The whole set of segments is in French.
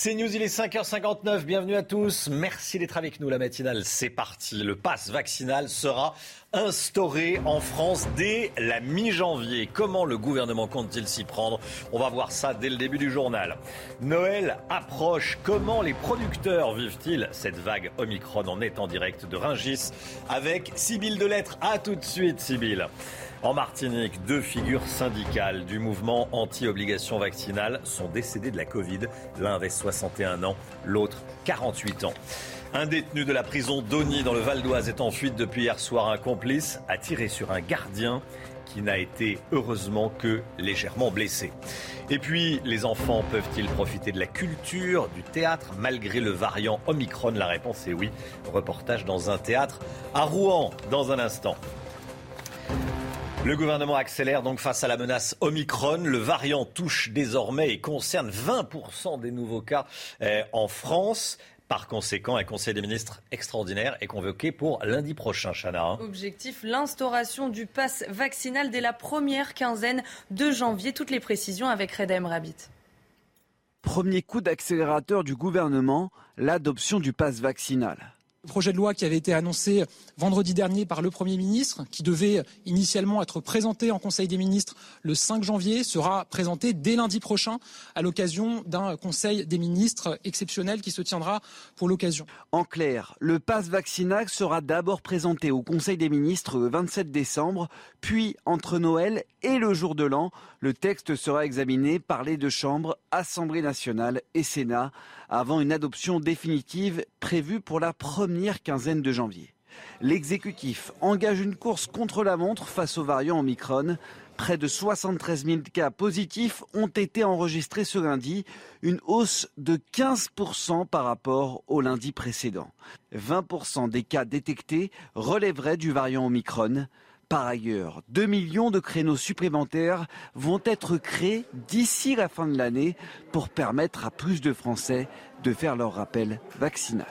C'est News, il est 5h59. Bienvenue à tous. Merci d'être avec nous. La matinale, c'est parti. Le pass vaccinal sera instauré en France dès la mi-janvier. Comment le gouvernement compte-t-il s'y prendre? On va voir ça dès le début du journal. Noël approche. Comment les producteurs vivent-ils? Cette vague Omicron en direct de Ringis avec Sybille Delettre. À tout de suite, Sybille. En Martinique, deux figures syndicales du mouvement anti-obligation vaccinale sont décédées de la Covid. L'un avait 61 ans, l'autre 48 ans. Un détenu de la prison d'Oni dans le Val d'Oise est en fuite depuis hier soir. Un complice a tiré sur un gardien qui n'a été heureusement que légèrement blessé. Et puis, les enfants peuvent-ils profiter de la culture, du théâtre, malgré le variant Omicron? La réponse est oui. Reportage dans un théâtre à Rouen dans un instant. Le gouvernement accélère donc face à la menace Omicron. Le variant touche désormais et concerne 20% des nouveaux cas eh, en France. Par conséquent, un conseil des ministres extraordinaire est convoqué pour lundi prochain, Chana. hein. Objectif, l'instauration du pass vaccinal dès la première quinzaine de janvier. Toutes les précisions avec Reda Rabbit. Premier coup d'accélérateur du gouvernement, l'adoption du pass vaccinal. Projet de loi qui avait été annoncé vendredi dernier par le Premier ministre, qui devait initialement être présenté en Conseil des ministres le 5 janvier, sera présenté dès lundi prochain à l'occasion d'un Conseil des ministres exceptionnel qui se tiendra pour l'occasion. En clair, le pass vaccinal sera d'abord présenté au Conseil des ministres le 27 décembre, puis entre Noël et le jour de l'an, le texte sera examiné par les deux chambres, Assemblée nationale et Sénat, avant une adoption définitive prévue pour la première quinzaine de janvier. L'exécutif engage une course contre la montre face au variant Omicron. Près de 73 000 cas positifs ont été enregistrés ce lundi, une hausse de 15% par rapport au lundi précédent. 20% des cas détectés relèveraient du variant Omicron. Par ailleurs, 2 millions de créneaux supplémentaires vont être créés d'ici la fin de l'année pour permettre à plus de Français de faire leur rappel vaccinal.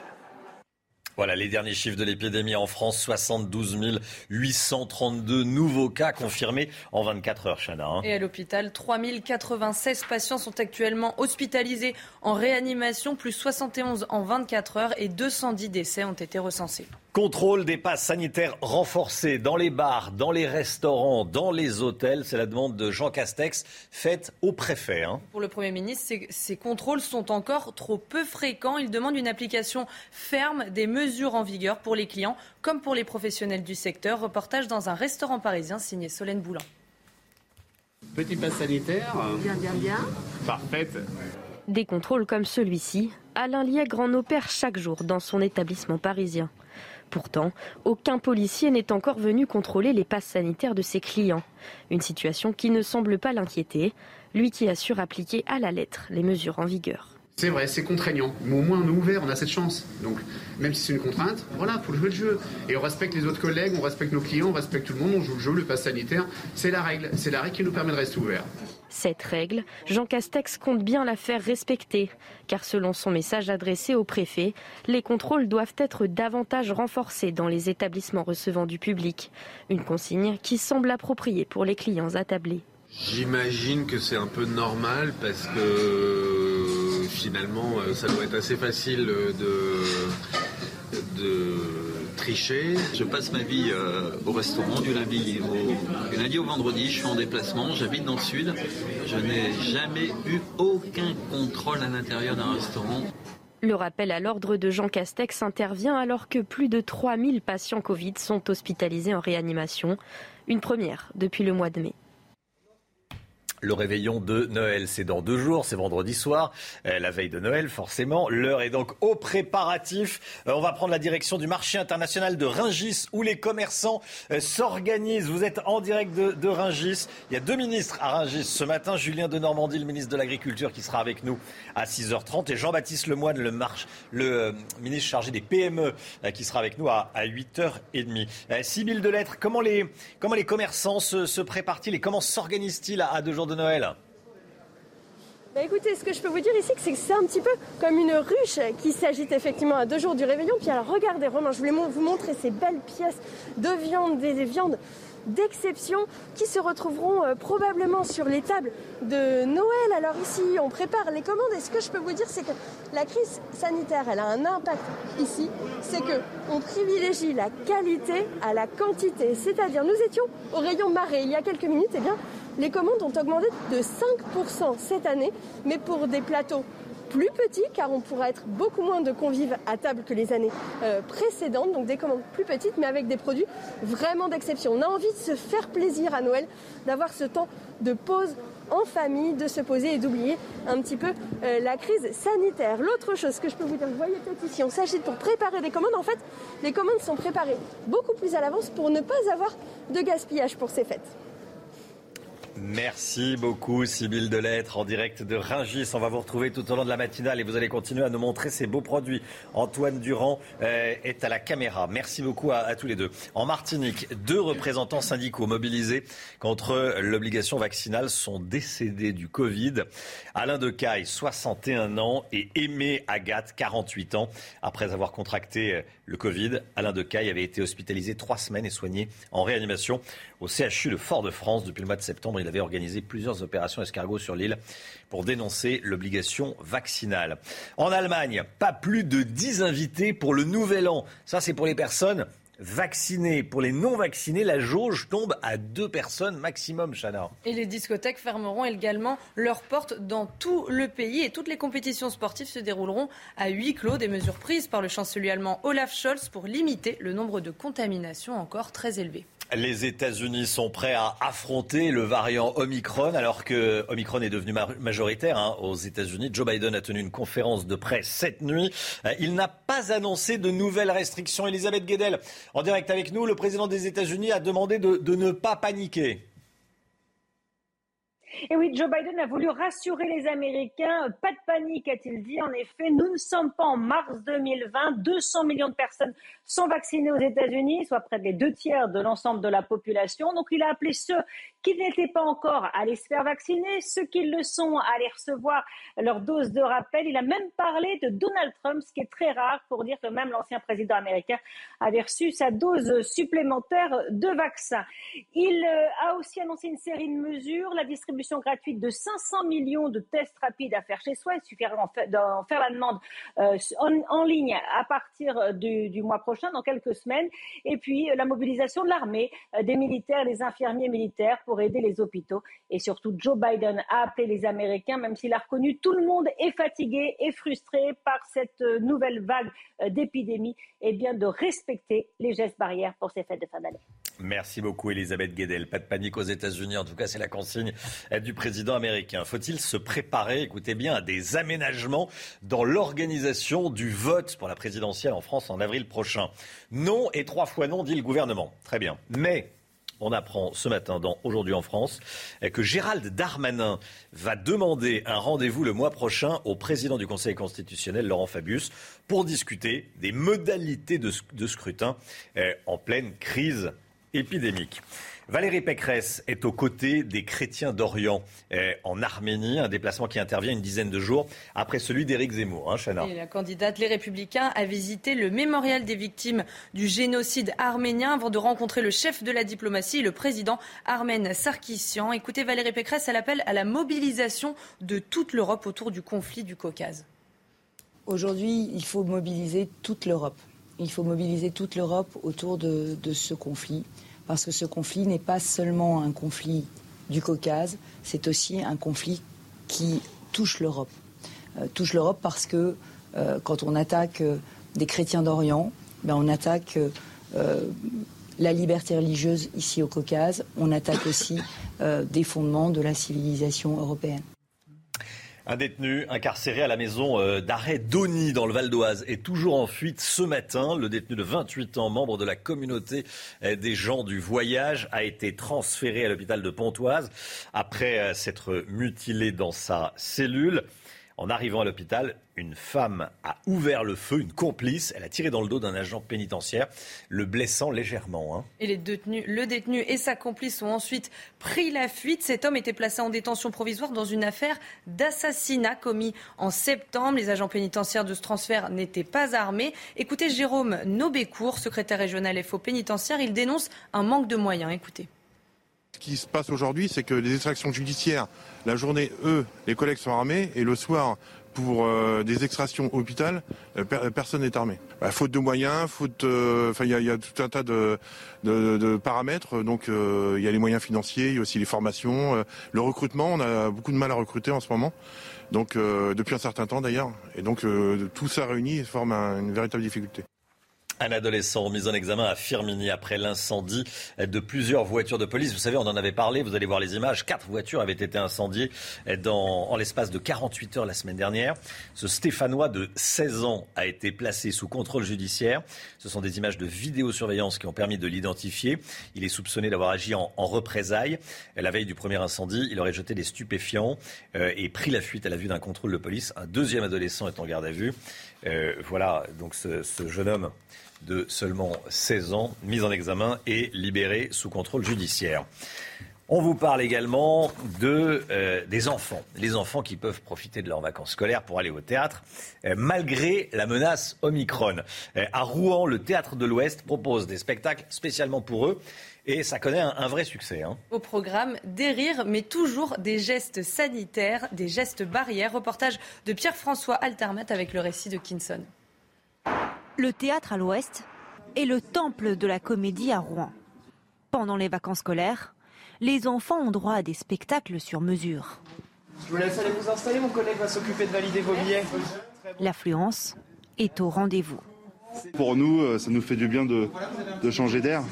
Voilà les derniers chiffres de l'épidémie en France 72 832 nouveaux cas confirmés en 24 heures, Chana. hein. Et à l'hôpital, 3096 patients sont actuellement hospitalisés en réanimation, plus 71 en 24 heures et 210 décès ont été recensés. Contrôle des passes sanitaires renforcés dans les bars, dans les restaurants, dans les hôtels. C'est la demande de Jean Castex faite au préfet. hein. Pour le Premier ministre, ces, ces contrôles sont encore trop peu fréquents. Il demande une application ferme des mesures en vigueur pour les clients comme pour les professionnels du secteur. Reportage dans un restaurant parisien signé Solène Boulan. Petit pass sanitaire. Bien, bien, bien. Parfaite. Des contrôles comme celui-ci, Alain Liègre en opère chaque jour dans son établissement parisien. Pourtant, aucun policier n'est encore venu contrôler les passes sanitaires de ses clients. Une situation qui ne semble pas l'inquiéter, lui qui assure appliquer à la lettre les mesures en vigueur. C'est vrai, c'est contraignant. Mais au moins, on est ouvert, on a cette chance. Donc, même si c'est une contrainte, voilà, faut jouer le jeu. Et on respecte les autres collègues, on respecte nos clients, on respecte tout le monde, on joue le jeu, le pass sanitaire. C'est la règle. C'est la règle qui nous permet de rester ouvert. Cette règle, Jean Castex compte bien la faire respecter, car selon son message adressé au préfet, les contrôles doivent être davantage renforcés dans les établissements recevant du public. Une consigne qui semble appropriée pour les clients attablés. J'imagine que c'est un peu normal parce que finalement euh, ça doit être assez facile de, de Je passe ma vie euh, au restaurant du lundi au, du lundi au vendredi. Je suis en déplacement, j'habite dans le sud. Je n'ai jamais eu aucun contrôle à l'intérieur d'un restaurant. Le rappel à l'ordre de Jean Castex intervient alors que plus de 3000 patients Covid sont hospitalisés en réanimation, une première depuis le mois de mai. Le réveillon de Noël, c'est dans deux jours, c'est vendredi soir, euh, la veille de Noël forcément. L'heure est donc au préparatif. Euh, on va prendre la direction du marché international de Ringis où les commerçants euh, s'organisent. Vous êtes en direct de, de, Ringis. Il y a deux ministres à Ringis ce matin. Julien de Normandie, le ministre de l'Agriculture qui sera avec nous à 6h30 et Jean-Baptiste Lemoine, le, marche, le ministre chargé des PME qui sera avec nous à, à 8h30. Sibylle Delettre, comment les, comment les commerçants se, préparent-ils et comment s'organisent-ils à deux jours de Noël bah écoutez, ce que je peux vous dire ici, c'est que c'est un petit peu comme une ruche qui s'agite effectivement à deux jours du réveillon. Puis alors regardez, Romain, je voulais vous montrer ces belles pièces de viande, des, viandes d'exception qui se retrouveront euh, probablement sur les tables de Noël. Alors ici, on prépare les commandes et ce que je peux vous dire, c'est que la crise sanitaire, elle a un impact ici. C'est que on privilégie la qualité à la quantité. C'est-à-dire, nous étions au rayon marée il y a quelques minutes, et eh bien les commandes ont augmenté de 5% cette année, mais pour des plateaux plus petits, car on pourra être beaucoup moins de convives à table que les années euh, précédentes, donc des commandes plus petites, mais avec des produits vraiment d'exception. On a envie de se faire plaisir à Noël, d'avoir ce temps de pause en famille, de se poser et d'oublier un petit peu euh, la crise sanitaire. L'autre chose que je peux vous dire, vous voyez peut-être ici, on s'agit pour préparer des commandes. En fait, les commandes sont préparées beaucoup plus à l'avance pour ne pas avoir de gaspillage pour ces fêtes. Merci beaucoup, Sybille Delettre, en direct de Ringis. On va vous retrouver tout au long de la matinale et vous allez continuer à nous montrer ces beaux produits. Antoine Durand euh, est à la caméra. Merci beaucoup à, tous les deux. En Martinique, deux représentants syndicaux mobilisés contre l'obligation vaccinale sont décédés du Covid. Alain Decaille, 61 ans, et Aimé Agathe, 48 ans. Après avoir contracté euh, le Covid, Alain Decaille avait été hospitalisé trois semaines et soigné en réanimation au CHU de Fort-de-France depuis le mois de septembre. Il avait organisé plusieurs opérations escargots sur l'île pour dénoncer l'obligation vaccinale. En Allemagne, pas plus de 10 invités pour le nouvel an. Ça, c'est pour les personnes vaccinés. Pour les non vaccinés, la jauge tombe à deux personnes maximum, Chana. Et les discothèques fermeront également leurs portes dans tout le pays et toutes les compétitions sportives se dérouleront à huis clos. Des mesures prises par le chancelier allemand Olaf Scholz pour limiter le nombre de contaminations encore très élevé. Les États-Unis sont prêts à affronter le variant Omicron alors que Omicron est devenu majoritaire hein, aux États-Unis. Joe Biden a tenu une conférence de presse cette nuit. Euh, il n'a pas annoncé de nouvelles restrictions. Elisabeth Guedel, en direct avec nous, le président des États-Unis a demandé de ne pas paniquer. Et oui, Joe Biden a voulu rassurer les Américains. Pas de panique, a-t-il dit. En effet, nous ne sommes pas en mars 2020. 200 millions de personnes sont vaccinées aux États-Unis, soit près des deux tiers de l'ensemble de la population. Donc, il a appelé ceux qui n'étaient pas encore à aller se faire vacciner, ceux qui le sont à aller recevoir leur dose de rappel. Il a même parlé de Donald Trump, ce qui est très rare pour dire que même l'ancien président américain avait reçu sa dose supplémentaire de vaccin. Il euh, a aussi annoncé une série de mesures, la distribution gratuite de 500 millions de tests rapides à faire chez soi. Il suffirait d'en faire, la demande euh, en, ligne à partir du, mois prochain, dans quelques semaines. Et puis la mobilisation de l'armée, euh, des militaires, des infirmiers militaires pour aider les hôpitaux. Et surtout, Joe Biden a appelé les Américains, même s'il a reconnu tout le monde est fatigué et frustré par cette euh, nouvelle vague euh, d'épidémie, et eh bien de respecter les gestes barrières pour ces fêtes de fin d'année. Merci beaucoup, Elisabeth Guedel. Pas de panique aux États-Unis. En tout cas, c'est la consigne euh, du président américain. Faut-il se préparer, écoutez bien, à des aménagements dans l'organisation du vote pour la présidentielle en France en avril prochain? Non et trois fois non, dit le gouvernement. Très bien. Mais on apprend ce matin dans Aujourd'hui en France que Gérald Darmanin va demander un rendez-vous le mois prochain au président du Conseil constitutionnel, Laurent Fabius, pour discuter des modalités de, scrutin euh, en pleine crise épidémique. Valérie Pécresse est aux côtés des chrétiens d'Orient eh, en Arménie, un déplacement qui intervient une dizaine de jours après celui d'Éric Zemmour. Hein, Et la candidate Les Républicains a visité le mémorial des victimes du génocide arménien avant de rencontrer le chef de la diplomatie, le président Armen Sarkissian. Écoutez, Valérie Pécresse, elle appelle à la mobilisation de toute l'Europe autour du conflit du Caucase. Aujourd'hui, il faut mobiliser toute l'Europe. Il faut mobiliser toute l'Europe autour de ce conflit parce que ce conflit n'est pas seulement un conflit du Caucase, c'est aussi un conflit qui touche l'Europe. Euh, touche l'Europe parce que euh, quand on attaque euh, des chrétiens d'Orient, ben on attaque la liberté religieuse ici au Caucase, on attaque aussi des fondements de la civilisation européenne. Un détenu incarcéré à la maison euh, d'arrêt d'Oni dans le Val d'Oise est toujours en fuite ce matin. Le détenu de 28 ans, membre de la communauté euh, des gens du voyage, a été transféré à l'hôpital de Pontoise après s'être mutilé dans sa cellule. En arrivant à l'hôpital, une femme a ouvert le feu, une complice. Elle a tiré dans le dos d'un agent pénitentiaire, le blessant légèrement. Hein. Et les le détenu et sa complice ont ensuite pris la fuite. Cet homme était placé en détention provisoire dans une affaire d'assassinat commis en septembre. Les agents pénitentiaires de ce transfert n'étaient pas armés. Écoutez Jérôme Nobécourt, secrétaire régional FO pénitentiaire. Il dénonce un manque de moyens. Écoutez. Ce qui se passe aujourd'hui, c'est que les extractions judiciaires, la journée, eux, les collègues sont armés, et le soir, pour euh, des extractions hôpital, euh, personne n'est armé. Bah, faute de moyens, faute, euh, il y, a tout un tas de, paramètres. Donc il y a les moyens financiers, il y a aussi les formations, le recrutement. On a beaucoup de mal à recruter en ce moment. Donc depuis un certain temps d'ailleurs. Et donc tout ça réuni forme une véritable difficulté. Un adolescent mis en examen à Firmini après l'incendie de plusieurs voitures de police. Vous savez, on en avait parlé, vous allez voir les images. Quatre voitures avaient été incendiées dans, en l'espace de 48 heures la semaine dernière. Ce Stéphanois de 16 ans a été placé sous contrôle judiciaire. Ce sont des images de vidéosurveillance qui ont permis de l'identifier. Il est soupçonné d'avoir agi en, représailles. La veille du premier incendie, il aurait jeté des stupéfiants euh, et pris la fuite à la vue d'un contrôle de police. Un deuxième adolescent est en garde à vue. Euh, voilà, donc ce jeune homme de seulement 16 ans, mis en examen et libéré sous contrôle judiciaire. On vous parle également de, euh, des enfants, les enfants qui peuvent profiter de leurs vacances scolaires pour aller au théâtre, euh, malgré la menace Omicron. Euh, à Rouen, le théâtre de l'Ouest propose des spectacles spécialement pour eux. Et ça connaît un, vrai succès. Hein. Au programme, des rires, mais toujours des gestes sanitaires, des gestes barrières. Reportage de Pierre-François Altermat avec le récit de Kinson. Le théâtre à l'ouest est le temple de la comédie à Rouen. Pendant les vacances scolaires, les enfants ont droit à des spectacles sur mesure. Je vous laisse aller vous installer, mon collègue va s'occuper de valider vos billets. L'affluence est au rendez-vous. Pour nous, euh, ça nous fait du bien de, de changer d'air.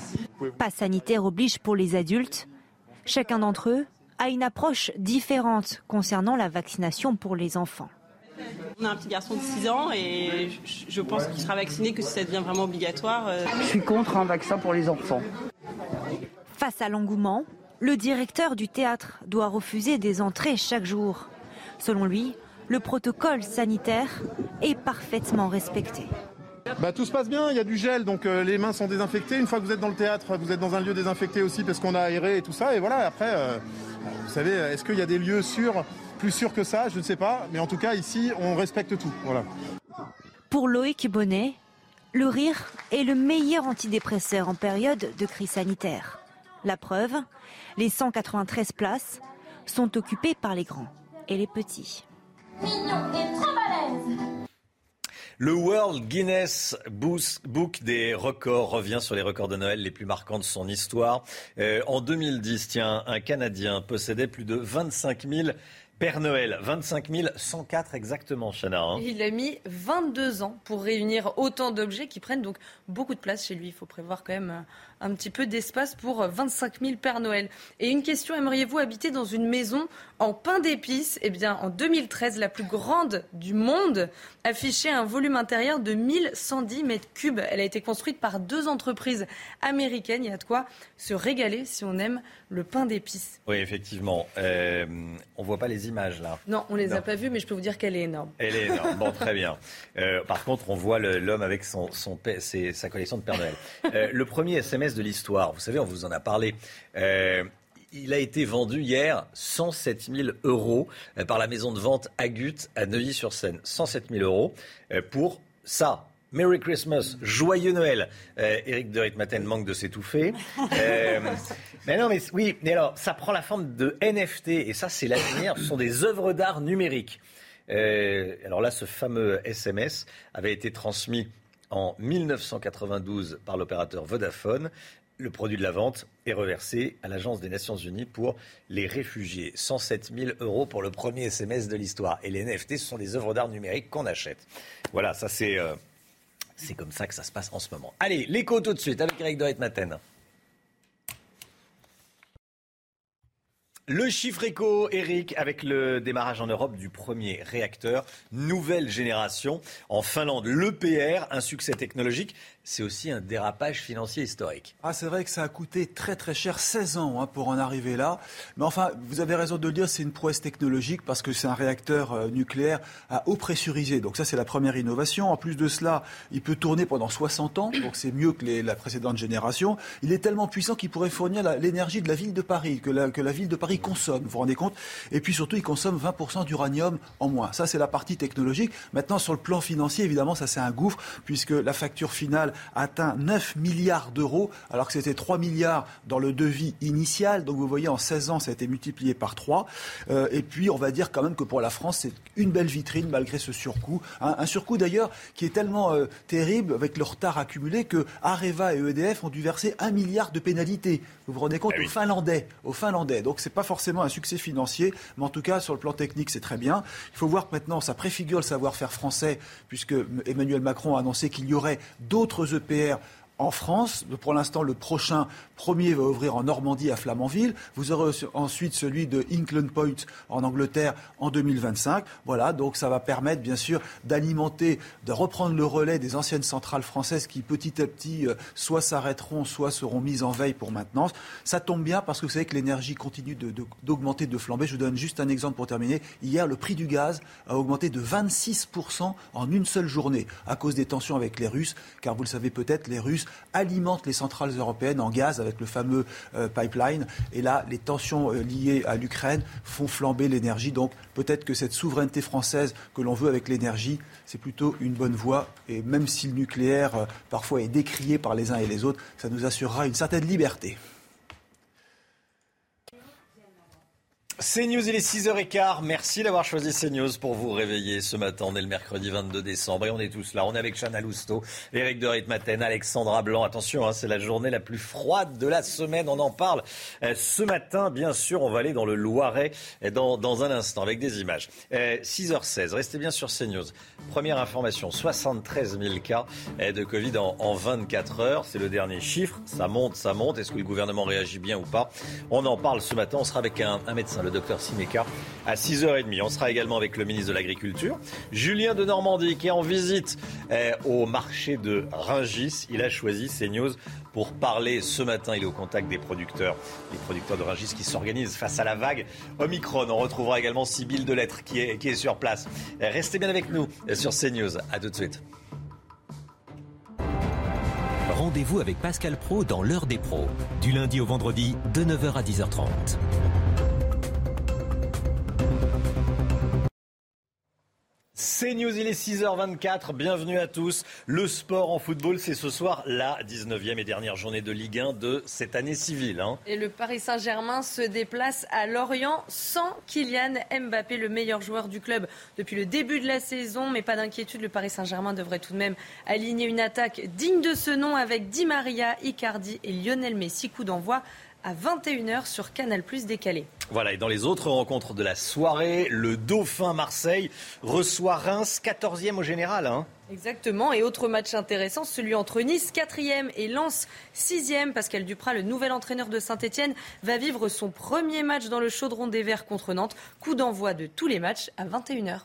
Pas sanitaire oblige pour les adultes. Chacun d'entre eux a une approche différente concernant la vaccination pour les enfants. On a un petit garçon de 6 ans et je pense qu'il sera vacciné que si ça devient vraiment obligatoire. Euh. Je suis contre un vaccin pour les enfants. Face à l'engouement, le directeur du théâtre doit refuser des entrées chaque jour. Selon lui, le protocole sanitaire est parfaitement respecté. Bah, tout se passe bien, il y a du gel, donc euh, les mains sont désinfectées. Une fois que vous êtes dans le théâtre, vous êtes dans un lieu désinfecté aussi parce qu'on a aéré et tout ça. Et voilà, après, euh, vous savez, est-ce qu'il y a des lieux sûrs plus sûr que ça, je ne sais pas. Mais en tout cas, ici, on respecte tout. Voilà. Pour Loïc Bonnet, le rire est le meilleur antidépresseur en période de crise sanitaire. La preuve, les 193 places sont occupées par les grands et les petits. Le World Guinness Book des records revient sur les records de Noël les plus marquants de son histoire. Euh, en 2010, tiens, un Canadien possédait plus de 25 000 Père Noël, 25 104 exactement, Chana. Hein. Il a mis 22 ans pour réunir autant d'objets qui prennent donc beaucoup de place chez lui. Il faut prévoir quand même un petit peu d'espace pour 25 000 Père Noël. Et une question, aimeriez-vous habiter dans une maison en pain d'épices? Eh bien, en 2013, la plus grande du monde affichait un volume intérieur de 1110 mètres cubes. Elle a été construite par deux entreprises américaines. Il y a de quoi se régaler si on aime le pain d'épices. Oui, effectivement. Euh, on voit pas les images là. Non, on les a pas vues, mais je peux vous dire qu'elle est énorme. Elle est énorme. Bon, très bien. Euh, par contre, on voit l'homme avec son, son, sa collection de Père Noël. Euh, le premier SMS de l'histoire. Vous savez, on vous en a parlé. Euh, il a été vendu hier 107 000 euros euh, par la maison de vente Agut à Neuilly-sur-Seine. 107 000 euros euh, pour ça. Merry Christmas, joyeux Noël. Eric de Ritmaten manque de s'étouffer. mais non, mais oui, mais alors ça prend la forme de NFT et ça c'est l'avenir. Ce sont des œuvres d'art numériques. alors là, ce fameux SMS avait été transmis en 1992 par l'opérateur Vodafone. Le produit de la vente est reversé à l'Agence des Nations Unies pour les réfugiés. 107 000 euros pour le premier SMS de l'histoire. Et les NFT, ce sont des œuvres d'art numérique qu'on achète. Voilà, ça c'est... Euh, c'est comme ça que ça se passe en ce moment. Allez, l'écho tout de suite avec Eric Dorit Maten. Le chiffre éco, Eric, avec le démarrage en Europe du premier réacteur nouvelle génération. En Finlande, l'EPR, un succès technologique c'est aussi un dérapage financier historique. Ah, c'est vrai que ça a coûté très très cher, 16 ans hein, pour en arriver là. Mais enfin, vous avez raison de le dire, c'est une prouesse technologique parce que c'est un réacteur euh, nucléaire à eau pressurisée. Donc ça, c'est la première innovation. En plus de cela, il peut tourner pendant 60 ans, donc c'est mieux que les, la précédente génération. Il est tellement puissant qu'il pourrait fournir l'énergie de la ville de Paris, que la, que la ville de Paris consomme, vous vous rendez compte? Et puis surtout, il consomme 20% d'uranium en moins. Ça, c'est la partie technologique. Maintenant, sur le plan financier, évidemment, ça c'est un gouffre, puisque la facture finale atteint 9 milliards d'euros, alors que c'était 3 milliards dans le devis initial. Donc vous voyez, en 16 ans, ça a été multiplié par 3. Euh, et puis, on va dire quand même que pour la France, c'est une belle vitrine malgré ce surcoût. un surcoût d'ailleurs qui est tellement euh, terrible avec le retard accumulé que Areva et EDF ont dû verser 1 milliard de pénalités. Vous vous rendez compte eh aux Finlandais, aux Finlandais. Donc c'est pas forcément un succès financier, mais en tout cas sur le plan technique c'est très bien. Il faut voir que maintenant ça préfigure le savoir-faire français, puisque Emmanuel Macron a annoncé qu'il y aurait d'autres EPR en France. Pour l'instant, le prochain premier va ouvrir en Normandie à Flamanville. Vous aurez ensuite celui de Inclin Point en Angleterre en 2025. Voilà, donc ça va permettre bien sûr d'alimenter, de reprendre le relais des anciennes centrales françaises qui petit à petit euh, soit s'arrêteront, soit seront mises en veille pour maintenance. Ça tombe bien parce que vous savez que l'énergie continue d'augmenter, de, de flamber. Je vous donne juste un exemple pour terminer. Hier, le prix du gaz a augmenté de 26% en une seule journée à cause des tensions avec les Russes, car vous le savez peut-être, les Russes alimentent les centrales européennes en gaz avec le fameux euh, pipeline. Et là, les tensions euh, liées à l'Ukraine font flamber l'énergie. Donc peut-être que cette souveraineté française que l'on veut avec l'énergie, c'est plutôt une bonne voie. Et même si le nucléaire euh, parfois est décrié par les uns et les autres, ça nous assurera une certaine liberté. CNews, il est 6h15. Merci d'avoir choisi CNews pour vous réveiller ce matin. On est le mercredi 22 décembre et on est tous là. On est avec Chana Lousteau, Éric de Ritmaten, Alexandra Blanc. Attention, hein, c'est la journée la plus froide de la semaine. On en parle euh, ce matin. Bien sûr, on va aller dans le Loiret euh, dans, un instant avec des images. 6h16, euh, restez bien sur CNews. Première information, 73 000 cas de Covid en, en 24 heures. C'est le dernier chiffre. Ça monte, ça monte. Est-ce que le gouvernement réagit bien ou pas? On en parle ce matin. On sera avec un, un médecin le docteur Simeka, à 6h30. On sera également avec le ministre de l'Agriculture, Julien de Normandie, qui est en visite eh, au marché de Ringis. Il a choisi CNews pour parler ce matin. Il est au contact des producteurs, les producteurs de Ringis qui s'organisent face à la vague Omicron. On retrouvera également Sybille Delettre qui est, sur place. Restez bien avec nous sur CNews. À tout de suite. Rendez-vous avec Pascal Pro dans l'heure des pros, du lundi au vendredi de 9h à 10h30. C'est News, il est 6h24, bienvenue à tous. Le sport en football, c'est ce soir la 19e et dernière journée de Ligue 1 de cette année civile. Hein. Et le Paris Saint-Germain se déplace à Lorient sans Kylian Mbappé, le meilleur joueur du club depuis le début de la saison. Mais pas d'inquiétude, le Paris Saint-Germain devrait tout de même aligner une attaque digne de ce nom avec Di Maria, Icardi et Lionel Messi. Coup d'envoi à 21h sur Canal Plus décalé. Voilà, et dans les autres rencontres de la soirée, le Dauphin Marseille reçoit Reims, 14e au général. Hein. Exactement, et autre match intéressant, celui entre Nice, 4e, et Lens, 6e. Pascal Duprat, le nouvel entraîneur de Saint-Etienne, va vivre son premier match dans le chaudron des Verts contre Nantes. Coup d'envoi de tous les matchs à 21h.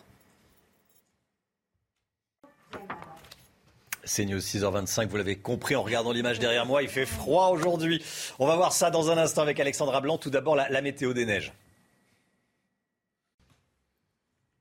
C'est News 6h25, vous l'avez compris en regardant l'image derrière moi, il fait froid aujourd'hui. On va voir ça dans un instant avec Alexandra Blanc. Tout d'abord, la, météo des neiges.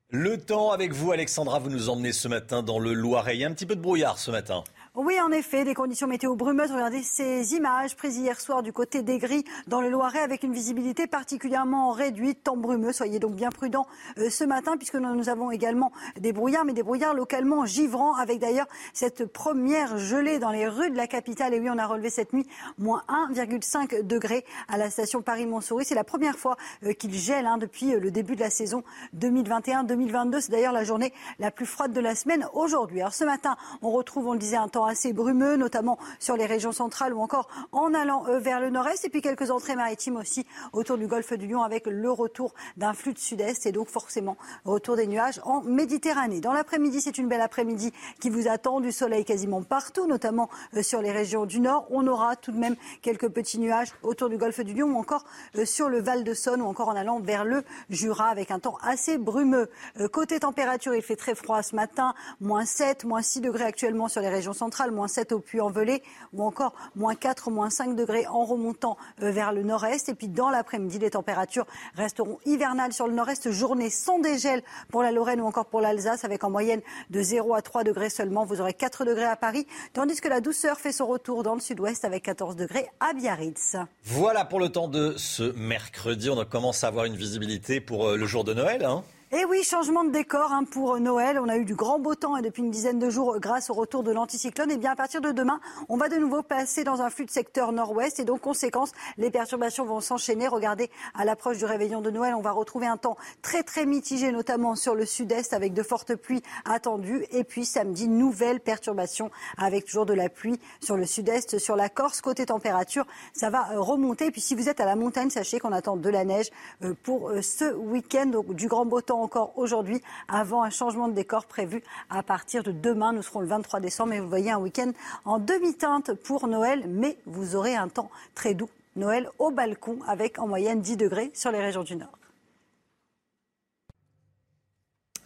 Le temps avec vous, Alexandra, vous nous emmenez ce matin dans le Loiret. Il y a un petit peu de brouillard ce matin. Oui, en effet, des conditions météo brumeuses. Regardez ces images prises hier soir du côté des Gris dans le Loiret avec une visibilité particulièrement réduite, temps brumeux. Soyez donc bien prudents euh, ce matin puisque nous, avons également des brouillards, mais des brouillards localement givrants avec d'ailleurs cette première gelée dans les rues de la capitale. Et oui, on a relevé cette nuit moins 1,5 degré à la station Paris-Montsouris. C'est la première fois euh, qu'il gèle hein, depuis euh, le début de la saison 2021-2022. C'est d'ailleurs la journée la plus froide de la semaine aujourd'hui. Alors ce matin, on retrouve, on le disait, un temps assez brumeux, notamment sur les régions centrales ou encore en allant vers le nord-est. Et puis quelques entrées maritimes aussi autour du golfe du Lion avec le retour d'un flux de sud-est et donc forcément retour des nuages en Méditerranée. Dans l'après-midi, c'est une belle après-midi qui vous attend, du soleil quasiment partout, notamment sur les régions du nord. On aura tout de même quelques petits nuages autour du golfe du Lion ou encore sur le Val de Saône ou encore en allant vers le Jura avec un temps assez brumeux. Côté température, il fait très froid ce matin, moins 7, moins 6 degrés actuellement sur les régions centrales, moins 7 au Puy-en-Velay ou encore moins 4, moins 5 degrés en remontant vers le nord-est. Et puis dans l'après-midi, les températures resteront hivernales sur le nord-est, journée sans dégel pour la Lorraine ou encore pour l'Alsace avec en moyenne de 0 à 3 degrés seulement. Vous aurez 4 degrés à Paris, tandis que la douceur fait son retour dans le sud-ouest avec 14 degrés à Biarritz. Voilà pour le temps de ce mercredi. On commence à avoir une visibilité pour euh, le jour de Noël. Hein et oui, changement de décor hein, pour Noël. On a eu du grand beau temps et depuis une dizaine de jours grâce au retour de l'anticyclone. Et bien à partir de demain, on va de nouveau passer dans un flux de secteur nord-ouest et donc conséquence, les perturbations vont s'enchaîner. Regardez, à l'approche du réveillon de Noël, on va retrouver un temps très très mitigé, notamment sur le sud-est avec de fortes pluies attendues. Et puis samedi, nouvelle perturbation avec toujours de la pluie sur le sud-est, sur la Corse. Côté température, ça va euh, remonter. Et puis si vous êtes à la montagne, sachez qu'on attend de la neige euh, pour euh, ce week-end. Donc du grand beau temps encore aujourd'hui avant un changement de décor prévu à partir de demain. Nous serons le 23 décembre et vous voyez un week-end en demi-teinte pour Noël, mais vous aurez un temps très doux. Noël au balcon avec en moyenne 10 degrés sur les régions du Nord.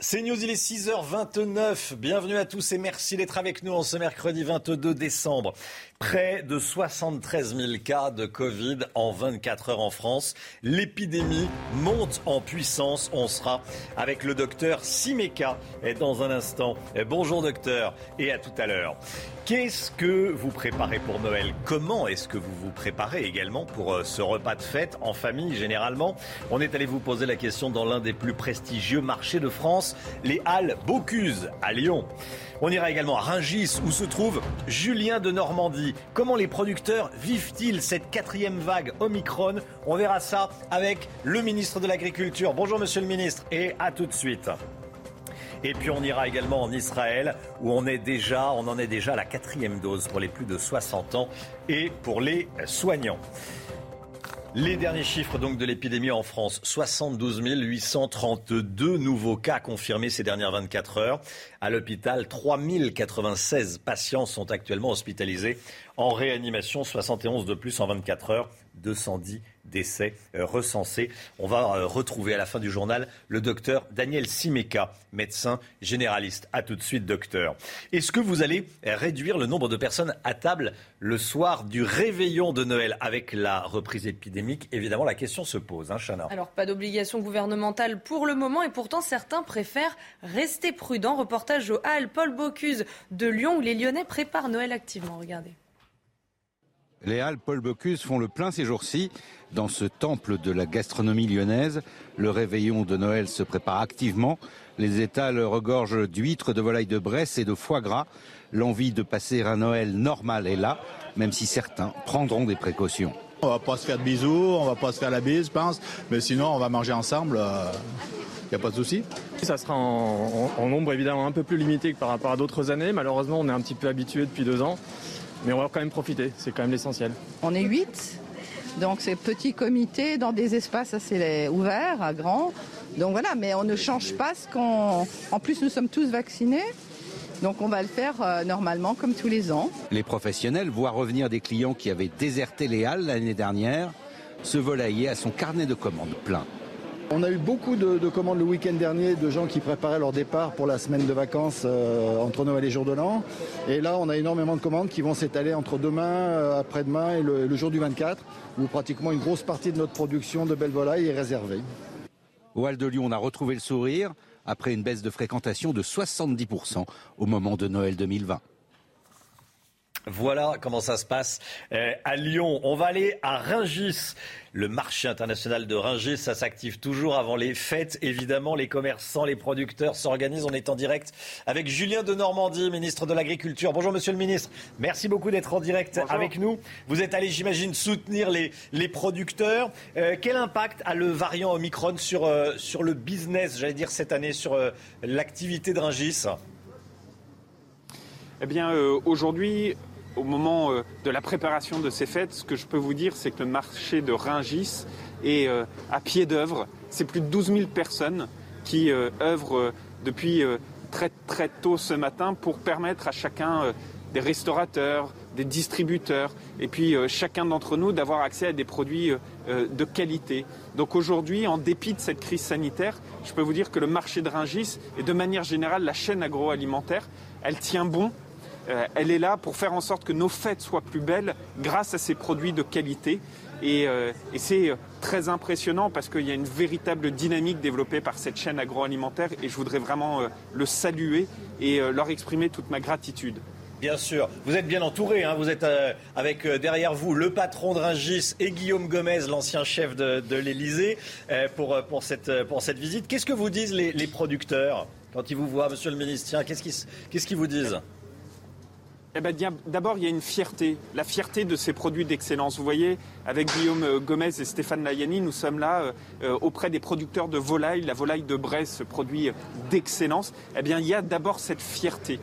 C'est News, il est 6h29. Bienvenue à tous et merci d'être avec nous en ce mercredi 22 décembre. Près de 73 000 cas de Covid en 24 heures en France. L'épidémie monte en puissance. On sera avec le docteur Simeka dans un instant. Bonjour docteur et à tout à l'heure. Qu'est-ce que vous préparez pour Noël? Comment est-ce que vous vous préparez également pour euh, ce repas de fête en famille généralement? On est allé vous poser la question dans l'un des plus prestigieux marchés de France, les Halles Bocuse à Lyon. On ira également à Ringis où se trouve Julien de Normandie. Comment les producteurs vivent-ils cette quatrième vague Omicron On verra ça avec le ministre de l'Agriculture. Bonjour monsieur le ministre et à tout de suite. Et puis on ira également en Israël où on est déjà, on en est déjà à la quatrième dose pour les plus de 60 ans et pour les soignants. Les derniers chiffres donc de l'épidémie en France, 72 832 nouveaux cas confirmés ces dernières 24 heures. À l'hôpital, 3096 patients sont actuellement hospitalisés. En réanimation, 71 de plus en 24 heures, 210 décès euh, recensés. On va euh, retrouver à la fin du journal le docteur Daniel Simeka, médecin généraliste. A tout de suite, docteur. Est-ce que vous allez réduire le nombre de personnes à table le soir du réveillon de Noël? Avec la reprise épidémique Évidemment, la question se pose, hein, Chana. Alors, pas d'obligation gouvernementale pour le moment et pourtant certains préfèrent rester prudents. Reportage au Hall Paul Bocuse de Lyon où les Lyonnais préparent Noël activement. Regardez. Les Halles Paul Bocuse font le plein ces jours-ci. Dans ce temple de la gastronomie lyonnaise, le réveillon de Noël se prépare activement. Les étals regorgent d'huîtres, de volailles de Bresse et de foie gras. L'envie de passer un Noël normal est là, même si certains prendront des précautions. On va pas se faire de bisous, on va pas se faire la bise, je pense, mais sinon on va manger ensemble. Il euh, n'y a pas de souci. Ça sera en, en nombre évidemment un peu plus limité que par rapport à d'autres années. Malheureusement, on est un petit peu habitué depuis deux ans. Mais on va quand même profiter, c'est quand même l'essentiel. On est 8, donc c'est petit comité dans des espaces assez ouverts, grands. Donc voilà, mais on ne change pas ce qu'on. En plus, nous sommes tous vaccinés. Donc on va le faire euh, normalement comme tous les ans. Les professionnels voient revenir des clients qui avaient déserté les halles l'année dernière, ce volailler à son carnet de commandes plein. On a eu beaucoup de, commandes le week-end dernier de gens qui préparaient leur départ pour la semaine de vacances euh, entre Noël et jour de l'an. Et là, on a énormément de commandes qui vont s'étaler entre demain, euh, après-demain et le, jour du 24, où pratiquement une grosse partie de notre production de belles volailles est réservée. Au Hall de Lyon, on a retrouvé le sourire après une baisse de fréquentation de 70% au moment de Noël 2020. Voilà comment ça se passe euh, à Lyon. On va aller à Ringis. Le marché international de Ringis, ça s'active toujours avant les fêtes. Évidemment, les commerçants, les producteurs s'organisent. On est en direct avec Julien de Normandie, ministre de l'Agriculture. Bonjour, monsieur le ministre. Merci beaucoup d'être en direct avec nous. Vous êtes allé, j'imagine, soutenir les, les producteurs. Euh, quel impact a le variant Omicron sur, euh, sur le business, j'allais dire, cette année, sur l'activité de Ringis Eh bien, aujourd'hui, au moment euh, de la préparation de ces fêtes, ce que je peux vous dire, c'est que le marché de Ringis est euh, à pied d'œuvre. C'est plus de 12 000 personnes qui œuvrent depuis très très tôt ce matin pour permettre à chacun des restaurateurs, des distributeurs et puis chacun d'entre nous d'avoir accès à des produits de qualité. Donc aujourd'hui, en dépit de cette crise sanitaire, je peux vous dire que le marché de Ringis et de manière générale la chaîne agroalimentaire, elle tient bon euh, elle est là pour faire en sorte que nos fêtes soient plus belles grâce à ces produits de qualité. Et, euh, c'est euh, très impressionnant parce qu'il y a une véritable dynamique développée par cette chaîne agroalimentaire et je voudrais vraiment le saluer et leur exprimer toute ma gratitude. Bien sûr, vous êtes bien entouré, hein. vous êtes avec derrière vous le patron de Ringis et Guillaume Gomez, l'ancien chef de, de l'Elysée, pour, pour, cette, pour cette visite. Qu'est-ce que vous disent les, les producteurs? Quand ils vous voient, monsieur le ministre Qu'est-ce qu'ils vous disent? Eh ben, D'abord, il y a une fierté, la fierté de ces produits d'excellence. Vous voyez, avec Guillaume euh, Gomez et Stéphane Layani, nous sommes là euh, euh, auprès des producteurs de volaille, la volaille de Brest, ce produit d'excellence. Eh bien, il y a d'abord cette fierté.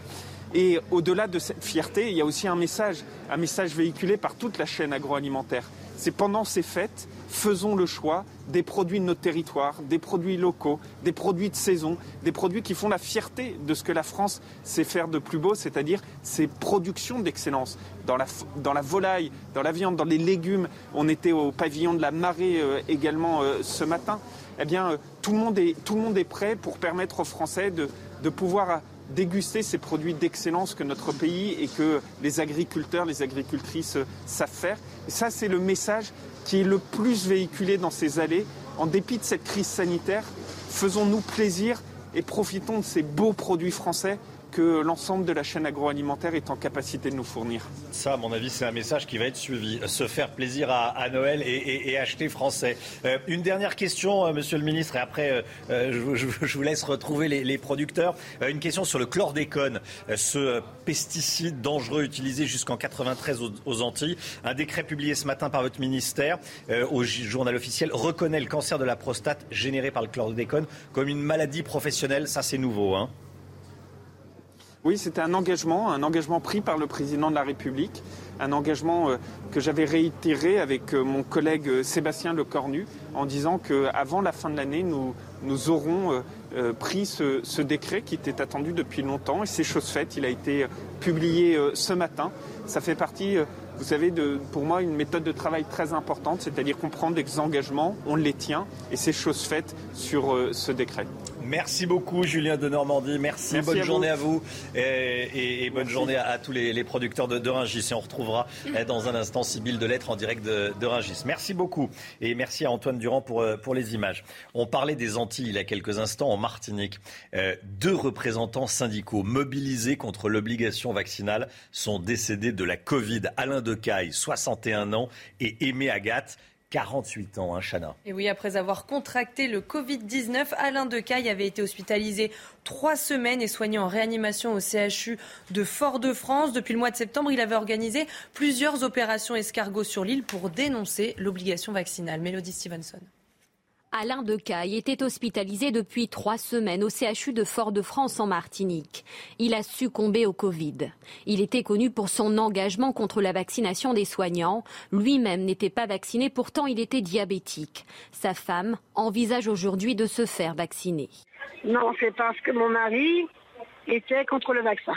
Et au-delà de cette fierté, il y a aussi un message, un message véhiculé par toute la chaîne agroalimentaire. C'est pendant ces fêtes, faisons le choix des produits de notre territoire, des produits locaux, des produits de saison, des produits qui font la fierté de ce que la France sait faire de plus beau, c'est-à-dire ses productions d'excellence. Dans la, dans la volaille, dans la viande, dans les légumes, on était au pavillon de la marée euh, également euh, ce matin. Eh bien, euh, tout, le monde est, tout le monde est prêt pour permettre aux Français de, de pouvoir déguster ces produits d'excellence que notre pays et que les agriculteurs, les agricultrices savent faire. Et ça, c'est le message qui est le plus véhiculé dans ces allées. En dépit de cette crise sanitaire, faisons-nous plaisir et profitons de ces beaux produits français que l'ensemble de la chaîne agroalimentaire est en capacité de nous fournir. Ça, à mon avis, c'est un message qui va être suivi. Se faire plaisir à, Noël et, acheter français. Euh, une dernière question, euh, Monsieur le Ministre, et après, euh, je, vous laisse retrouver les, producteurs. une question sur le chlordécone, ce pesticide dangereux utilisé jusqu'en 93 aux, aux, Antilles. Un décret publié ce matin par votre ministère au journal officiel reconnaît le cancer de la prostate généré par le chlordécone comme une maladie professionnelle. Ça, c'est nouveau. Hein oui, c'était un engagement, un engagement pris par le président de la République, un engagement euh, que j'avais réitéré avec euh, mon collègue euh, Sébastien Lecornu en disant qu'avant la fin de l'année, nous, nous aurons pris ce, décret qui était attendu depuis longtemps et c'est chose faite. Il a été publié ce matin. Ça fait partie, vous savez, de, pour moi, une méthode de travail très importante, c'est-à-dire qu'on prend des engagements, on les tient et c'est chose faite sur ce décret. Merci beaucoup, Julien de Normandie. Merci, bonne journée à vous et, bonne journée à, tous les, producteurs de, de, Ringis. Et on retrouvera eh, dans un instant Sybille de Lettres en direct de, de, Ringis. Merci beaucoup et merci à Antoine Durand pour, euh, pour les images. On parlait des Antilles il y a quelques instants en Martinique. Euh, deux représentants syndicaux mobilisés contre l'obligation vaccinale sont décédés de la Covid. Alain Decaille, 61 ans, et Aimé Agathe, 48 ans, hein, Chana. Et oui, après avoir contracté le Covid-19, Alain Decaille avait été hospitalisé trois semaines et soigné en réanimation au CHU de Fort-de-France. Depuis le mois de septembre, il avait organisé plusieurs opérations escargots sur l'île pour dénoncer l'obligation vaccinale. Mélodie Stevenson. Alain Decaille était hospitalisé depuis trois semaines au CHU de Fort-de-France en Martinique. Il a succombé au Covid. Il était connu pour son engagement contre la vaccination des soignants. Lui-même n'était pas vacciné, pourtant il était diabétique. Sa femme envisage aujourd'hui de se faire vacciner. Non, c'est parce que mon mari était contre le vaccin.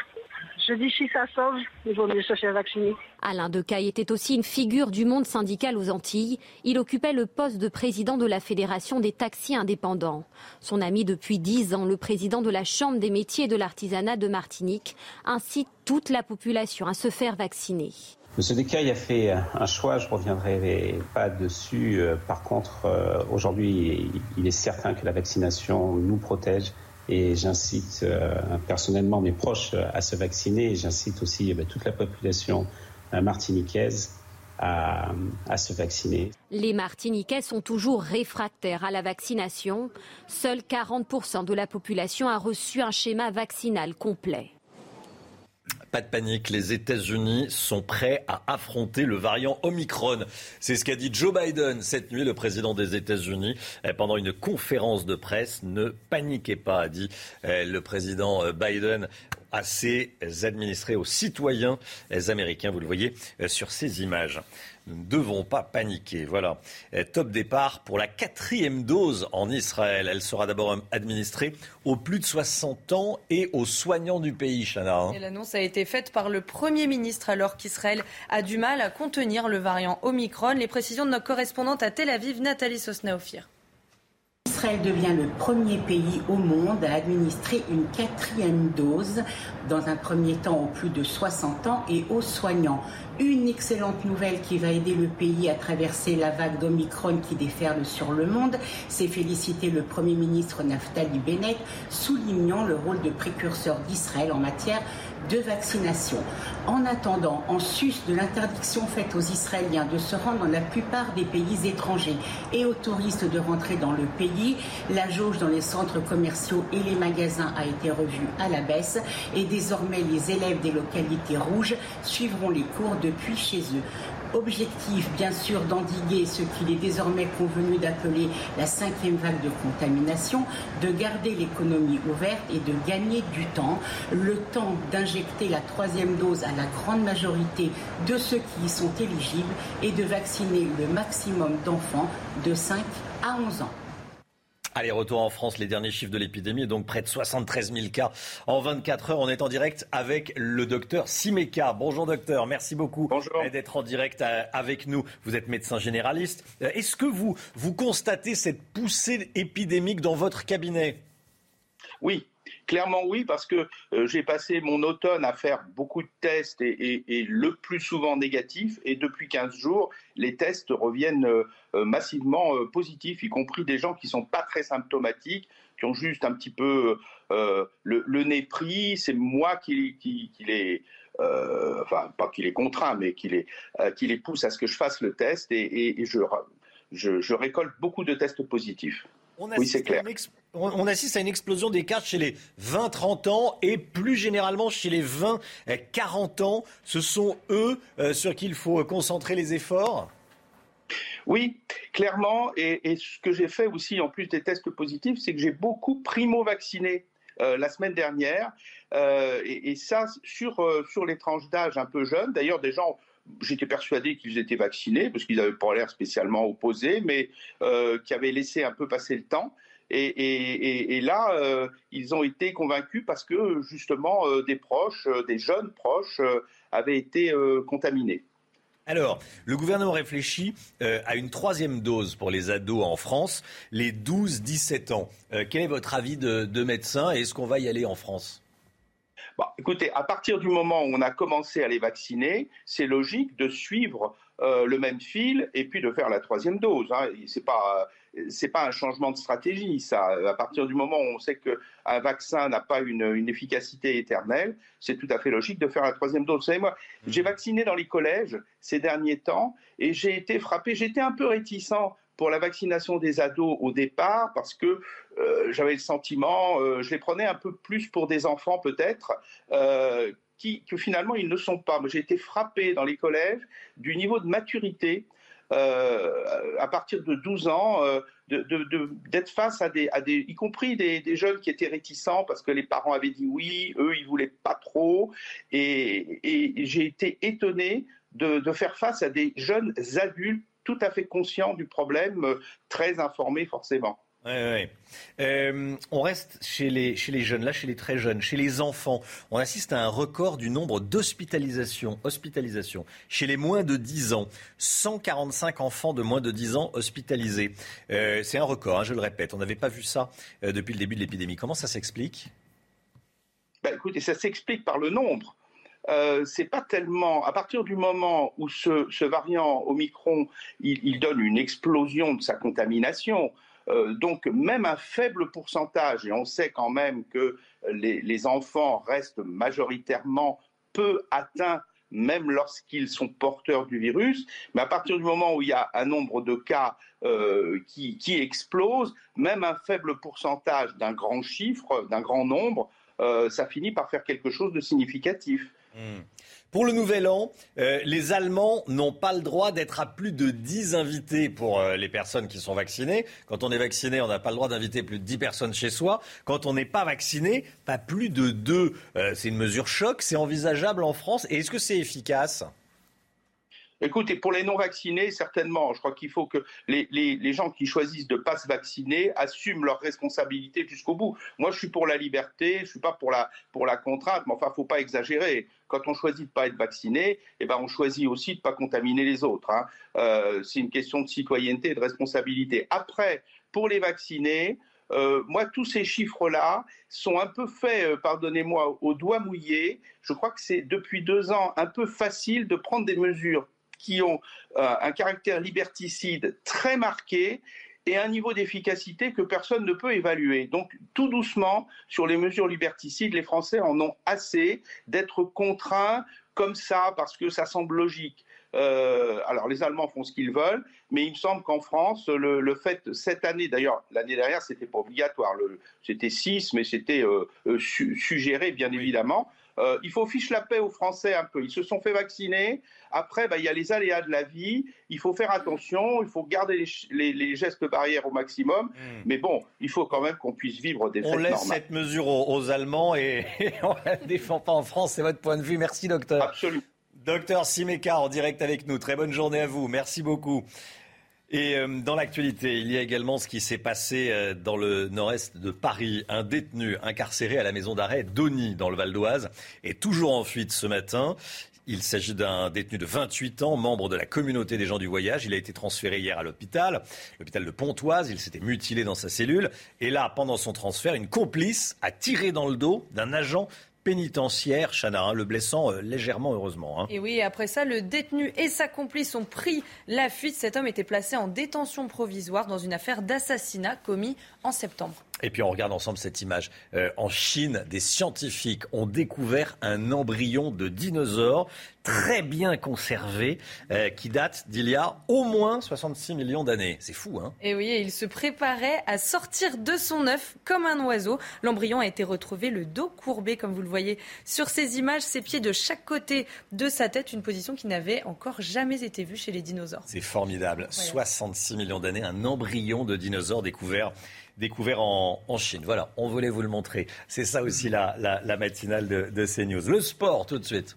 Je dis si ça sauve, il vaut mieux se faire vacciner. Alain Decaille était aussi une figure du monde syndical aux Antilles. Il occupait le poste de président de la Fédération des taxis indépendants. Son ami depuis dix ans, le président de la Chambre des métiers et de l'artisanat de Martinique, incite toute la population à se faire vacciner. Monsieur Decaille a fait un choix, je ne reviendrai pas dessus. Euh, par contre, euh, aujourd'hui, il est certain que la vaccination nous protège et j'incite euh, personnellement mes proches à se vacciner j'incite aussi eh ben, toute la population euh, martiniquaise à, à, se vacciner. Les Martiniquais sont toujours réfractaires à la vaccination. Seuls 40% de la population a reçu un schéma vaccinal complet. Pas de panique, les États-Unis sont prêts à affronter le variant Omicron. C'est ce qu'a dit Joe Biden cette nuit, le président des États-Unis, eh, pendant une conférence de presse. Ne paniquez pas, a dit eh, le président euh, Biden à ses administrés, aux citoyens américains. Vous le voyez sur ces images. Nous ne devons pas paniquer. Voilà. Top départ pour la quatrième dose en Israël. Elle sera d'abord administrée aux plus de 60 ans et aux soignants du pays, Chana. Hein. L'annonce a été faite par le Premier ministre alors qu'Israël a du mal à contenir le variant Omicron. Les précisions de notre correspondante à Tel Aviv, Nathalie Sosnaofir. Israël devient le premier pays au monde à administrer une quatrième dose, dans un premier temps aux plus de 60 ans et aux soignants. Une excellente nouvelle qui va aider le pays à traverser la vague d'Omicron qui déferle sur le monde, c'est féliciter le Premier ministre Naftali Bennett, soulignant le rôle de précurseur d'Israël en matière de vaccination. En attendant, en sus de l'interdiction faite aux Israéliens de se rendre dans la plupart des pays étrangers et aux touristes de rentrer dans le pays, la jauge dans les centres commerciaux et les magasins a été revue à la baisse et désormais les élèves des localités rouges suivront les cours depuis chez eux. Objectif, bien sûr, d'endiguer ce qu'il est désormais convenu d'appeler la cinquième vague de contamination, de garder l'économie ouverte et de gagner du temps, le temps d'injecter la troisième dose à la grande majorité de ceux qui y sont éligibles et de vacciner le maximum d'enfants de 5 à 11 ans. Allez, retour en France, les derniers chiffres de l'épidémie, donc près de 73 000 cas en 24 heures. On est en direct avec le docteur Simeka. Bonjour docteur, merci beaucoup d'être en direct euh, avec nous. Vous êtes médecin généraliste. Euh, est-ce que vous, vous constatez cette poussée épidémique dans votre cabinet? Oui, Clairement oui, parce que euh, j'ai passé mon automne à faire beaucoup de tests et, le plus souvent négatifs. Et depuis 15 jours, les tests reviennent euh, euh, massivement positifs, y compris des gens qui ne sont pas très symptomatiques, qui ont juste un petit peu le, nez pris. C'est moi qui, les... enfin, pas qui les contraint, mais qui les, pousse à ce que je fasse le test et, je récolte beaucoup de tests positifs. Oui, c'est clair on assiste à une explosion des cartes chez les 20-30 ans et plus généralement chez les 20-40 ans. Ce sont eux euh, sur qui il faut concentrer les efforts oui, clairement. Et, ce que j'ai fait aussi, en plus des tests positifs, c'est que j'ai beaucoup primo-vacciné euh, la semaine dernière. Euh, et, ça, sur, sur les tranches d'âge un peu jeunes. D'ailleurs, des gens j'étais persuadé qu'ils étaient vaccinés parce qu'ils n'avaient pas l'air spécialement opposés, mais qui avaient laissé un peu passer le temps. Et, là, euh, ils ont été convaincus parce que justement euh, des proches, euh, des jeunes proches, avaient été contaminés. Alors, le gouvernement réfléchit à une troisième dose pour les ados en France, les 12-17 ans. quel est votre avis de, de médecin et est-ce qu'on va y aller en France? Écoutez, à partir du moment où on a commencé à les vacciner, c'est logique de suivre le même fil et puis de faire la troisième dose. Hein. C'est pas c'est pas un changement de stratégie, ça. À partir du moment où on sait qu'un vaccin n'a pas une, efficacité éternelle, c'est tout à fait logique de faire la troisième dose. Vous savez, moi, mmh. j'ai vacciné dans les collèges ces derniers temps et j'ai été frappé, j'étais un peu réticent pour la vaccination des ados au départ parce que euh, j'avais le sentiment, euh, je les prenais un peu plus pour des enfants peut-être, euh, que finalement ils ne sont pas. J'ai été frappé dans les collèges du niveau de maturité à partir de 12 ans, d'être face à des, y compris des, jeunes qui étaient réticents parce que les parents avaient dit oui, eux ils voulaient pas trop, et, j'ai été étonné de, faire face à des jeunes adultes tout à fait conscients du problème, euh, très informés forcément. Euh, on reste chez les, chez les jeunes, là, chez les très jeunes, chez les enfants. On assiste à un record du nombre d'hospitalisations hospitalisation. chez les moins de 10 ans. 145 enfants de moins de 10 ans hospitalisés. Euh, c'est un record, hein, je le répète. On n'avait pas vu ça euh, depuis le début de l'épidémie. Comment ça s'explique? Ben, Écoutez, ça s'explique par le nombre. C'est pas tellement à partir du moment où ce, variant Omicron il, il, donne une explosion de sa contamination. Euh, donc même un faible pourcentage, et on sait quand même que les, enfants restent majoritairement peu atteints même lorsqu'ils sont porteurs du virus. Mais à partir du moment où il y a un nombre de cas euh, qui, explose, même un faible pourcentage d'un grand chiffre, d'un grand nombre, euh, ça finit par faire quelque chose de significatif. Hmm. Pour le nouvel an, euh, les Allemands n'ont pas le droit d'être à plus de 10 invités pour euh, les personnes qui sont vaccinées. Quand on est vacciné, on n'a pas le droit d'inviter plus de 10 personnes chez soi. Quand on n'est pas vacciné, pas plus de 2. Euh, c'est une mesure choc, c'est envisageable en France. Et est-ce que c'est efficace? Écoutez, pour les non-vaccinés, certainement. Je crois qu'il faut que les, les, gens qui choisissent de ne pas se vacciner assument leurs responsabilités jusqu'au bout. Moi, je suis pour la liberté, je ne suis pas pour la, pour la contrainte, mais enfin, il ne faut pas exagérer. Quand on choisit de ne pas être vacciné, eh ben, on choisit aussi de ne pas contaminer les autres. Hein. Euh, c'est une question de citoyenneté et de responsabilité. Après, pour les vaccinés, euh, moi, tous ces chiffres-là sont un peu faits, euh, pardonnez-moi, au doigt mouillé. Je crois que c'est depuis deux ans un peu facile de prendre des mesures qui ont euh, un caractère liberticide très marqué et un niveau d'efficacité que personne ne peut évaluer. Donc tout doucement, sur les mesures liberticides, les Français en ont assez d'être contraints comme ça parce que ça semble logique. Euh, alors les Allemands font ce qu'ils veulent, mais il me semble qu'en France, le, fait, cette année, d'ailleurs, l'année dernière, c'était pas obligatoire, c'était 6, mais c'était euh, suggéré, bien évidemment. Euh, il faut fiche la paix aux Français un peu. Ils se sont fait vacciner. Après, bah, il y a les aléas de la vie. Il faut faire attention. Il faut garder les, gestes barrières au maximum. Hmm. Mais bon, il faut quand même qu'on puisse vivre des On laisse cette mesure aux, Allemands et, on ne la défend pas en France. C'est votre point de vue. Merci, docteur. Absolument. Docteur Simeka en direct avec nous. Très bonne journée à vous. Merci beaucoup. Et euh, dans l'actualité, il y a également ce qui s'est passé euh, dans le nord-est de Paris. Un détenu incarcéré à la maison d'arrêt d'Ony, dans le Val d'Oise, est toujours en fuite ce matin. Il s'agit d'un détenu de 28 ans, membre de la communauté des gens du voyage. Il a été transféré hier à l'hôpital, l'hôpital de Pontoise. Il s'était mutilé dans sa cellule. Et là, pendant son transfert, une complice a tiré dans le dos d'un agent pénitentiaire, Chana, hein, le blessant euh, légèrement heureusement. Hein. Et oui, après ça, le détenu et sa complice ont pris la fuite. Cet homme était placé en détention provisoire dans une affaire d'assassinat commis en septembre. Et puis on regarde ensemble cette image. Euh, en Chine, des scientifiques ont découvert un embryon de dinosaure très bien conservé euh, qui date d'il y a au moins 66 millions d'années. C'est fou, hein? Et oui, il se préparait à sortir de son œuf comme un oiseau. L'embryon a été retrouvé le dos courbé, comme vous le voyez sur ces images, ses pieds de chaque côté de sa tête, une position qui n'avait encore jamais été vue chez les dinosaures. C'est formidable. 66 millions d'années, un embryon de dinosaure découvert découvert en, Chine. Voilà, on voulait vous le montrer. C'est ça aussi la, matinale de, de CNews. Le sport, tout de suite.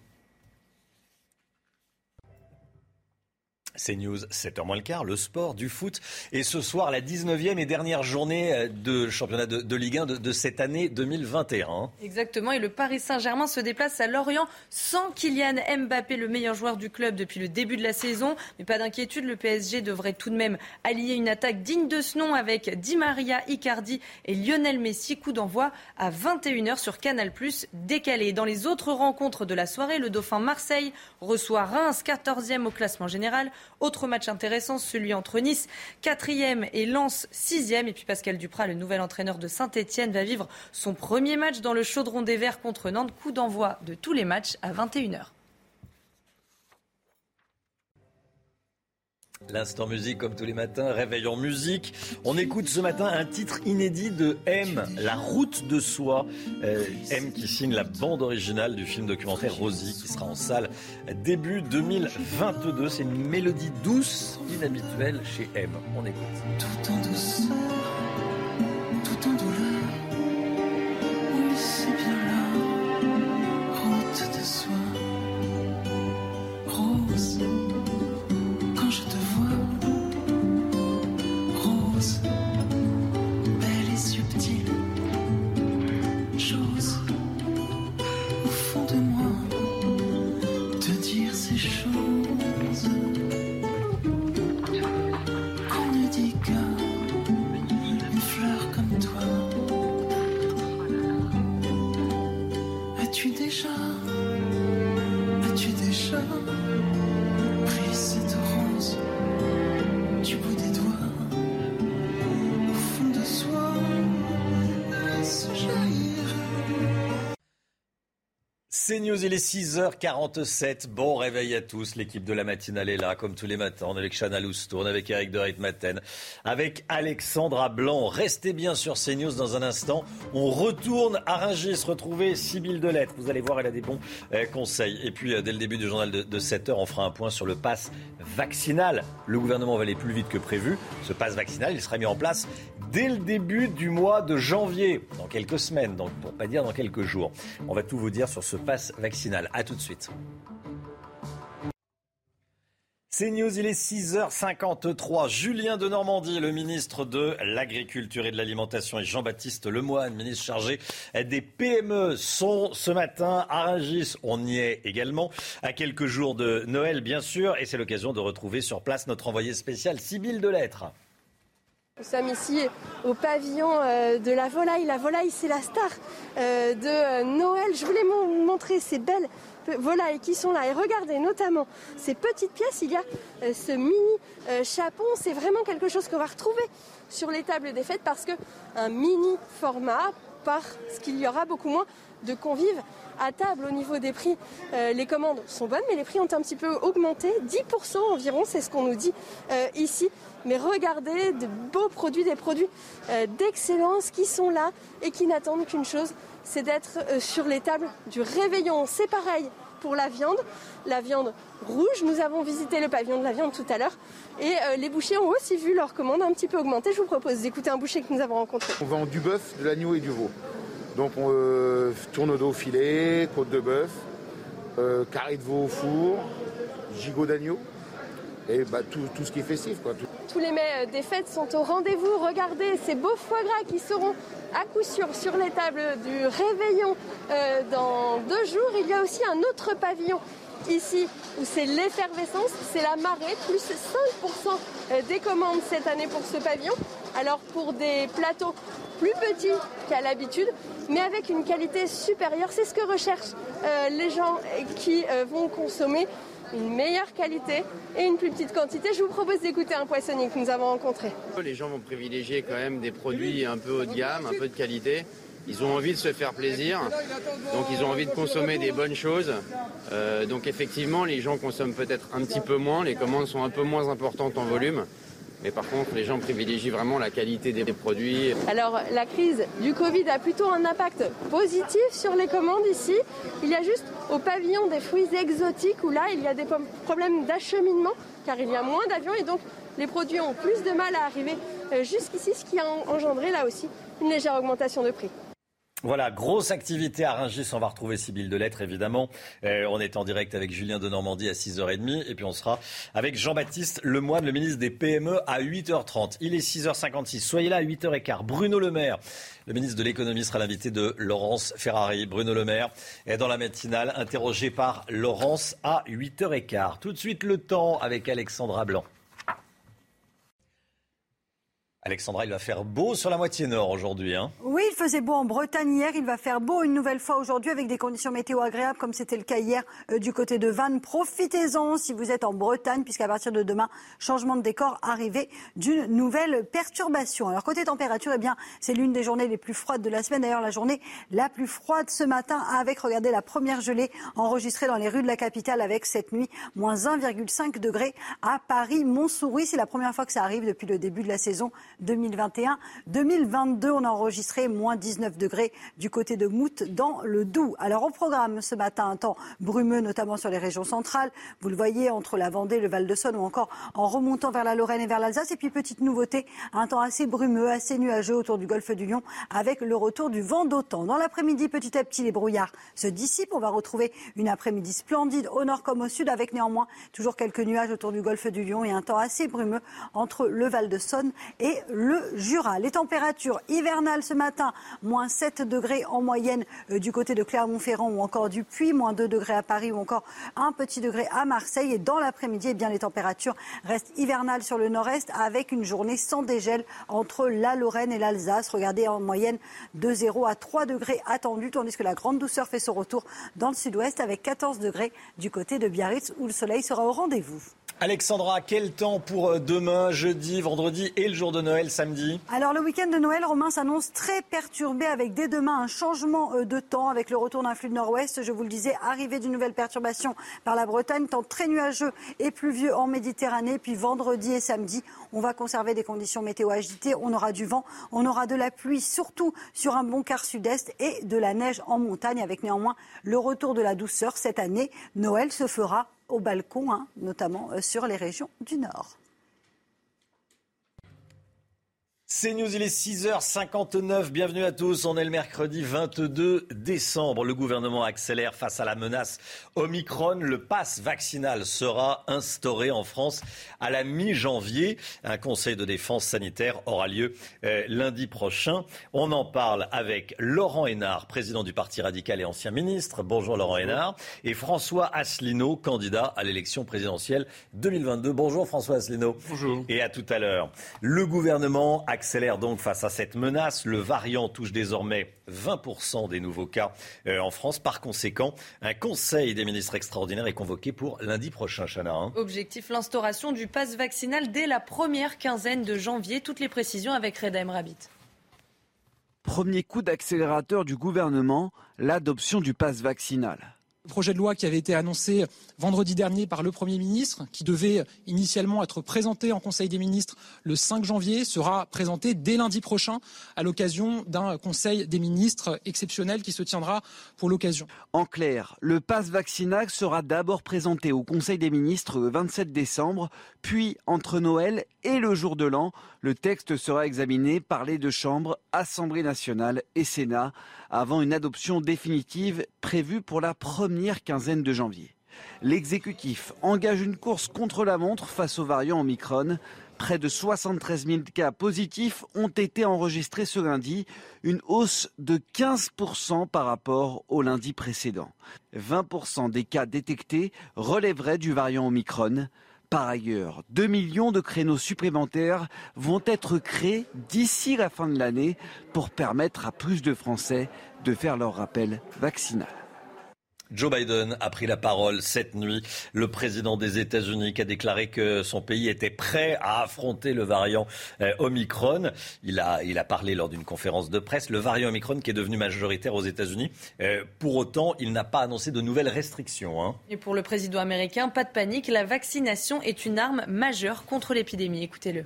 C'est News, 7h moins le quart, le sport, du foot. Et ce soir, la 19e et dernière journée euh, de championnat de, Ligue 1 de, cette année 2021. Exactement. Et le Paris Saint-Germain se déplace à Lorient sans Kylian Mbappé, le meilleur joueur du club depuis le début de la saison. Mais pas d'inquiétude, le PSG devrait tout de même allier une attaque digne de ce nom avec Di Maria, Icardi et Lionel Messi. Coup d'envoi à 21h sur Canal+, décalé. Dans les autres rencontres de la soirée, le Dauphin Marseille reçoit Reims, 14e au classement général. Autre match intéressant, celui entre Nice, 4e et Lens, 6e. Et puis Pascal Duprat, le nouvel entraîneur de Saint-Etienne, va vivre son premier match dans le chaudron des Verts contre Nantes. Coup d'envoi de tous les matchs à 21h. L'instant musique, comme tous les matins, réveil en musique. On écoute ce matin un titre inédit de M, La route de soi. Euh, M qui signe la bande originale du film documentaire Rosie, qui sera en salle début 2022. C'est une mélodie douce, inhabituelle chez M. On écoute. Tout en douceur, C'est News, il est 6h47. Bon réveil à tous. L'équipe de la matinale est là, comme tous les matins. On est avec Chana Loustourne, avec Eric de Maten, avec Alexandra Blanc. Restez bien sur CNews dans un instant. On retourne à Rungis, retrouver Sybille Delettre. Vous allez voir, elle a des bons euh, conseils. Et puis, euh, dès le début du journal de, de 7h, on fera un point sur le pass vaccinal. Le gouvernement va aller plus vite que prévu. Ce pass vaccinal, il sera mis en place dès le début du mois de janvier, dans quelques semaines, donc pour pas dire dans quelques jours. On va tout vous dire sur ce passe vaccinal. A tout de suite. C'est News, il est 6h53. Julien de Normandie, le ministre de l'Agriculture et de l'Alimentation, et Jean-Baptiste Lemoyne, ministre chargé des PME, sont ce matin à Rungis. On y est également à quelques jours de Noël, bien sûr, et c'est l'occasion de retrouver sur place notre envoyé spécial, Sybille Delettre. Nous sommes ici au pavillon euh, de la volaille. La volaille, c'est la star euh, de euh, Noël. Je voulais vous montrer ces belles volailles qui sont là. Et regardez notamment ces petites pièces. Il y a ce mini chapon. C'est vraiment quelque chose qu'on va retrouver sur les tables des fêtes parce qu'un mini format, parce qu'il y aura beaucoup moins de convives à table au niveau des prix. les commandes sont bonnes, mais les prix ont un petit peu augmenté. 10% environ, c'est ce qu'on nous dit ici mais regardez de beaux produits, des produits euh, d'excellence qui sont là et qui n'attendent qu'une chose, c'est d'être euh, sur les tables du réveillon. C'est pareil pour la viande, la viande rouge. Nous avons visité le pavillon de la viande tout à l'heure et euh, les bouchers ont aussi vu leur commande un petit peu augmenter. Je vous propose d'écouter un boucher que nous avons rencontré. On vend du bœuf, de l'agneau et du veau. Donc on tourne d'eau filet, côte de bœuf, carré de veau au four, gigot d'agneau et bah, tout, ce qui est festif. Quoi. Tous les mets euh, des fêtes sont au rendez-vous. Regardez ces beaux foie gras qui seront à coup sûr sur les tables du réveillon euh, dans deux jours. Il y a aussi un autre pavillon ici où c'est l'effervescence, c'est la marée, plus 5% euh, des commandes cette année pour ce pavillon. Alors pour des plateaux plus petits qu'à l'habitude, mais avec une qualité supérieure, c'est ce que recherchent les gens qui vont consommer une meilleure qualité et une plus petite quantité. Je vous propose d'écouter un poissonnier que nous avons rencontré. Les gens vont privilégier quand même des produits un peu haut de gamme, un peu de qualité. Ils ont envie de se faire plaisir, donc ils ont envie de consommer des bonnes choses. Euh, donc effectivement, les gens consomment peut-être un petit peu moins, les commandes sont un peu moins importantes en volume. Mais par contre, les gens privilégient vraiment la qualité des produits. Alors, la crise du Covid a plutôt un impact positif sur les commandes ici. Il y a juste au pavillon des fruits exotiques où là, il y a des problèmes d'acheminement car il y a moins d'avions et donc les produits ont plus de mal à arriver euh, jusqu'ici, ce qui a engendré là aussi une légère augmentation de prix. Voilà, grosse activité à Rungis. On va retrouver Sybille Delettre, évidemment. Euh, on est en direct avec Julien de Normandie à 6h30. Et puis on sera avec Jean-Baptiste Lemoyne, le ministre des PME, à 8h30. Il est 6h56. Soyez là à 8h15. Bruno Le Maire, le ministre de l'économie, sera l'invité de Laurence Ferrari. Bruno Le Maire est dans la matinale, interrogé par Laurence à 8h15. Tout de suite, le temps avec Alexandra Blanc. Alexandra, il va faire beau sur la moitié nord aujourd'hui. Hein oui, il faisait beau en Bretagne hier. Il va faire beau une nouvelle fois aujourd'hui avec des conditions météo agréables comme c'était le cas hier euh, du côté de Vannes. Profitez-en si vous êtes en Bretagne puisqu'à partir de demain, changement de décor, arrivée d'une nouvelle perturbation. Alors côté température, eh bien, c'est l'une des journées les plus froides de la semaine. D'ailleurs, la journée la plus froide ce matin avec, regardez, la première gelée enregistrée dans les rues de la capitale avec cette nuit, moins 1,5 degrés à Paris-Montsouris. C'est la première fois que ça arrive depuis le début de la saison 2021-2022. On a enregistré moins 19 degrés du côté de Mout dans le Doubs. Alors au programme ce matin, un temps brumeux, notamment sur les régions centrales. Vous le voyez entre la Vendée, le Val-de-Saône ou encore en remontant vers la Lorraine et vers l'Alsace. Et puis petite nouveauté, un temps assez brumeux, assez nuageux autour du golfe du Lion avec le retour du vent d'autant. Dans l'après-midi, petit à petit, les brouillards se dissipent. On va retrouver une après-midi splendide au nord comme au sud avec néanmoins toujours quelques nuages autour du golfe du Lion et un temps assez brumeux entre le Val-de-Saône et le Jura. Les températures hivernales ce matin, moins 7 degrés en moyenne euh, du côté de Clermont-Ferrand ou encore du Puy, moins 2 degrés à Paris ou encore un petit degré à Marseille. Et dans l'après-midi, eh bien, les températures restent hivernales sur le nord-est avec une journée sans dégel entre la Lorraine et l'Alsace. Regardez en moyenne de 0 à 3 degrés attendus, tandis que la grande douceur fait son retour dans le sud-ouest avec 14 degrés du côté de Biarritz où le soleil sera au rendez-vous. Alexandra, quel temps pour euh, demain, jeudi, vendredi et le jour de Noël, samedi? Alors le week-end de Noël, Romain s'annonce très perturbé avec dès demain un changement euh, de temps avec le retour d'un flux de nord-ouest. Je vous le disais, arrivée d'une nouvelle perturbation par la Bretagne, temps très nuageux et pluvieux en Méditerranée. Puis vendredi et samedi, on va conserver des conditions météo agitées. On aura du vent, on aura de la pluie, surtout sur un bon quart sud-est et de la neige en montagne avec néanmoins le retour de la douceur cette année. Noël se fera au balcon, hein, notamment euh, sur les régions du Nord. C'est News, il est 6h59. Bienvenue à tous. On est le mercredi 22 décembre. Le gouvernement accélère face à la menace Omicron. Le pass vaccinal sera instauré en France à la mi-janvier. Un conseil de défense sanitaire aura lieu euh, lundi prochain. On en parle avec Laurent Hénard, président du Parti radical et ancien ministre. Bonjour Laurent Hénard. Et François Asselineau, candidat à l'élection présidentielle 2022. Bonjour François Asselineau. Bonjour. Et à tout à l'heure. Le gouvernement accélère donc face à cette menace. Le variant touche désormais 20% des nouveaux cas euh, en France. Par conséquent, un conseil des ministres extraordinaire est convoqué pour lundi prochain, Chana. hein. Objectif l'instauration du pass vaccinal dès la première quinzaine de janvier. Toutes les précisions avec Reda Rabbit. Premier coup d'accélérateur du gouvernement, l'adoption du pass vaccinal. Projet de loi qui avait été annoncé vendredi dernier par le Premier ministre, qui devait initialement être présenté en Conseil des ministres le 5 janvier, sera présenté dès lundi prochain à l'occasion d'un Conseil des ministres exceptionnel qui se tiendra pour l'occasion. En clair, le pass vaccinal sera d'abord présenté au Conseil des ministres le 27 décembre, puis entre Noël et le jour de l'an, le texte sera examiné par les deux chambres, Assemblée nationale et Sénat, avant une adoption définitive prévue pour la première quinzaine de janvier. L'exécutif engage une course contre la montre face aux variants Omicron. Près de 73 000 cas positifs ont été enregistrés ce lundi, une hausse de 15% par rapport au lundi précédent. 20% des cas détectés relèveraient du variant Omicron. Par ailleurs, 2 millions de créneaux supplémentaires vont être créés d'ici la fin de l'année pour permettre à plus de Français de faire leur rappel vaccinal. Joe Biden a pris la parole cette nuit. Le président des États-Unis qui a déclaré que son pays était prêt à affronter le variant euh, Omicron. Il a, il a parlé lors d'une conférence de presse. Le variant Omicron qui est devenu majoritaire aux États-Unis. Euh, pour autant, il n'a pas annoncé de nouvelles restrictions. hein. Et pour le président américain, pas de panique, la vaccination est une arme majeure contre l'épidémie. Écoutez-le.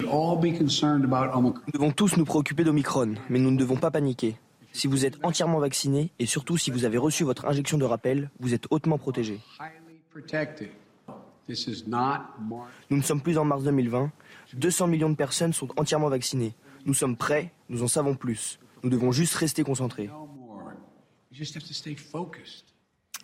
Nous devons tous nous préoccuper d'Omicron, mais nous ne devons pas paniquer. Si vous êtes entièrement vacciné et surtout si vous avez reçu votre injection de rappel, vous êtes hautement protégé. Nous ne sommes plus en mars 2020. 200 millions de personnes sont entièrement vaccinées. Nous sommes prêts, nous en savons plus. Nous devons juste rester concentrés.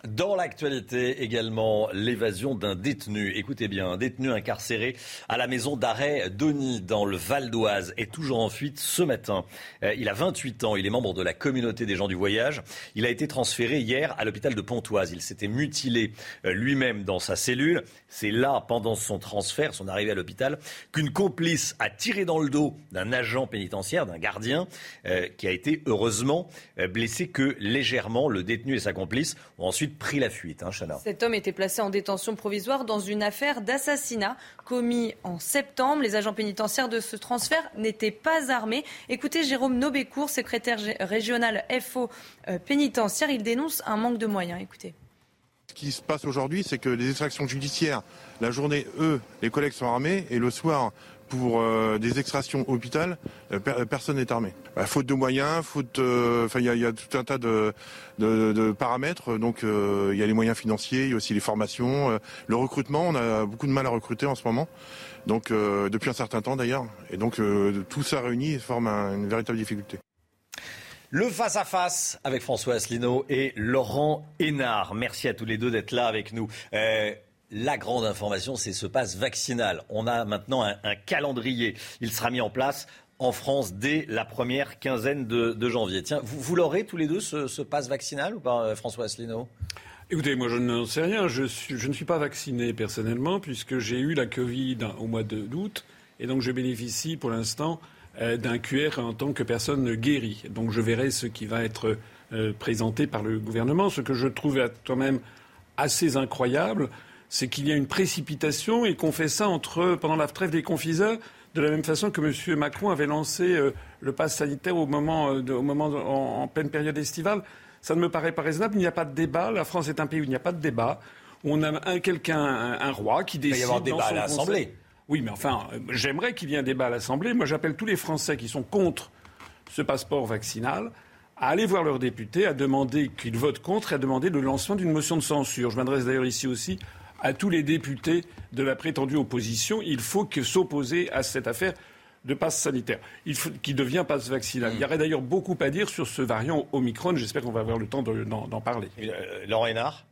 Dans l'actualité également, l'évasion d'un détenu. Écoutez bien, un détenu incarcéré à la maison d'arrêt d'Ony dans le Val d'Oise est toujours en fuite ce matin. Euh, il a 28 ans, il est membre de la communauté des gens du voyage. Il a été transféré hier à l'hôpital de Pontoise. Il s'était mutilé euh, lui-même dans sa cellule. C'est là, pendant son transfert, son arrivée à l'hôpital, qu'une complice a tiré dans le dos d'un agent pénitentiaire, d'un gardien, euh, qui a été heureusement blessé que légèrement. Le détenu et sa complice ont ensuite pris la fuite. Hein, Chana. Cet homme était placé en détention provisoire dans une affaire d'assassinat commis en septembre. Les agents pénitentiaires de ce transfert n'étaient pas armés. Écoutez Jérôme Nobécourt, secrétaire régional FO euh, pénitentiaire. Il dénonce un manque de moyens. Écoutez. Ce qui se passe aujourd'hui, c'est que les extractions judiciaires, la journée, eux, les collègues sont armés, et le soir, pour euh, des extractions hôpital, euh, per- personne n'est armé. Bah, faute de moyens, faute, euh, enfin, il y, a- tout un tas de, paramètres. Donc, euh, il y a les moyens financiers, il y a aussi les formations, euh, le recrutement. On a beaucoup de mal à recruter en ce moment. Donc, euh, depuis un certain temps d'ailleurs. Et donc, euh, tout ça réuni forme un- une véritable difficulté. Le face-à-face avec François Asselineau et Laurent Hénard. Merci à tous les deux d'être là avec nous. Euh, la grande information, c'est ce passe vaccinal. On a maintenant un, calendrier. Il sera mis en place en France dès la première quinzaine de, janvier. Tiens, vous, l'aurez tous les deux, ce, ce passe vaccinal ou pas, euh, François Asselineau? Écoutez, moi je n'en sais rien. Je, ne suis pas vacciné personnellement puisque j'ai eu la Covid au mois d'août et donc je bénéficie pour l'instant euh, d'un QR en tant que personne guérie. Donc je verrai ce qui va être euh, présenté par le gouvernement. Ce que je trouve quand même assez incroyable, c'est qu'il y a une précipitation et qu'on fait ça entre, pendant la trêve des confiseurs, de la même façon que M. Macron avait lancé euh, le pass sanitaire au moment, euh, de- au moment de- en, en pleine période estivale. Ça ne me paraît pas raisonnable. Il n'y a pas de débat. La France est un pays où il n'y a pas de débat. Où on a un, quelqu'un, un, un roi qui Il va y décide. avoir débat à l'Assemblée. Oui, mais enfin, j'aimerais qu'il y ait un débat à l'Assemblée. Moi, j'appelle tous les Français qui sont contre ce passeport vaccinal à aller voir leurs députés, à demander qu'ils votent contre et à demander le lancement d'une motion de censure. Je m'adresse d'ailleurs ici aussi à tous les députés de la prétendue opposition. Il faut que s'opposer à cette affaire de passe sanitaire, il faut, qui devient passe vaccinal. Il y aurait d'ailleurs beaucoup à dire sur ce variant Omicron. J'espère qu'on va avoir le temps de- d'en d'en parler. Euh, Laurent Hénard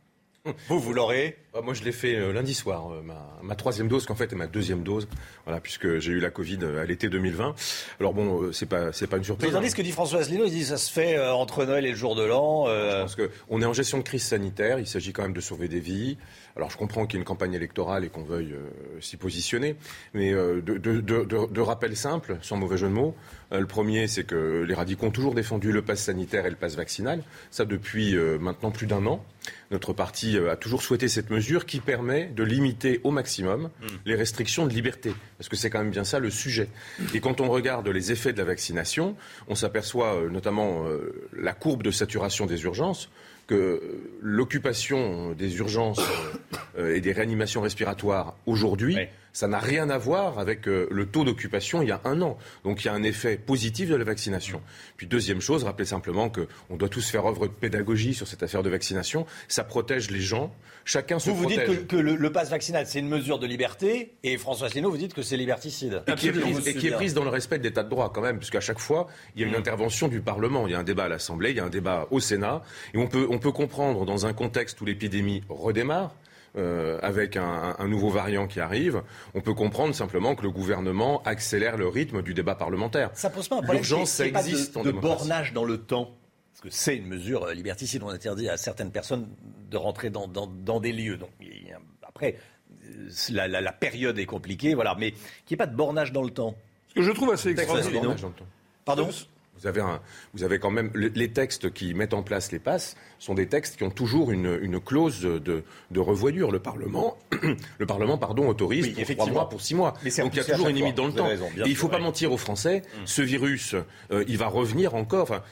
Vous, vous l'aurez Bah, Moi, je l'ai fait euh, lundi soir, euh, ma, ma troisième dose, qu'en fait est ma deuxième dose, voilà, puisque j'ai eu la Covid euh, à l'été 2020. Alors bon, c'est pas, c'est pas une Vous surprise. entendez ce que dit François Asselineau Il dit ça se fait entre Noël et le jour de l'an. euh, Parce qu'on est en gestion de crise sanitaire, il s'agit quand même de sauver des vies. Alors je comprends qu'il y ait une campagne électorale et qu'on veuille s'y positionner, mais de, de, de, de- de rappel simple, sans mauvais jeu de mots. Le premier, c'est que les radicaux ont toujours défendu le pass sanitaire et le pass vaccinal, ça depuis maintenant plus d'un an. Notre parti a toujours souhaité cette mesure qui permet de limiter au maximum les restrictions de liberté, parce que c'est quand même bien ça le sujet. Et quand on regarde les effets de la vaccination, on s'aperçoit euh, notamment euh, la courbe de saturation des urgences que euh, l'occupation des urgences et des réanimations respiratoires aujourd'hui, ça n'a rien à voir avec euh, le taux d'occupation il y a un an. Donc il y a un effet positif de la vaccination. Puis deuxième chose, rappelez simplement qu'on doit tous faire œuvre de pédagogie sur cette affaire de vaccination. Ça protège les gens. Chacun se Vous, vous dites protège. que, que le, le pass vaccinal, c'est une mesure de liberté, et François Asselineau, vous dites que c'est liberticide. Et qui, est prise, et qui est prise dans le respect de l'état de droit quand même, puisqu'à chaque fois, il y a une intervention du Parlement. Il y a un débat à l'Assemblée, il y a un débat au Sénat. Et on peut, on peut comprendre, dans un contexte où l'épidémie redémarre, euh, avec un, un nouveau variant qui arrive, on peut comprendre simplement que le gouvernement accélère le rythme du débat parlementaire. Ça pose pas un problème L'urgence, ça ait pas existe de, en de démocratie. bornage dans le temps. Parce que c'est une mesure euh, liberticide. On interdit à certaines personnes de rentrer dans, dans- dans des lieux. Donc, après, euh, la, la- la période est compliquée, voilà. Mais qu'il n'y ait pas de bornage dans le temps. Ce que je trouve assez extraordinaire. Pardon Vous avez, un, vous avez quand même les textes qui mettent en place les passes sont des textes qui ont toujours une, une clause de, de revoyure. Le Parlement, le Parlement, pardon, autorise Oui, pour trois mois, pour six mois. Donc il y a toujours une limite fois. dans le temps. raison, Et il sûr, faut pas mentir aux Français. Ce virus, euh, il va revenir encore. Enfin,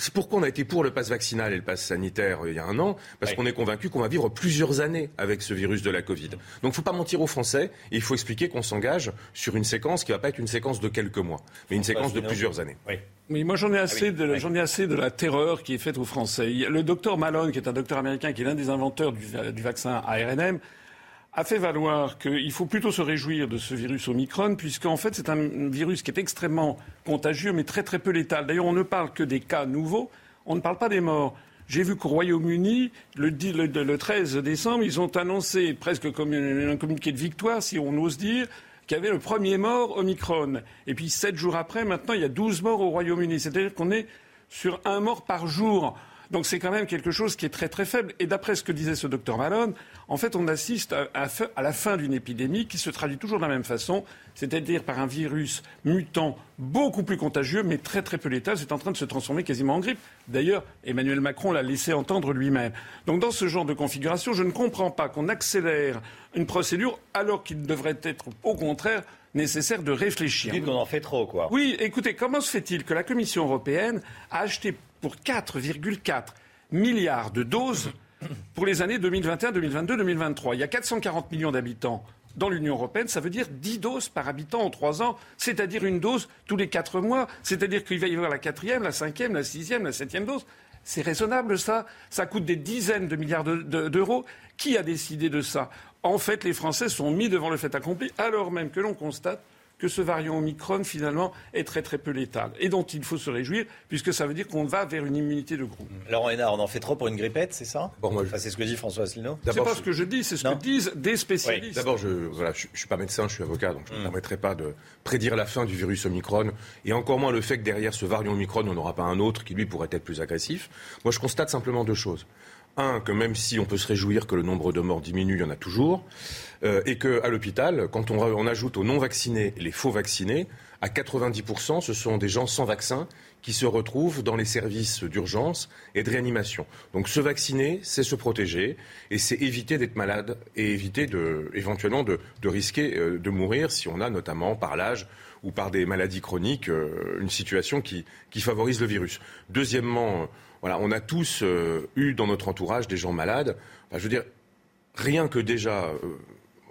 c'est pourquoi on a été pour le pass vaccinal et le pass sanitaire euh, il y a un an, parce qu'on est convaincu qu'on va vivre plusieurs années avec ce virus de la Covid. Donc il ne faut pas mentir aux Français, et il faut expliquer qu'on s'engage sur une séquence qui ne va pas être une séquence de quelques mois, mais une séquence de plusieurs années. Oui, moi j'en ai, Ah oui, de, j'en ai assez de la terreur qui est faite aux Français. Il y a- Le docteur Malone, qui est un docteur américain, qui est l'un des inventeurs du, du vaccin ARNM, a fait valoir qu'il faut plutôt se réjouir de ce virus Omicron, puisqu'en fait c'est un virus qui est extrêmement contagieux, mais très très peu létal. D'ailleurs, on ne parle que des cas nouveaux, on ne parle pas des morts. J'ai vu qu'au Royaume-Uni, le, le 13 décembre, ils ont annoncé presque comme un communiqué de victoire, si on ose dire, qu'il y avait le premier mort Omicron. Et puis sept jours après, maintenant, il y a 12 morts au Royaume-Uni. C'est-à-dire qu'on est sur un mort par jour. Donc c'est quand même quelque chose qui est très très faible. Et d'après ce que disait ce docteur Malone, en fait, on assiste à, à fa- à la fin d'une épidémie qui se traduit toujours de la même façon, c'est-à-dire par un virus mutant beaucoup plus contagieux, mais très très peu létal. C'est en train de se transformer quasiment en grippe. D'ailleurs, Emmanuel Macron l'a laissé entendre lui-même. Donc dans ce genre de configuration, je ne comprends pas qu'on accélère une procédure alors qu'il devrait être au contraire nécessaire de réfléchir. Vous dites qu'on en fait trop, quoi. Oui, écoutez, comment se fait-il que la Commission européenne a acheté pour 4,4 milliards de doses pour les années 2021, 2022, 2023 Il y a 440 millions d'habitants dans l'Union européenne, ça veut dire 10 doses par habitant en trois ans, c'est-à-dire une dose tous les quatre mois, c'est-à-dire qu'il va y avoir la quatrième, la cinquième, la sixième, la septième dose. C'est raisonnable ça Ça coûte des dizaines de milliards de- de- d'euros. Qui a décidé de ça? En fait, les Français sont mis devant le fait accompli, alors même que l'on constate que ce variant Omicron, finalement, est très très peu létal. Et dont il faut se réjouir, puisque ça veut dire qu'on va vers une immunité de groupe. Laurent Hénard, on en fait trop pour une grippette, c'est ça? Bon, moi, je- Enfin, C'est ce que dit François Asselineau C'est pas ce que je dis, c'est ce que disent des spécialistes. D'abord, je ne je suis pas médecin, je suis avocat, donc je ne me permettrai pas de prédire la fin du virus Omicron, et encore moins le fait que derrière ce variant Omicron, on n'aura pas un autre qui, lui, pourrait être plus agressif. Moi, je constate simplement deux choses. Un, que même si on peut se réjouir que le nombre de morts diminue, il y en a toujours, euh, et qu'à l'hôpital, quand on, ajoute aux non-vaccinés les faux vaccinés, à 90%, ce sont des gens sans vaccin qui se retrouvent dans les services d'urgence et de réanimation. Donc se vacciner, c'est se protéger et c'est éviter d'être malade et éviter de, éventuellement de, risquer euh, de mourir si on a notamment par l'âge ou par des maladies chroniques euh, une situation qui, favorise le virus. Deuxièmement, voilà, on a tous eu dans notre entourage des gens malades. je veux dire, rien que déjà,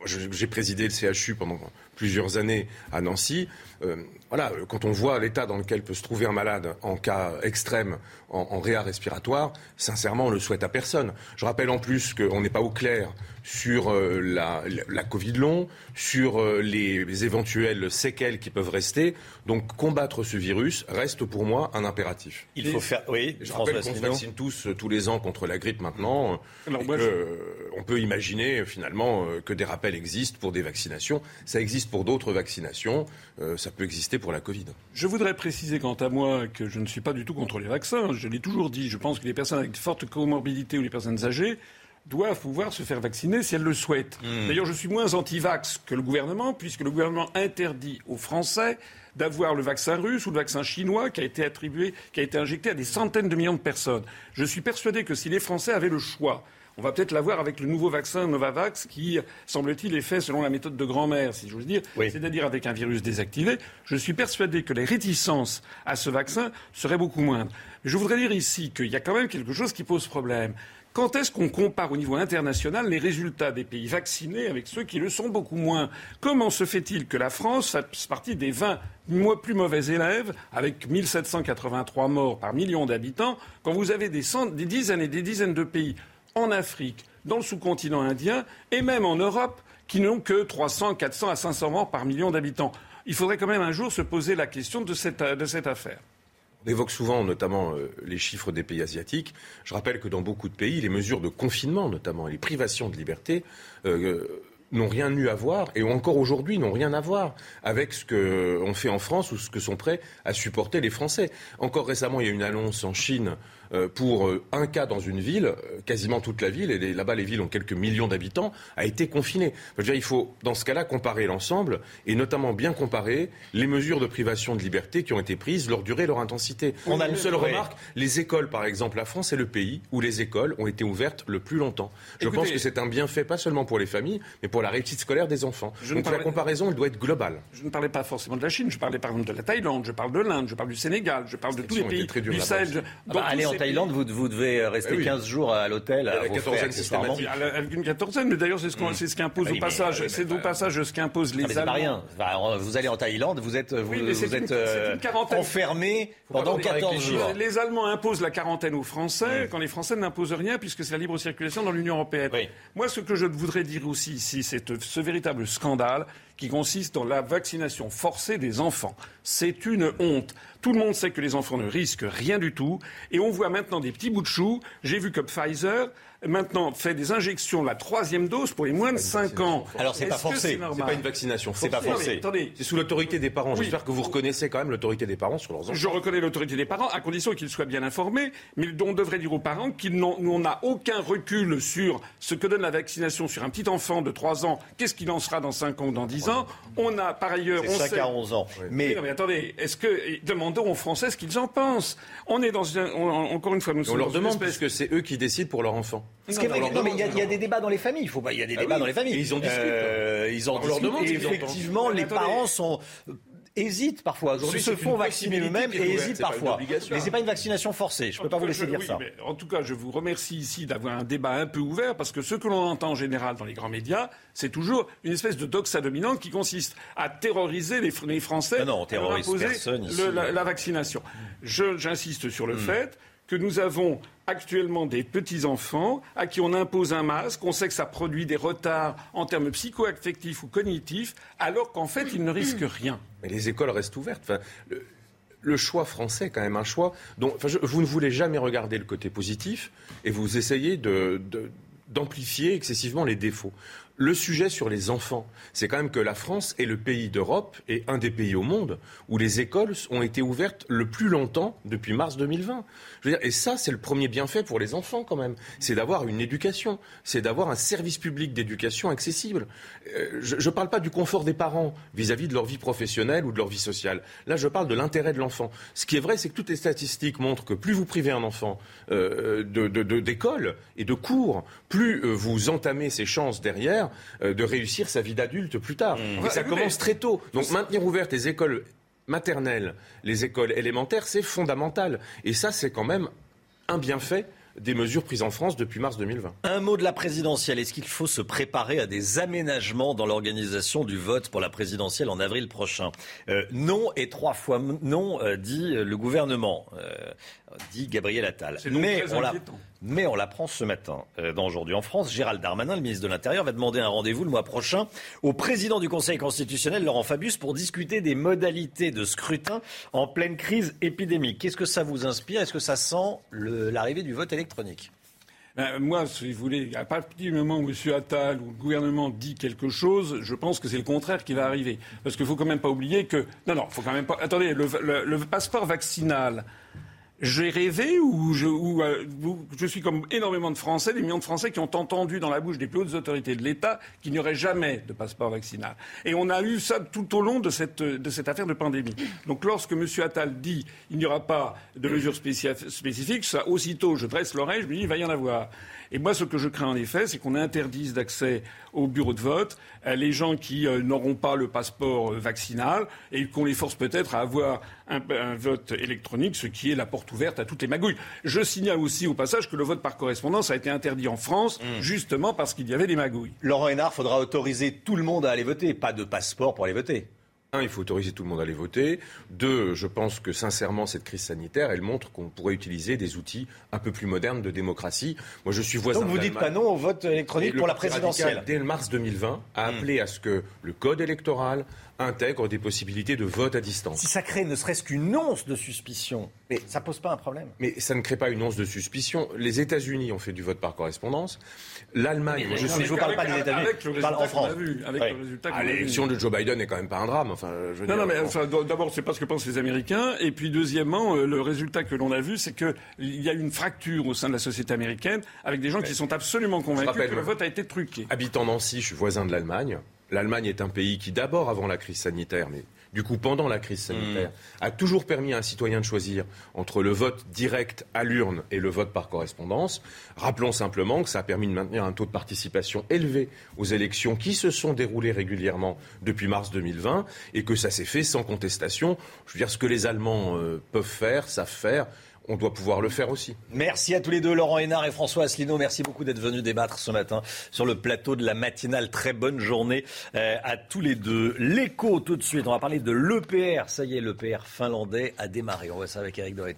j'ai présidé le CHU pendant plusieurs années à Nancy. Euh, voilà, quand on voit l'état dans lequel peut se trouver un malade en cas extrême en, en réa respiratoire, sincèrement, on le souhaite à personne. Je rappelle en plus qu'on n'est pas au clair sur euh, la, la, Covid long, sur euh, les, éventuelles séquelles qui peuvent rester. Donc combattre ce virus reste pour moi un impératif. Il faut faire. Oui, je rappelle qu'on se vaccine tous tous les ans contre la grippe maintenant. On peut imaginer finalement que des rappels existent pour des vaccinations. Ça existe pour d'autres vaccinations. ça peut exister pour la Covid. Je voudrais préciser quant à moi que je ne suis pas du tout contre les vaccins. Je l'ai toujours dit. Je pense que les personnes avec de fortes comorbidités ou les personnes âgées doivent pouvoir se faire vacciner si elles le souhaitent. Hmm. D'ailleurs, je suis moins anti-vax que le gouvernement, puisque le gouvernement interdit aux Français d'avoir le vaccin russe ou le vaccin chinois qui a été attribué, qui a été injecté à des centaines de millions de personnes. Je suis persuadé que si les Français avaient le choix on va peut-être l'avoir avec le nouveau vaccin Novavax qui, semble-t-il, est fait selon la méthode de grand-mère, si j'ose dire, c'est-à-dire avec un virus désactivé. Je suis persuadé que les réticences à ce vaccin seraient beaucoup moindres. Mais je voudrais dire ici qu'il y a quand même quelque chose qui pose problème. Quand est-ce qu'on compare au niveau international les résultats des pays vaccinés avec ceux qui le sont beaucoup moins? Comment se fait-il que la France fasse partie des 20 plus mauvais élèves, avec 1783 morts par million d'habitants, quand vous avez des, des dizaines et des dizaines de pays en Afrique, dans le sous-continent indien et même en Europe qui n'ont que 300, 400 à 500 morts par million d'habitants? Il faudrait quand même un jour se poser la question de cette, affaire. On évoque souvent notamment euh, les chiffres des pays asiatiques. Je rappelle que dans beaucoup de pays, les mesures de confinement, notamment les privations de liberté, euh, n'ont rien eu à voir et encore aujourd'hui n'ont rien à voir avec ce qu'on fait en France ou ce que sont prêts à supporter les Français. Encore récemment, il y a une annonce en Chine euh, pour euh, un cas dans une ville, euh, quasiment toute la ville, et là-bas les villes ont quelques millions d'habitants, a été confinée. il faut dans ce cas-là comparer l'ensemble et notamment bien comparer les mesures de privation de liberté qui ont été prises, leur durée, leur intensité. On a une seule remarque, les écoles par exemple, la France est le pays où les écoles ont été ouvertes le plus longtemps. Je pense que c'est un bienfait pas seulement pour les familles, mais pour la réussite scolaire des enfants. Donc la comparaison, elle doit être globale. Je ne parlais pas forcément de la Chine, je parlais par exemple de la Thaïlande, je parle de l'Inde, je parle du Sénégal, je parle de tous les pays du Sahel. Ah bah, Thaïlande, vous, vous devez rester 15 eh jours à l'hôtel. À, la quatorzaine systématique. Avec une quatorzaine, mais d'ailleurs, c'est ce, qu ce qu'impose ah au passage. C'est au passage ce qu'impose les Allemands. rien. vous allez en Thaïlande, vous êtes, vous, vous êtes euh, enfermé pendant 14 jours. Les Allemands imposent la quarantaine aux Français, quand les Français n'imposent rien, puisque c'est la libre circulation dans l'Union européenne. Moi, ce que je voudrais dire aussi ici, c'est ce véritable scandale qui consiste dans la vaccination forcée des enfants. C'est une honte. Tout le monde sait que les enfants ne risquent rien du tout. Et on voit maintenant des petits bouts de choux. J'ai vu que Pfizer maintenant fait des injections, la troisième dose pour les moins de 5 ans. Alors c'est pas forcé. C'est pas une vaccination. C'est pas forcé. C'est sous l'autorité des parents. J'espère que vous reconnaissez quand même l'autorité des parents sur leurs enfants. Je reconnais l'autorité des parents à condition qu'ils soient bien informés, mais on devrait dire aux parents qu'on n'a aucun recul sur ce que donne la vaccination sur un petit enfant de 3 ans. Qu'est-ce qu'il en sera dans 5 ans ou dans 10 ans? On a par ailleurs. On 5 à 11 ans. Mais... mais attendez, est-ce que demandons aux Français ce qu'ils en pensent On est dans encore une fois nous on leur demande parce que c'est eux qui décident pour leur enfant. Ce qui est vrai, non, mais il y, a des débats dans les familles. Il faut pas, il y a des ah débats dans les familles. ils en discutent. Euh, ils en discutent. Et effectivement, les parents sont hésitent parfois. Aujourd'hui, se font vacciner eux-mêmes et hésitent parfois. Mais c'est pas une vaccination forcée. Je peux pas vous laisser dire ça. en tout cas, je vous remercie ici d'avoir un débat un peu ouvert parce que ce que l'on entend en général dans les grands médias, c'est toujours une espèce de doxa dominante qui consiste à terroriser les, Français, non, non, on terrorise personne la, vaccination. J'insiste sur le hmm. fait que nous avons actuellement des petits-enfants à qui on impose un masque, on sait que ça produit des retards en termes psycho-affectifs ou cognitifs, alors qu'en fait, ils ne risquent rien. Mais les écoles restent ouvertes. le, choix français quand même un choix dont vous ne voulez jamais regarder le côté positif et vous essayez d'amplifier excessivement les défauts Le sujet sur les enfants, c'est quand même que la France est le pays d'Europe et un des pays au monde où les écoles ont été ouvertes le plus longtemps depuis mars 2020. Je veux dire, et ça, c'est le premier bienfait pour les enfants quand même. C'est d'avoir une éducation, c'est d'avoir un service public d'éducation accessible. Euh, je ne parle pas du confort des parents vis-à-vis de leur vie professionnelle ou de leur vie sociale. Là, je parle de l'intérêt de l'enfant. Ce qui est vrai, c'est que toutes les statistiques montrent que plus vous privez un enfant euh, d'école et de cours, plus euh, vous entamez ses chances derrière euh, de réussir sa vie d'adulte plus tard. Mmh. Et ça commence très tôt. Donc maintenir ouvertes les écoles maternelles, les écoles élémentaires, c'est fondamental. Et ça, c'est quand même un bienfait des mesures prises en France depuis mars 2020. Un mot de la présidentielle. Est-ce qu'il faut se préparer à des aménagements dans l'organisation du vote pour la présidentielle en avril prochain? Euh, Non et trois fois non, euh, dit le gouvernement, euh, dit Gabriel Attal. Mais on, la, mais on l'apprend ce matin euh, dans Aujourd'hui en France. Gérald Darmanin, le ministre de l'Intérieur, va demander un rendez-vous le mois prochain au président du Conseil constitutionnel, Laurent Fabius, pour discuter des modalités de scrutin en pleine crise épidémique. Qu'est-ce que ça vous inspire? Est-ce que ça sent l'arrivée du vote électronique? Ben, moi, si vous voulez, à partir du moment où M. Attal ou le gouvernement dit quelque chose, je pense que c'est le contraire qui va arriver. Parce qu'il faut quand même pas oublier que. Non, non, faut quand même pas. Attendez, le passeport vaccinal. J'ai rêvé ou, je, ou, euh, je suis comme énormément de Français, des millions de Français qui ont entendu dans la bouche des plus hautes autorités de l'État qu'il n'y aurait jamais de passeport vaccinal. Et on a eu ça tout au long de cette, de cette affaire de pandémie. Donc lorsque M. Attal dit il n'y aura pas de mesures spécifi- spécifiques, ça aussitôt je dresse l'oreille, je me dis il va y en avoir. Et moi, ce que je crains en effet, c'est qu'on interdise d'accès au bureau de vote à les gens qui euh, n'auront pas le passeport euh, vaccinal et qu'on les force peut-être à avoir un, un vote électronique, ce qui est la porte ouverte à toutes les magouilles. Je signale aussi au passage que le vote par correspondance a été interdit en France justement parce qu'il y avait des magouilles. Laurent Hénard, faudra autoriser tout le monde à aller voter, pas de passeport pour aller voter. Un, il faut autoriser tout le monde à aller voter. Deux, je pense que sincèrement, cette crise sanitaire, elle montre qu'on pourrait utiliser des outils un peu plus modernes de démocratie. Moi, je suis voisin Donc vous dites pas non au vote électronique Et le pour la présidentielle radical, dès le mars 2020, a appelé à ce que le code électoral intègre des possibilités de vote à distance. Si ça crée ne serait-ce qu'une once de suspicion, mais ça pose pas un problème. Mais ça ne crée pas une once de suspicion. Les États-Unis ont fait du vote par correspondance. L'Allemagne, je vous parle pas des États-Unis. Je parle en France. vu, avec Ouais. le résultat Ah. L'élection de Joe Biden n'est quand même pas un drame. Enfin, je veux Non, dire, non, mais enfin, d'abord, c'est pas ce que pensent les Américains. Et puis, deuxièmement, euh, le résultat que l'on a vu, c'est qu'il y a une fracture au sein de la société américaine avec des gens qui sont absolument convaincus rappelle, que le vote a été truqué. Habitant Nancy, je suis voisin de l'Allemagne. L'Allemagne est un pays qui, d'abord avant la crise sanitaire, mais du coup pendant la crise sanitaire, a toujours permis à un citoyen de choisir entre le vote direct à l'urne et le vote par correspondance. Rappelons simplement que ça a permis de maintenir un taux de participation élevé aux élections qui se sont déroulées régulièrement depuis mars 2020 et que ça s'est fait sans contestation. Je veux dire, ce que les Allemands euh, peuvent faire, savent faire, on doit pouvoir le faire aussi. Merci à tous les deux, Laurent Hénard et François Asselineau. Merci beaucoup d'être venus débattre ce matin sur le plateau de la matinale. Très bonne journée euh, à tous les deux. L'écho tout de suite. On va parler de l'EPR. Ça y est, l'EPR finlandais a démarré. On voit ça avec Eric Dorit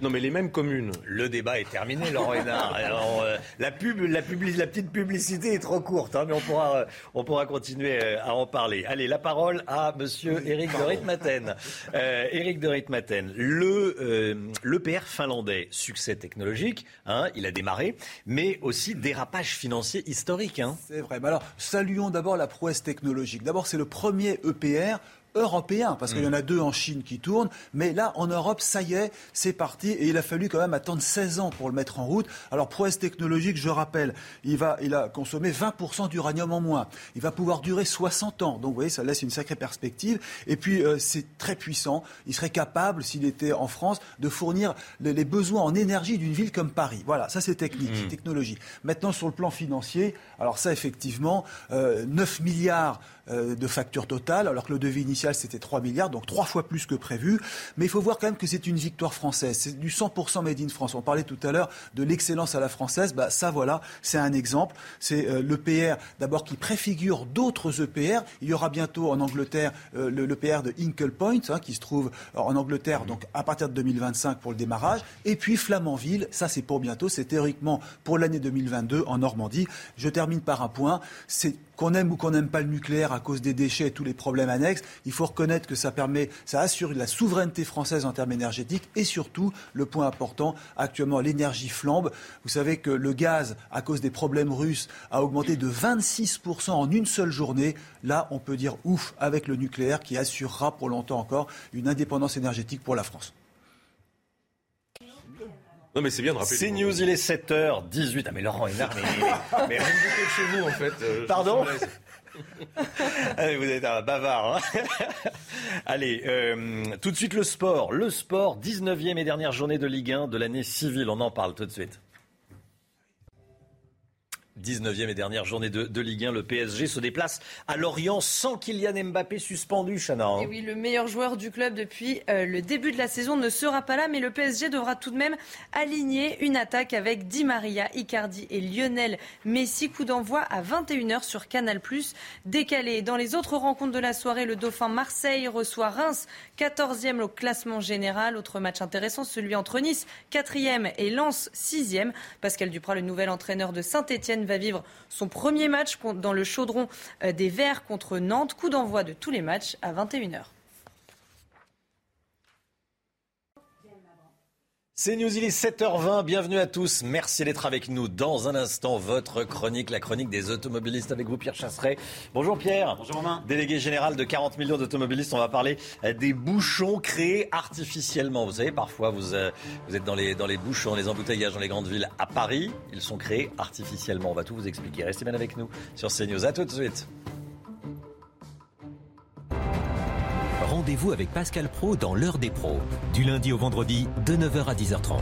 Non, mais les mêmes communes. Le débat est terminé, Laurent Hénard. Alors, euh, la, pub, la, publi- la petite publicité est trop courte, hein, mais on pourra, euh, on pourra continuer euh, à en parler. Allez, la parole à Monsieur Éric de Ritmaten. Éric de Ritmaten, le l'EPR finlandais, succès technologique, hein, il a démarré, mais aussi dérapage financier historique. Hein. C'est vrai. Mais alors, saluons d'abord la prouesse technologique. D'abord, c'est le premier EPR européen, parce qu'il y en a deux en Chine qui tournent, mais là, en Europe, ça y est, c'est parti, et il a fallu quand même attendre 16 ans pour le mettre en route. Alors, prouesse technologique, je rappelle, il, va, il a consommé 20% d'uranium en moins. Il va pouvoir durer 60 ans, donc vous voyez, ça laisse une sacrée perspective. Et puis, euh, c'est très puissant. Il serait capable, s'il était en France, de fournir les, les besoins en énergie d'une ville comme Paris. Voilà, ça c'est technique, c'est technologie. Maintenant, sur le plan financier, alors ça, effectivement, euh, 9 milliards de facture totale, alors que le devis initial c'était 3 milliards, donc trois fois plus que prévu. Mais il faut voir quand même que c'est une victoire française. C'est du 100% made in France. On parlait tout à l'heure de l'excellence à la française. Bah, ça, voilà, c'est un exemple. C'est euh, l'EPR d'abord qui préfigure d'autres EPR. Il y aura bientôt en Angleterre euh, le l'EPR de Hinkle Point, hein, qui se trouve en Angleterre, donc à partir de 2025 pour le démarrage. Et puis Flamanville, ça c'est pour bientôt. C'est théoriquement pour l'année 2022 en Normandie. Je termine par un point. C'est qu'on aime ou qu'on n'aime pas le nucléaire à cause des déchets et tous les problèmes annexes, il faut reconnaître que ça permet, assure la souveraineté française en termes énergétiques et surtout, le point important, actuellement, l'énergie flambe. Vous savez que le gaz, à cause des problèmes russes, a augmenté de 26% en une seule journée. Là, on peut dire ouf avec le nucléaire qui assurera pour longtemps encore une indépendance énergétique pour la France. Non, mais c'est bien de rappeler. C'est News, il est 7h18. Ah, mais Laurent est énervé. Mais, mais, de chez vous, en fait. euh, Pardon Allez, vous êtes un bavard. hein. Allez, euh, tout de suite le sport. Le sport, 19e et dernière journée de Ligue 1 de l'année civile. On en parle tout de suite. 19e et dernière journée de, Ligue 1, le PSG se déplace à Lorient sans Kylian Mbappé suspendu, Chana. hein. Et oui, le meilleur joueur du club depuis euh, le début de la saison ne sera pas là, mais le PSG devra tout de même aligner une attaque avec Di Maria, Icardi et Lionel Messi. Coup d'envoi à 21h sur Canal+. Décalé. Dans les autres rencontres de la soirée, le Dauphin Marseille reçoit Reims, 14e au classement général. Autre match intéressant, celui entre Nice, 4e et Lens, 6e. Pascal Duprat, le nouvel entraîneur de Saint-Etienne, va vivre son premier match dans le chaudron euh, des Verts contre Nantes. Coup d'envoi de tous les matchs à 21h. C'est News, il est 7h20. Bienvenue à tous. Merci d'être avec nous. Dans un instant, votre chronique, la chronique des automobilistes avec vous, Pierre Chasseret. Bonjour Pierre. Bonjour Romain. Délégué général de 40 millions d'automobilistes. On va parler euh, des bouchons créés artificiellement. Vous savez, parfois, vous, euh, vous êtes dans les, dans les bouchons, les embouteillages dans les grandes villes. À Paris, ils sont créés artificiellement. On va tout vous expliquer. Restez bien avec nous sur CNews. À tout de suite. Rendez-vous avec Pascal Pro dans l'heure des pros, du lundi au vendredi de 9h à 10h30.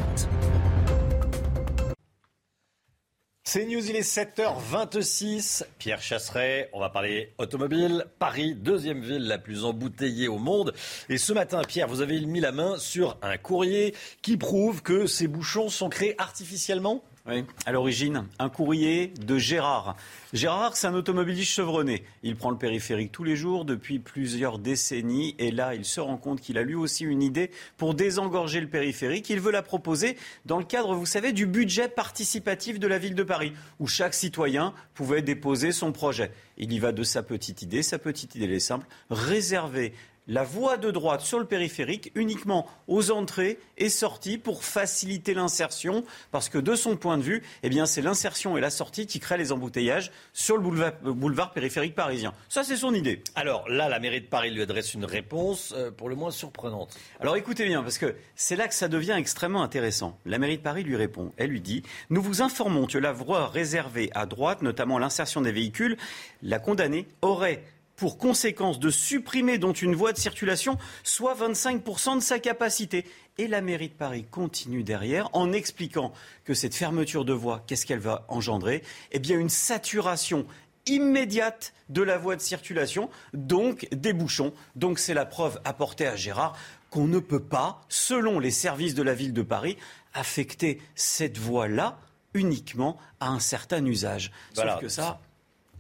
C'est News, il est 7h26. Pierre Chasseret, on va parler automobile. Paris, deuxième ville la plus embouteillée au monde. Et ce matin, Pierre, vous avez mis la main sur un courrier qui prouve que ces bouchons sont créés artificiellement? Oui, à l'origine, un courrier de Gérard. Gérard, c'est un automobiliste chevronné. Il prend le périphérique tous les jours depuis plusieurs décennies et là, il se rend compte qu'il a lui aussi une idée pour désengorger le périphérique. Il veut la proposer dans le cadre, vous savez, du budget participatif de la ville de Paris, où chaque citoyen pouvait déposer son projet. Il y va de sa petite idée. Sa petite idée, elle est simple, réserver la voie de droite sur le périphérique uniquement aux entrées et sorties pour faciliter l'insertion parce que de son point de vue, eh bien, c'est l'insertion et la sortie qui créent les embouteillages sur le boulevard, euh, boulevard périphérique parisien. Ça, c'est son idée. Alors là, la mairie de Paris lui adresse une réponse euh, pour le moins surprenante. Alors écoutez bien, parce que c'est là que ça devient extrêmement intéressant. La mairie de Paris lui répond. Elle lui dit Nous vous informons que la voie réservée à droite, notamment l'insertion des véhicules, la condamnée aurait pour conséquence de supprimer dont une voie de circulation, soit 25% de sa capacité. Et la mairie de Paris continue derrière en expliquant que cette fermeture de voie, qu'est-ce qu'elle va engendrer? Eh bien, une saturation immédiate de la voie de circulation, donc des bouchons. Donc c'est la preuve apportée à Gérard qu'on ne peut pas, selon les services de la ville de Paris, affecter cette voie-là uniquement à un certain usage. Voilà. Sauf que ça,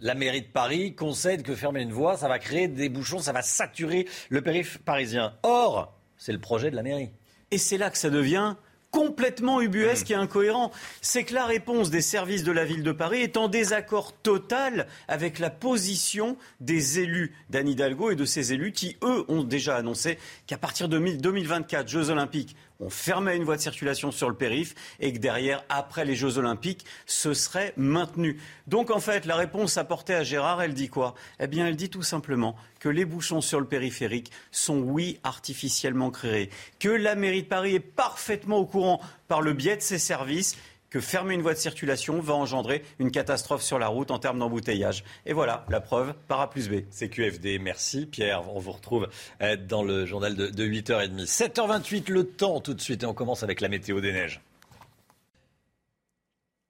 La mairie de Paris concède que fermer une voie, ça va créer des bouchons, ça va saturer le périph' parisien. Or, c'est le projet de la mairie. Et c'est là que ça devient complètement ubuesque et incohérent. C'est que la réponse des services de la ville de Paris est en désaccord total avec la position des élus d'Anne Hidalgo et de ces élus qui, eux, ont déjà annoncé qu'à partir de 2024, Jeux Olympiques, on fermait une voie de circulation sur le périph' et que derrière, après les Jeux Olympiques, ce serait maintenu. Donc en fait, la réponse apportée à Gérard, elle dit quoi? Eh bien, elle dit tout simplement que les bouchons sur le périphérique sont, oui, artificiellement créés, que la mairie de Paris est parfaitement au courant par le biais de ses services que fermer une voie de circulation va engendrer une catastrophe sur la route en termes d'embouteillage. Et voilà, la preuve par A plus B. C'est QFD. Merci Pierre. On vous retrouve euh, dans le journal de 8h30. 7h28, le temps tout de suite. Et on commence avec la météo des neiges.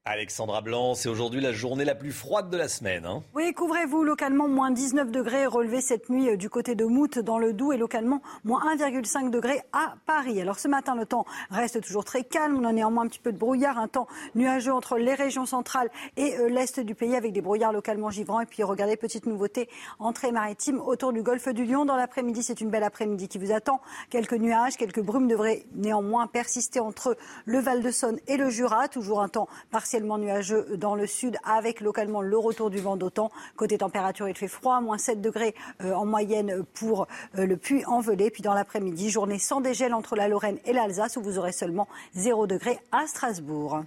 Alexandra Blanc, c'est aujourd'hui la journée la plus froide de la semaine. hein. Oui, couvrez-vous localement moins 19 degrés relevé cette nuit euh, du côté de Mout dans le Doubs et localement moins 1,5 degrés à Paris. Alors ce matin, le temps reste toujours très calme. On a néanmoins un petit peu de brouillard, un temps nuageux entre les régions centrales et euh, l'est du pays avec des brouillards localement givrants. Et puis regardez, petite nouveauté, entrée maritime autour du golfe du Lion. Dans l'après-midi, c'est une belle après-midi qui vous attend. Quelques nuages, quelques brumes devraient néanmoins persister entre le Val de Saône et le Jura. Toujours un temps partiel partiellement nuageux dans le sud, avec localement le retour du vent d'automne. Côté température, il fait froid, moins 7 degrés euh, en moyenne pour euh, le puits envelé. Puis dans l'après-midi, journée sans dégel entre la Lorraine et l'Alsace, où vous aurez seulement 0 degré à Strasbourg.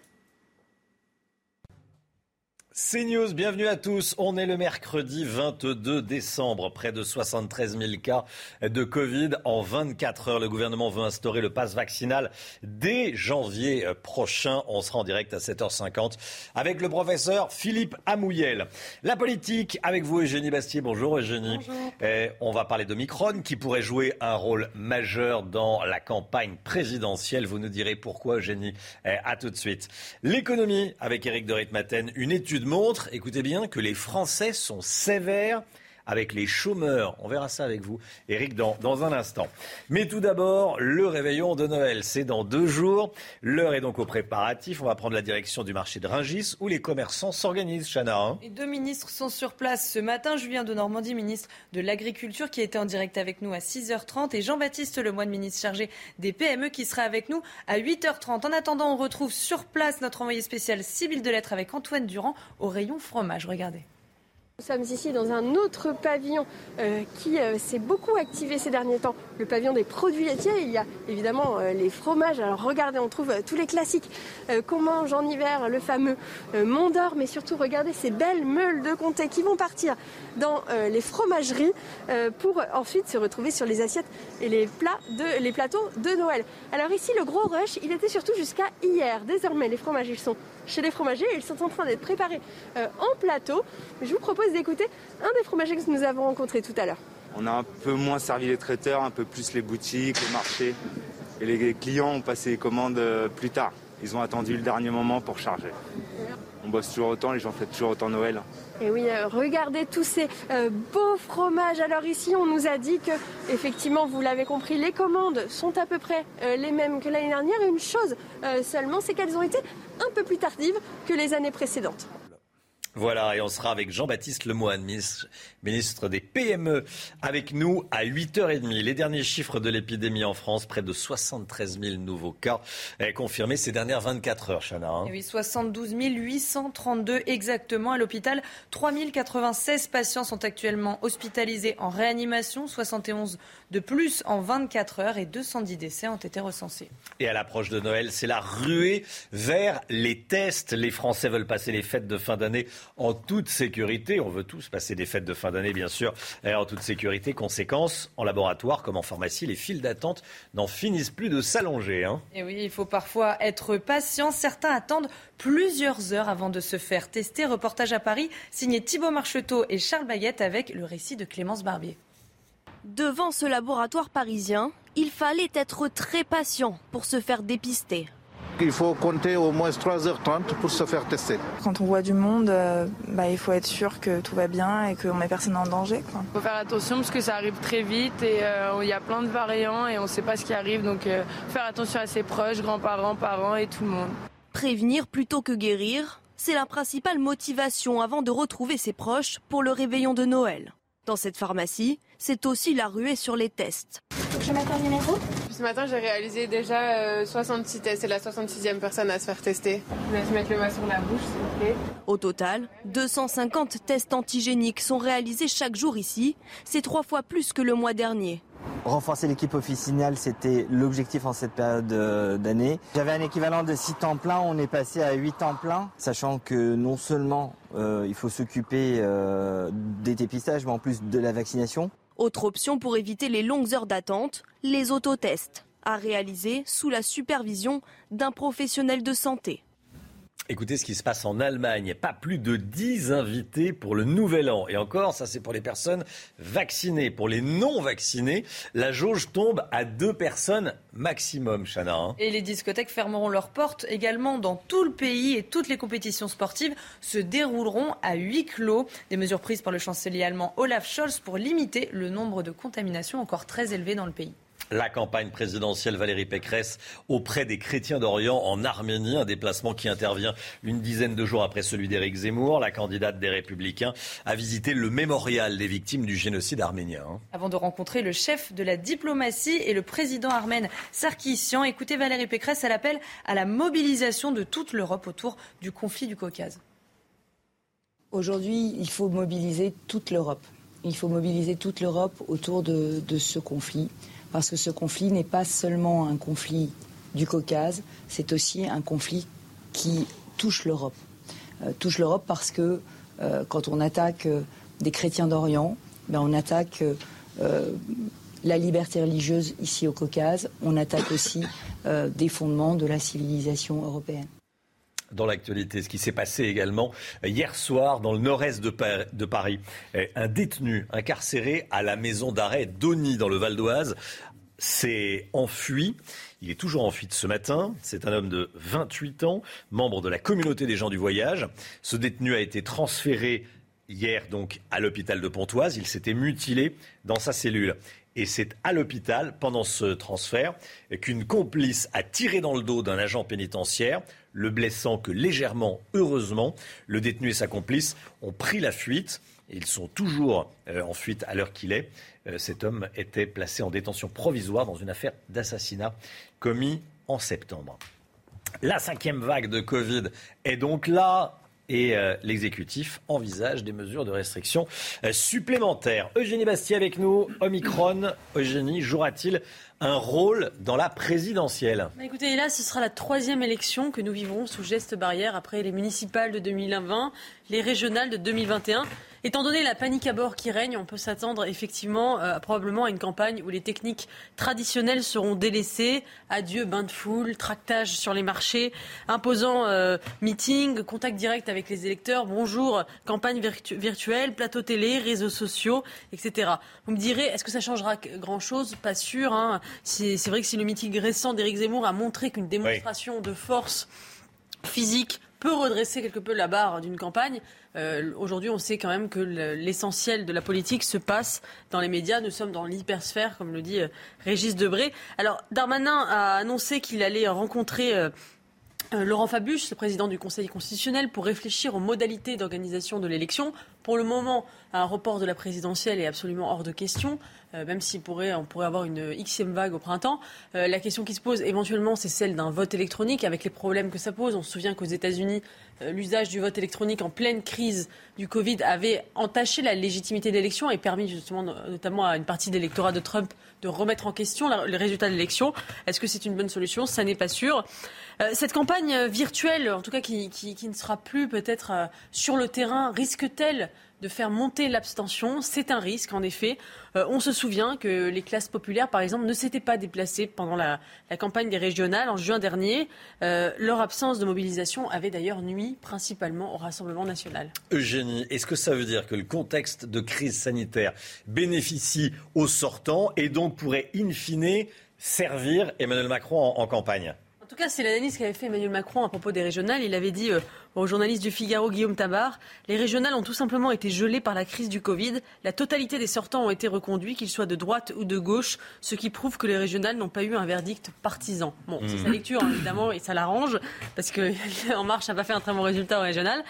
CNews, bienvenue à tous. On est le mercredi 22 décembre. Près de 73 000 cas de Covid en 24 heures. Le gouvernement veut instaurer le pass vaccinal dès janvier prochain. On sera en direct à 7h50 avec le professeur Philippe Amouyel. La politique avec vous, Eugénie Bastier. Bonjour, Eugénie. Eh, on va parler de Micron qui pourrait jouer un rôle majeur dans la campagne présidentielle. Vous nous direz pourquoi, Eugénie. Eh, à tout de suite. L'économie avec Eric de Ritmaten. Une étude montre, écoutez bien, que les Français sont sévères avec les chômeurs. On verra ça avec vous, Eric, dans, dans un instant. Mais tout d'abord, le réveillon de Noël. C'est dans deux jours. L'heure est donc au préparatif. On va prendre la direction du marché de Ringis où les commerçants s'organisent, Chana. hein. Les deux ministres sont sur place ce matin. Julien de Normandie, ministre de l'Agriculture, qui était en direct avec nous à 6h30, et Jean-Baptiste Lemoyne, ministre chargé des PME, qui sera avec nous à 8h30. En attendant, on retrouve sur place notre envoyé spécial Sybille Delettre avec Antoine Durand au rayon fromage. Regardez. Nous sommes ici dans un autre pavillon euh, qui euh, s'est beaucoup activé ces derniers temps, le pavillon des produits laitiers. Il y a évidemment euh, les fromages. Alors regardez, on trouve euh, tous les classiques euh, qu'on mange en hiver, le fameux euh, Mont d'Or, mais surtout regardez ces belles meules de comté qui vont partir dans euh, les fromageries euh, pour ensuite se retrouver sur les assiettes et les plats de les plateaux de Noël. Alors ici, le gros rush, il était surtout jusqu'à hier. Désormais, les fromages, ils sont chez les fromagers ils sont en train d'être préparés euh, en plateau. Je vous propose d'écouter un des fromagers que nous avons rencontré tout à l'heure. On a un peu moins servi les traiteurs, un peu plus les boutiques, les marchés. Et les clients ont passé les commandes euh, plus tard. Ils ont attendu le dernier moment pour charger. On bosse toujours autant, les gens fêtent toujours autant Noël. Et oui, euh, regardez tous ces euh, beaux fromages. Alors ici, on nous a dit que, effectivement, vous l'avez compris, les commandes sont à peu près les mêmes que l'année dernière. Une chose seulement, c'est qu'elles ont été un peu plus tardives que les années précédentes. Voilà, et on sera avec Jean-Baptiste Lemoyne, ministre, des PME, avec nous à 8h30. Les derniers chiffres de l'épidémie en France, près de 73 000 nouveaux cas eh, confirmés ces dernières 24 heures, Chana. hein. Et oui, 72 832 exactement à l'hôpital. 3 096 patients sont actuellement hospitalisés en réanimation, 71 de plus en 24 heures et 210 décès ont été recensés. Et à l'approche de Noël, c'est la ruée vers les tests. Les Français veulent passer les fêtes de fin d'année en toute sécurité. On veut tous passer des fêtes de fin d'année, bien sûr, en toute sécurité. Conséquence, en laboratoire comme en pharmacie, les files d'attente n'en finissent plus de s'allonger. hein. Et oui, il faut parfois être patient. Certains attendent plusieurs heures avant de se faire tester. Reportage à Paris, signé Thibault Marcheteau et Charles Baguette avec le récit de Clémence Barbier. Devant ce laboratoire parisien, il fallait être très patient pour se faire dépister. Il faut compter au moins 3h30 pour se faire tester. Quand on voit du monde, euh, bah, il faut être sûr que tout va bien et qu'on met personne en danger. Il faut faire attention parce que ça arrive très vite et euh, il y a plein de variants et on ne sait pas ce qui arrive. Donc euh, faire attention à ses proches, grands-parents, parents et tout le monde. Prévenir plutôt que guérir, c'est la principale motivation avant de retrouver ses proches pour le réveillon de Noël. Dans cette pharmacie, c'est aussi la ruée sur les tests. Je mets ton numéro Ce matin, j'ai réalisé déjà euh, 66 tests. C'est la 66e personne à se faire tester. Je laisse mettre le masque sur la bouche, s'il vous plaît. Au total, 250 tests antigéniques sont réalisés chaque jour ici. C'est trois fois plus que le mois dernier. Renforcer l'équipe officinale, c'était l'objectif en cette période euh, d'année. J'avais un équivalent de 6 temps plein, on est passé à 8 temps plein, sachant que non seulement euh, il faut s'occuper euh, des dépistages, mais en plus de la vaccination. Autre option pour éviter les longues heures d'attente, les autotests, à réaliser sous la supervision d'un professionnel de santé. Écoutez ce qui se passe en Allemagne. Pas plus de 10 invités pour le nouvel an. Et encore, ça c'est pour les personnes vaccinées. Pour les non vaccinés, la jauge tombe à deux personnes maximum, Chana. hein. Et les discothèques fermeront leurs portes également dans tout le pays et toutes les compétitions sportives se dérouleront à huis clos. Des mesures prises par le chancelier allemand Olaf Scholz pour limiter le nombre de contaminations encore très élevé dans le pays. La campagne présidentielle Valérie Pécresse auprès des chrétiens d'Orient en Arménie, un déplacement qui intervient une dizaine de jours après celui d'Éric Zemmour. La candidate des Républicains a visité le mémorial des victimes du génocide arménien. Hein. Avant de rencontrer le chef de la diplomatie et le président armène Sarkissian, écoutez Valérie Pécresse, elle appelle à la mobilisation de toute l'Europe autour du conflit du Caucase. Aujourd'hui, il faut mobiliser toute l'Europe. Il faut mobiliser toute l'Europe autour de, de ce conflit parce que ce conflit n'est pas seulement un conflit du Caucase, c'est aussi un conflit qui touche l'Europe. Euh, touche l'Europe parce que euh, quand on attaque euh, des chrétiens d'Orient, ben on attaque la liberté religieuse ici au Caucase, on attaque aussi des fondements de la civilisation européenne dans l'actualité. Ce qui s'est passé également hier soir dans le nord-est de Paris. Un détenu incarcéré à la maison d'arrêt d'Ony dans le Val d'Oise s'est enfui. Il est toujours en fuite ce matin. C'est un homme de 28 ans, membre de la communauté des gens du voyage. Ce détenu a été transféré hier donc à l'hôpital de Pontoise. Il s'était mutilé dans sa cellule. Et c'est à l'hôpital, pendant ce transfert, qu'une complice a tiré dans le dos d'un agent pénitentiaire le blessant que légèrement, heureusement. Le détenu et sa complice ont pris la fuite. Ils sont toujours euh, en fuite à l'heure qu'il est. Euh, cet homme était placé en détention provisoire dans une affaire d'assassinat commis en septembre. La cinquième vague de Covid est donc là et euh, l'exécutif envisage des mesures de restriction supplémentaires. Eugénie Bastier avec nous. Omicron, Eugénie, jouera-t-il un rôle dans la présidentielle? Bah, Écoutez, là, ce sera la troisième élection que nous vivrons sous geste barrière après les municipales de 2020, les régionales de 2021. Étant donné la panique à bord qui règne, on peut s'attendre effectivement euh, probablement à une campagne où les techniques traditionnelles seront délaissées. Adieu bain de foule, tractage sur les marchés, imposant euh, meeting, contact direct avec les électeurs, bonjour, campagne virtuelle, plateau télé, réseaux sociaux, etc. Vous me direz, est-ce que ça changera grand-chose? Pas sûr. Hein. C'est vrai que si le meeting récent d'Éric Zemmour a montré qu'une démonstration de force physique peut redresser quelque peu la barre d'une campagne. Euh, aujourd'hui, on sait quand même que l'essentiel de la politique se passe dans les médias. Nous sommes dans l'hypersphère, comme le dit euh, Régis Debré. Alors, Darmanin a annoncé qu'il allait rencontrer euh, Laurent Fabius, le président du Conseil constitutionnel, pour réfléchir aux modalités d'organisation de l'élection. Pour le moment, un report de la présidentielle est absolument hors de question. Euh, même s'il pourrait, on pourrait avoir une xème vague au printemps. Euh, la question qui se pose éventuellement, c'est celle d'un vote électronique avec les problèmes que ça pose. On se souvient qu'aux États-Unis, euh, l'usage du vote électronique en pleine crise du Covid avait entaché la légitimité de l'élection et permis justement, notamment à une partie de l'électorat de Trump, de remettre en question les résultats de l'élection. Est-ce que c'est une bonne solution? Ça n'est pas sûr. cette campagne virtuelle, en tout cas qui ne sera plus peut-être sur le terrain, risque-t-elle de faire monter l'abstention. C'est un risque, en effet. Euh, on se souvient que les classes populaires, par exemple, ne s'étaient pas déplacées pendant la, campagne des régionales en juin dernier. Euh, leur absence de mobilisation avait d'ailleurs nuit principalement au Rassemblement national. Eugénie, est-ce que ça veut dire que le contexte de crise sanitaire bénéficie aux sortants et donc pourrait, in fine, servir Emmanuel Macron en campagne? En tout cas, c'est l'analyse qu'avait fait Emmanuel Macron à propos des régionales. Il avait dit euh, au journaliste du Figaro Guillaume Tabar Les régionales ont tout simplement été gelées par la crise du Covid. La totalité des sortants ont été reconduits, qu'ils soient de droite ou de gauche, ce qui prouve que les régionales n'ont pas eu un verdict partisan. Bon, c'est sa mmh. lecture, hein, évidemment, et ça l'arrange, parce que En Marche n'a pas fait un très bon résultat au régional.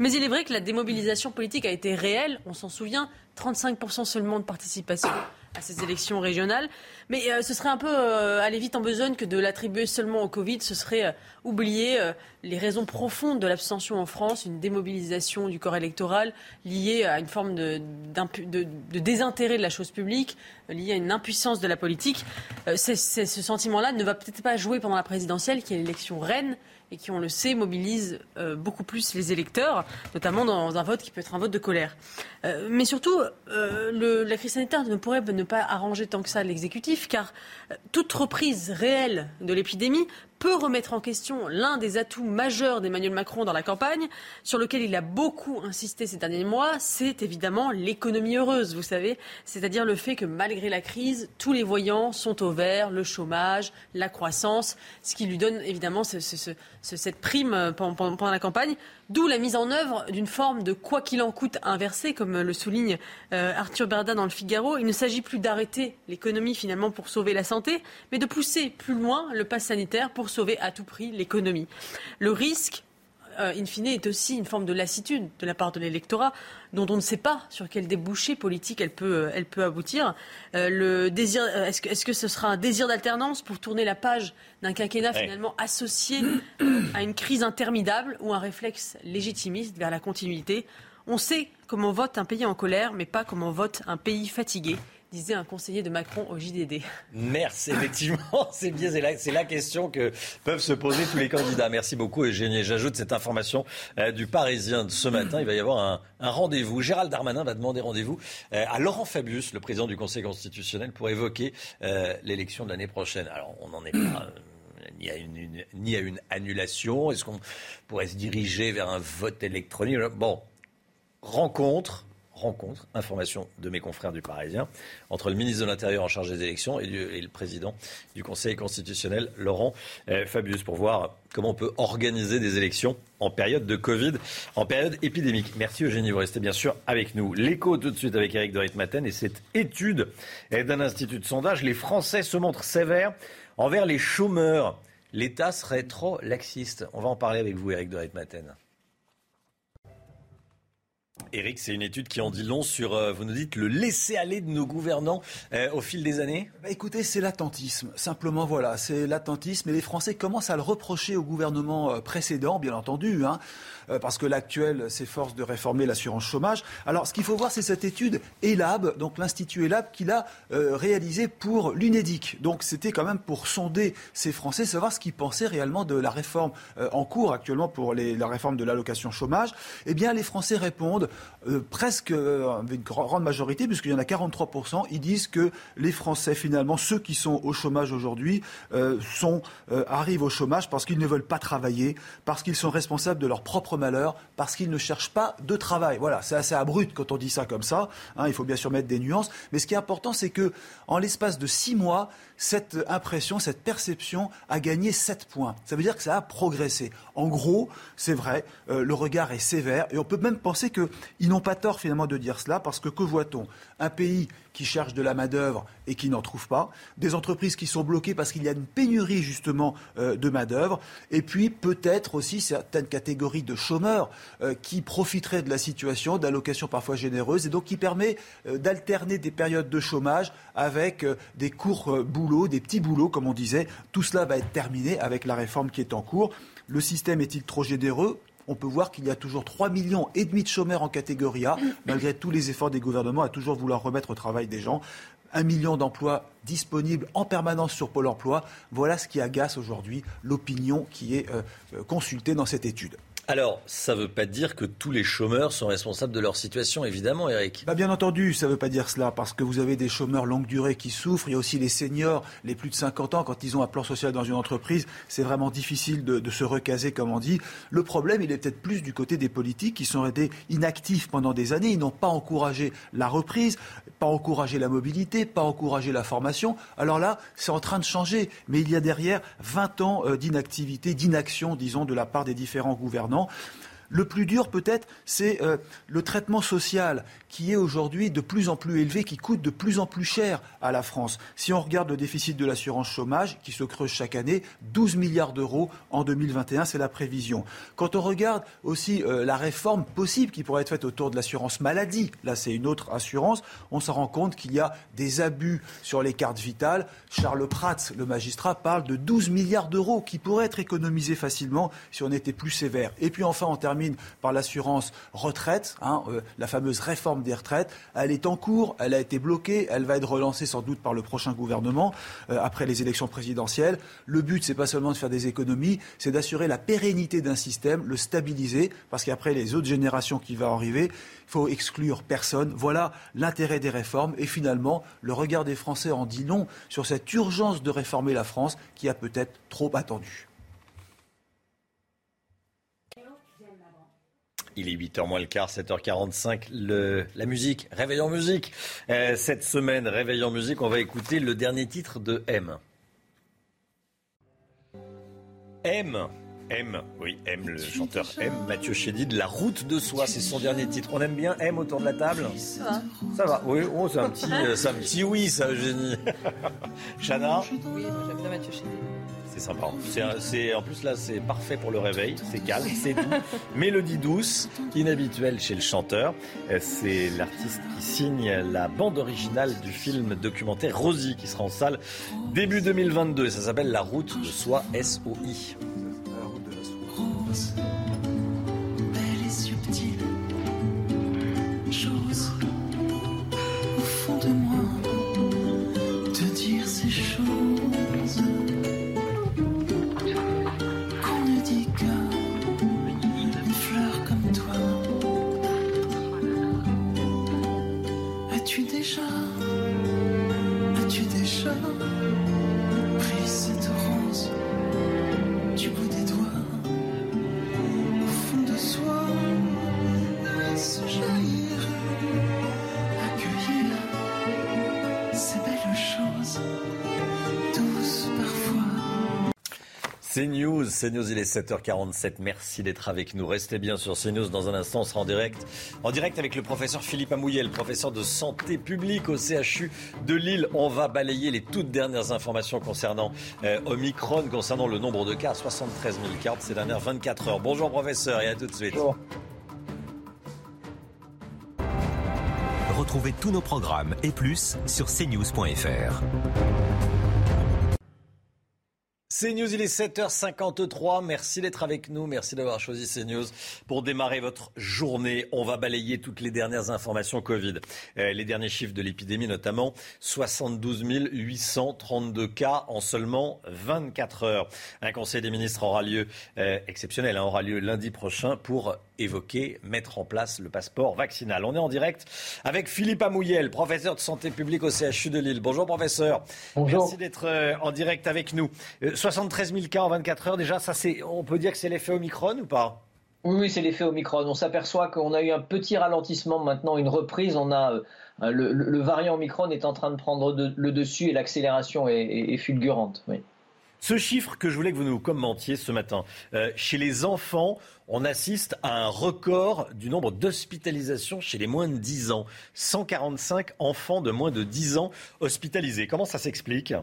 Mais il est vrai que la démobilisation politique a été réelle, on s'en souvient, 35% seulement de participation à ces élections régionales. Mais euh, ce serait un peu euh, aller vite en besogne que de l'attribuer seulement au Covid. Ce serait euh, oublier les raisons profondes de l'abstention en France, une démobilisation du corps électoral liée à une forme de, désintérêt de la chose publique, liée à une impuissance de la politique. ce sentiment-là ne va peut-être pas jouer pendant la présidentielle, qui est l'élection reine et qui, on le sait, mobilise euh, beaucoup plus les électeurs, notamment dans un vote qui peut être un vote de colère. Euh, mais surtout, euh, la crise sanitaire ne pourrait ne pas arranger tant que ça l'exécutif, car toute reprise réelle de l'épidémie peut remettre en question l'un des atouts majeurs d'Emmanuel Macron dans la campagne, sur lequel il a beaucoup insisté ces derniers mois, c'est évidemment l'économie heureuse, vous savez, c'est-à-dire le fait que malgré la crise, tous les voyants sont au vert, le chômage, la croissance, ce qui lui donne évidemment cette prime pendant la campagne. D'où la mise en œuvre d'une forme de quoi qu'il en coûte inversé, comme le souligne euh, Arthur Berda dans le Figaro. Il ne s'agit plus d'arrêter l'économie finalement pour sauver la santé, mais de pousser plus loin le pass sanitaire pour sauver à tout prix l'économie. Le risque, euh, in fine, est aussi une forme de lassitude de la part de l'électorat, dont on ne sait pas sur quel débouché politique elle peut, euh, elle peut aboutir. Euh, le désir, est-ce que, est que, ce sera un désir d'alternance pour tourner la page d'un quinquennat finalement associé à une crise interminable ou un réflexe légitimiste vers la continuité? On sait comment vote un pays en colère, mais pas comment vote un pays fatigué disait un conseiller de Macron au JDD. Merci, effectivement, c'est bien, c'est la, question que peuvent se poser tous les candidats. Merci beaucoup, Eugénie. J'ajoute cette information euh, du Parisien de ce matin. Il va y avoir un, rendez-vous. Gérald Darmanin va demander rendez-vous euh, à Laurent Fabius, le président du Conseil constitutionnel, pour évoquer euh, l'élection de l'année prochaine. Alors, on n'en est pas ni à une, ni à une annulation. Est-ce qu'on pourrait se diriger vers un vote électronique? Bon, rencontre rencontre, information de mes confrères du Parisien, entre le ministre de l'Intérieur en charge des élections et, le président du Conseil constitutionnel, Laurent euh, Fabius, pour voir comment on peut organiser des élections en période de Covid, en période épidémique. Merci Eugénie, vous restez bien sûr avec nous. L'écho tout de suite avec Eric de Ritmaten et cette étude d'un institut de sondage. Les Français se montrent sévères envers les chômeurs. L'État serait trop laxiste. On va en parler avec vous, Eric de Ritmaten. Eric, c'est une étude qui en dit long sur, euh, vous nous dites, le laisser-aller de nos gouvernants euh, au fil des années? Bah Écoutez, c'est l'attentisme. Simplement, voilà, c'est l'attentisme. Et les Français commencent à le reprocher au gouvernement euh, précédent, bien entendu. Hein. Euh, parce que l'actuel s'efforce de réformer l'assurance chômage. Alors, ce qu'il faut voir, c'est cette étude ELAB, donc l'Institut ELAB, qu'il a euh, réalisé pour l'UNEDIC. Donc, c'était quand même pour sonder ces Français, savoir ce qu'ils pensaient réellement de la réforme euh, en cours actuellement pour la réforme de l'allocation chômage. Eh bien, les Français répondent presque avec une grande majorité, puisqu'il y en a 43%, ils disent que les Français, finalement, ceux qui sont au chômage aujourd'hui, sont, arrivent au chômage parce qu'ils ne veulent pas travailler, parce qu'ils sont responsables de leur propre malheur parce qu'ils ne cherchent pas de travail. Voilà, c'est assez abrupt quand on dit ça comme ça. Hein, il faut bien sûr mettre des nuances. Mais ce qui est important, c'est que en l'espace de six mois, cette impression, cette perception a gagné 7 points. Ça veut dire que ça a progressé. En gros, c'est vrai, euh, le regard est sévère et on peut même penser qu'ils n'ont pas tort finalement de dire cela parce que que voit-on? Un pays qui cherche de la main-d'œuvre et qui n'en trouve pas, des entreprises qui sont bloquées parce qu'il y a une pénurie justement euh, de main-d'œuvre, et puis peut-être aussi certaines catégories de chômeurs euh, qui profiteraient de la situation, d'allocations parfois généreuses, et donc qui permet d'alterner des périodes de chômage avec des courts boulots des petits boulots, comme on disait. Tout cela va être terminé avec la réforme qui est en cours. Le système est-il trop généreux? On peut voir qu'il y a toujours 3,5 millions et demi de chômeurs en catégorie A, malgré tous les efforts des gouvernements à toujours vouloir remettre au travail des gens. Un million d'emplois disponibles en permanence sur Pôle emploi. Voilà ce qui agace aujourd'hui l'opinion qui est euh, euh, consultée dans cette étude. Alors, ça ne veut pas dire que tous les chômeurs sont responsables de leur situation, évidemment, Eric. Bah bien entendu, ça ne veut pas dire cela, parce que vous avez des chômeurs longue durée qui souffrent. Il y a aussi les seniors, les plus de 50 ans, quand ils ont un plan social dans une entreprise, c'est vraiment difficile de, se recaser, comme on dit. Le problème, il est peut-être plus du côté des politiques qui sont restés inactifs pendant des années. Ils n'ont pas encouragé la reprise, pas encouragé la mobilité, pas encouragé la formation. Alors là, c'est en train de changer. Mais il y a derrière 20 ans euh, d'inactivité, d'inaction, disons, de la part des différents gouvernants évidemment. Le plus dur, peut-être, c'est euh, le traitement social qui est aujourd'hui de plus en plus élevé, qui coûte de plus en plus cher à la France. Si on regarde le déficit de l'assurance chômage, qui se creuse chaque année, 12 milliards d'euros en 2021, c'est la prévision. Quand on regarde aussi euh, la réforme possible qui pourrait être faite autour de l'assurance maladie, là c'est une autre assurance, on s'en rend compte qu'il y a des abus sur les cartes vitales. Charles Prats, le magistrat, parle de 12 milliards d'euros qui pourraient être économisés facilement si on était plus sévère. Et puis enfin, par l'assurance retraite, hein, euh, la fameuse réforme des retraites. Elle est en cours, elle a été bloquée, elle va être relancée sans doute par le prochain gouvernement euh, après les élections présidentielles. Le but, c'est pas seulement de faire des économies, c'est d'assurer la pérennité d'un système, le stabiliser, parce qu'après les autres générations qui vont arriver, il faut exclure personne. Voilà l'intérêt des réformes. Et finalement, le regard des Français en dit long sur cette urgence de réformer la France qui a peut-être trop attendu. Il est 8h moins le quart, 7h45, le, la musique, réveil en musique. Euh, cette semaine, réveil en musique, on va écouter le dernier titre de M. M. M, oui, M, le chanteur M, Mathieu Chédid, La route de soi, c'est son dernier titre. On aime bien M autour de la table? Ça va. Ça va, oui, oh, c'est un, petit, euh, c'est un petit oui, ça, Eugénie. Chana? Oui, moi j'aime bien Mathieu Chédid. C'est sympa. C'est, en plus, là, c'est parfait pour le réveil. C'est calme, c'est doux. Mélodie douce, inhabituelle chez le chanteur. Euh, C'est l'artiste qui signe la bande originale du film documentaire Rosie qui sera en salle début 2022. Et ça s'appelle La route de soi, S-O-I. Rose, belle C'est News, c'est News, il est 7h47. Merci d'être avec nous. Restez bien sur CNews. Dans un instant, on sera en direct, en direct avec le professeur Philippe Amouillet, le professeur de santé publique au CHU de Lille. On va balayer les toutes dernières informations concernant euh, Omicron, concernant le nombre de cas, 73 000 cas ces dernières 24 heures. Bonjour professeur et à tout de suite. Retrouvez tous nos programmes et plus sur cnews.fr. CNews, il est 7h53. Merci d'être avec nous. Merci d'avoir choisi CNews pour démarrer votre journée. On va balayer toutes les dernières informations Covid. Euh, les derniers chiffres de l'épidémie, notamment 72 832 cas en seulement 24 heures. Un conseil des ministres aura lieu euh, exceptionnel, hein, aura lieu lundi prochain pour évoquer, mettre en place le passeport vaccinal. On est en direct avec Philippe Amouyel, professeur de santé publique au CHU de Lille. Bonjour professeur. Bonjour. Merci d'être euh, en direct avec nous. Euh, 73 000 cas en 24 heures, déjà, ça c'est, on peut dire que c'est l'effet Omicron ou pas? Oui, c'est l'effet Omicron. On s'aperçoit qu'on a eu un petit ralentissement, maintenant une reprise. On a euh, le, le- le variant Omicron est en train de prendre de- le dessus et l'accélération est, est- est fulgurante. Oui. Ce chiffre que je voulais que vous nous commentiez ce matin, euh, chez les enfants, on assiste à un record du nombre d'hospitalisations chez les moins de 10 ans. 145 enfants de moins de 10 ans hospitalisés. Comment ça s'explique?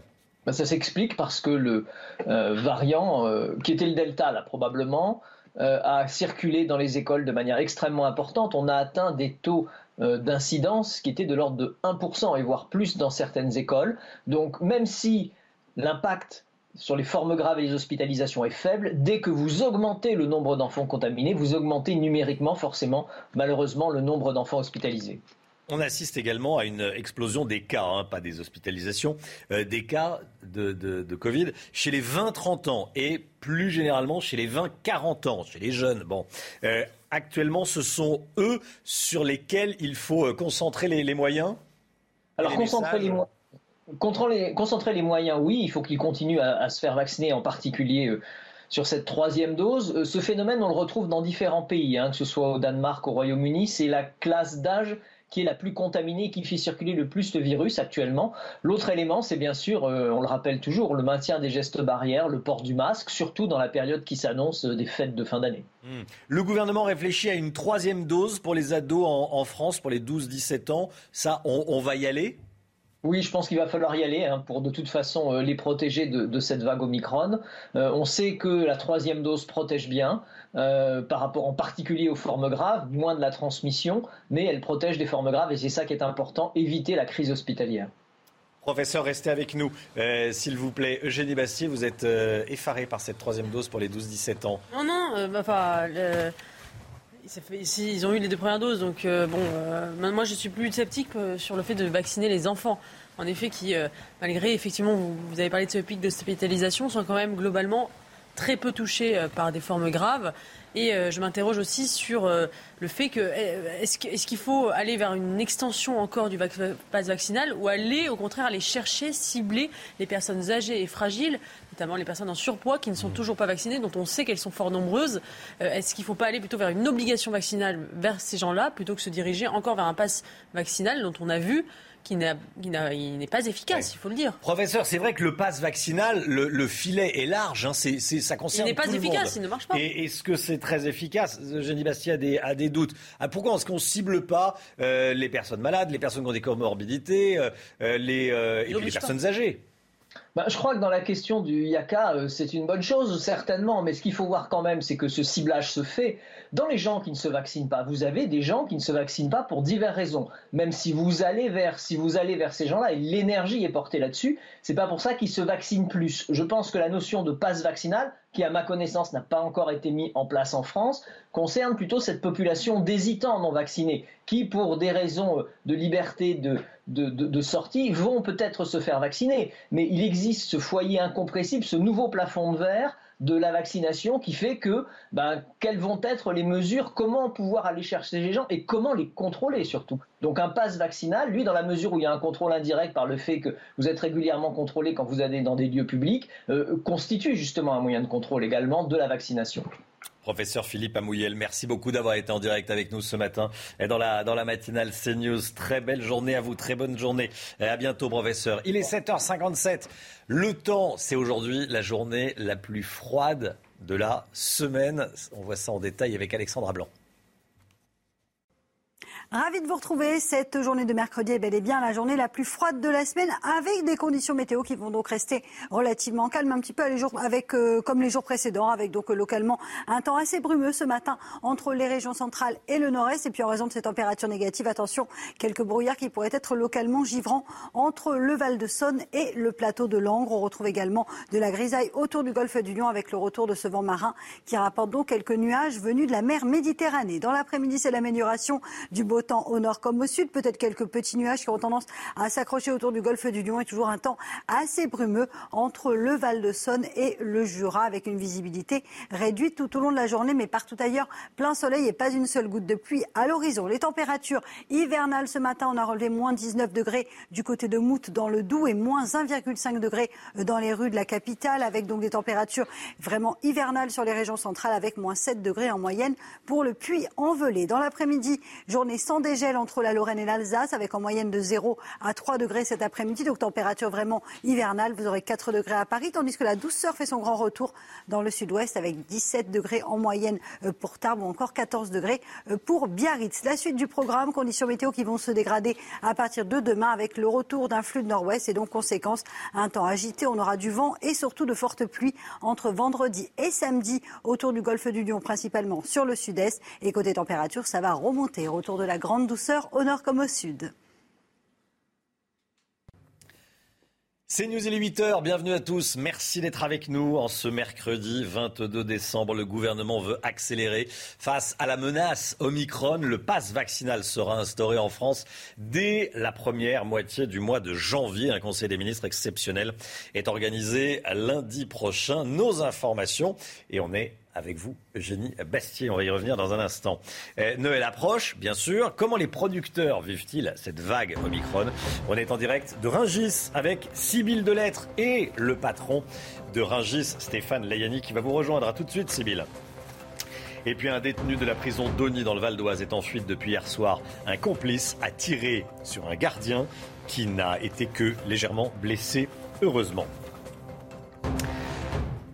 Ben, ça s'explique parce que le euh, variant, euh, qui était le Delta là probablement, a circulé dans les écoles de manière extrêmement importante. On a atteint des taux d'incidence qui étaient de l'ordre de 1% et voire plus dans certaines écoles. Donc même si l'impact sur les formes graves et les hospitalisations est faible, dès que vous augmentez le nombre d'enfants contaminés, vous augmentez numériquement forcément malheureusement le nombre d'enfants hospitalisés. On assiste également à une explosion des cas, hein, pas des hospitalisations, euh, des cas de, de- de Covid chez les 20-30 ans et plus généralement chez les 20-40 ans, chez les jeunes. Bon, Euh, actuellement, ce sont eux sur lesquels il faut euh, concentrer les, les moyens. Alors les concentrer les, messages concentrer les moyens, oui, il faut qu'ils continuent à, se faire vacciner, en particulier euh, sur cette troisième dose. Euh, ce phénomène, on le retrouve dans différents pays, hein, que ce soit au Danemark, au Royaume-Uni. C'est la classe d'âge qui est la plus contaminée, qui fait circuler le plus le virus actuellement. L'autre élément, c'est bien sûr, euh, on le rappelle toujours, le maintien des gestes barrières, le port du masque, surtout dans la période qui s'annonce des fêtes de fin d'année. Hmm. Le gouvernement réfléchit à une troisième dose pour les ados en, France, pour les 12-17 ans. Ça, on va y aller? Oui, je pense qu'il va falloir y aller hein, pour de toute façon euh, les protéger de, de cette vague Omicron. Euh, on sait que la troisième dose protège bien euh, par rapport en particulier aux formes graves, moins de la transmission, mais elle protège des formes graves et c'est ça qui est important, éviter la crise hospitalière. Professeur, restez avec nous, euh, s'il vous plaît. Eugénie Bastier, vous êtes euh, effaré par cette troisième dose pour les 12-17 ans. Non, non, euh, bah, enfin, ils ont eu les deux premières doses, donc euh, bon, euh, moi je suis plus sceptique euh, sur le fait de vacciner les enfants. En effet, qui, malgré effectivement, vous, avez parlé de ce pic d'hospitalisation, sont quand même globalement très peu touchés par des formes graves. Et je m'interroge aussi sur le fait que est-ce qu'il faut aller vers une extension encore du pass vaccinal ou aller au contraire aller chercher, cibler les personnes âgées et fragiles, notamment les personnes en surpoids qui ne sont toujours pas vaccinées, dont on sait qu'elles sont fort nombreuses. Euh, est-ce qu'il ne faut pas aller plutôt vers une obligation vaccinale vers ces gens-là, plutôt que se diriger encore vers un pass vaccinal dont on a vu qui n'est pas efficace, il faut le dire. Professeur, c'est vrai que le pass vaccinal, le, filet est large, hein, c'est, ça concerne Il n'est pas efficace, il ne marche pas. Et est-ce que c'est très efficace Jenny Bastien a des, a des doutes. Ah, pourquoi est-ce qu'on ne cible pas euh, les personnes malades, les personnes qui ont des comorbidités, euh, euh, les, et puis les personnes âgées? Bah, je crois que dans la question du Yaka, c'est une bonne chose, certainement, mais ce qu'il faut voir quand même, c'est que ce ciblage se fait dans les gens qui ne se vaccinent pas, vous avez des gens qui ne se vaccinent pas pour diverses raisons. Même si vous allez vers, si vous allez vers ces gens-là et l'énergie est portée là-dessus, c'est pas pour ça qu'ils se vaccinent plus. Je pense que la notion de passe vaccinal, qui à ma connaissance n'a pas encore été mis en place en France, concerne plutôt cette population d'hésitants non vaccinés, qui pour des raisons de liberté de, de, de sortie vont peut-être se faire vacciner. Mais il existe ce foyer incompressible, ce nouveau plafond de verre de la vaccination qui fait que ben, quelles vont être les mesures, comment pouvoir aller chercher les gens et comment les contrôler surtout. Donc un pass vaccinal, lui, dans la mesure où il y a un contrôle indirect par le fait que vous êtes régulièrement contrôlé quand vous allez dans des lieux publics, euh, constitue justement un moyen de contrôle également de la vaccination. Professeur Philippe Amouyel, merci beaucoup d'avoir été en direct avec nous ce matin et dans la, dans la matinale CNews. Très belle journée à vous, très bonne journée. Et à bientôt, professeur. Il est 7h57. Le temps, c'est aujourd'hui la journée la plus froide de la semaine. On voit ça en détail avec Alexandra Blanc. Ravi de vous retrouver. Cette journée de mercredi est bel et bien la journée la plus froide de la semaine avec des conditions météo qui vont donc rester relativement calmes un petit peu avec, euh, comme les jours précédents avec donc localement un temps assez brumeux ce matin entre les régions centrales et le nord-est. Et puis en raison de ces températures négatives, attention, quelques brouillards qui pourraient être localement givrants entre le Val de Saône et le plateau de Langres. On retrouve également de la grisaille autour du golfe du Lion avec le retour de ce vent marin qui rapporte donc quelques nuages venus de la mer Méditerranée. Dans l'après-midi, c'est l'amélioration du beau temps au nord comme au sud. Peut-être quelques petits nuages qui ont tendance à s'accrocher autour du golfe du Lion et toujours un temps assez brumeux entre le Val de Saône et le Jura avec une visibilité réduite tout au long de la journée, mais partout ailleurs, plein soleil et pas une seule goutte de pluie à l'horizon. Les températures hivernales ce matin, on a relevé moins 19 degrés du côté de Mout dans le Doubs et moins 1,5 degrés dans les rues de la capitale avec donc des températures vraiment hivernales sur les régions centrales avec moins 7 degrés en moyenne pour le Puy-en-Velay. Dans l'après-midi, journée sans dégel entre la Lorraine et l'Alsace, avec en moyenne de 0 à 3 degrés cet après-midi. Donc température vraiment hivernale. Vous aurez 4 degrés à Paris, tandis que la douceur fait son grand retour dans le sud-ouest, avec 17 degrés en moyenne euh, pour Tarbes ou encore 14 degrés euh, pour Biarritz. La suite du programme, conditions météo qui vont se dégrader à partir de demain avec le retour d'un flux de nord-ouest et donc conséquence un temps agité. On aura du vent et surtout de fortes pluies entre vendredi et samedi autour du golfe du Lion, principalement sur le sud-est. Et côté température, ça va remonter. Retour de la grande douceur au nord comme au sud. C'est News, il est 8h, bienvenue à tous. Merci d'être avec nous en ce mercredi 22 décembre. Le gouvernement veut accélérer face à la menace Omicron. Le pass vaccinal sera instauré en France dès la première moitié du mois de janvier. Un conseil des ministres exceptionnel est organisé lundi prochain. Nos informations et on est avec vous, Eugénie Bastier. On va y revenir dans un instant. Euh, Noël approche, bien sûr. Comment les producteurs vivent-ils cette vague Omicron On est en direct de Ringis avec Sybille Delettre et le patron de Ringis, Stéphane Layani, qui va vous rejoindre. À tout de suite, Sybille. Et puis un détenu de la prison d'Oni dans le Val d'Oise est en fuite depuis hier soir. Un complice a tiré sur un gardien qui n'a été que légèrement blessé, heureusement.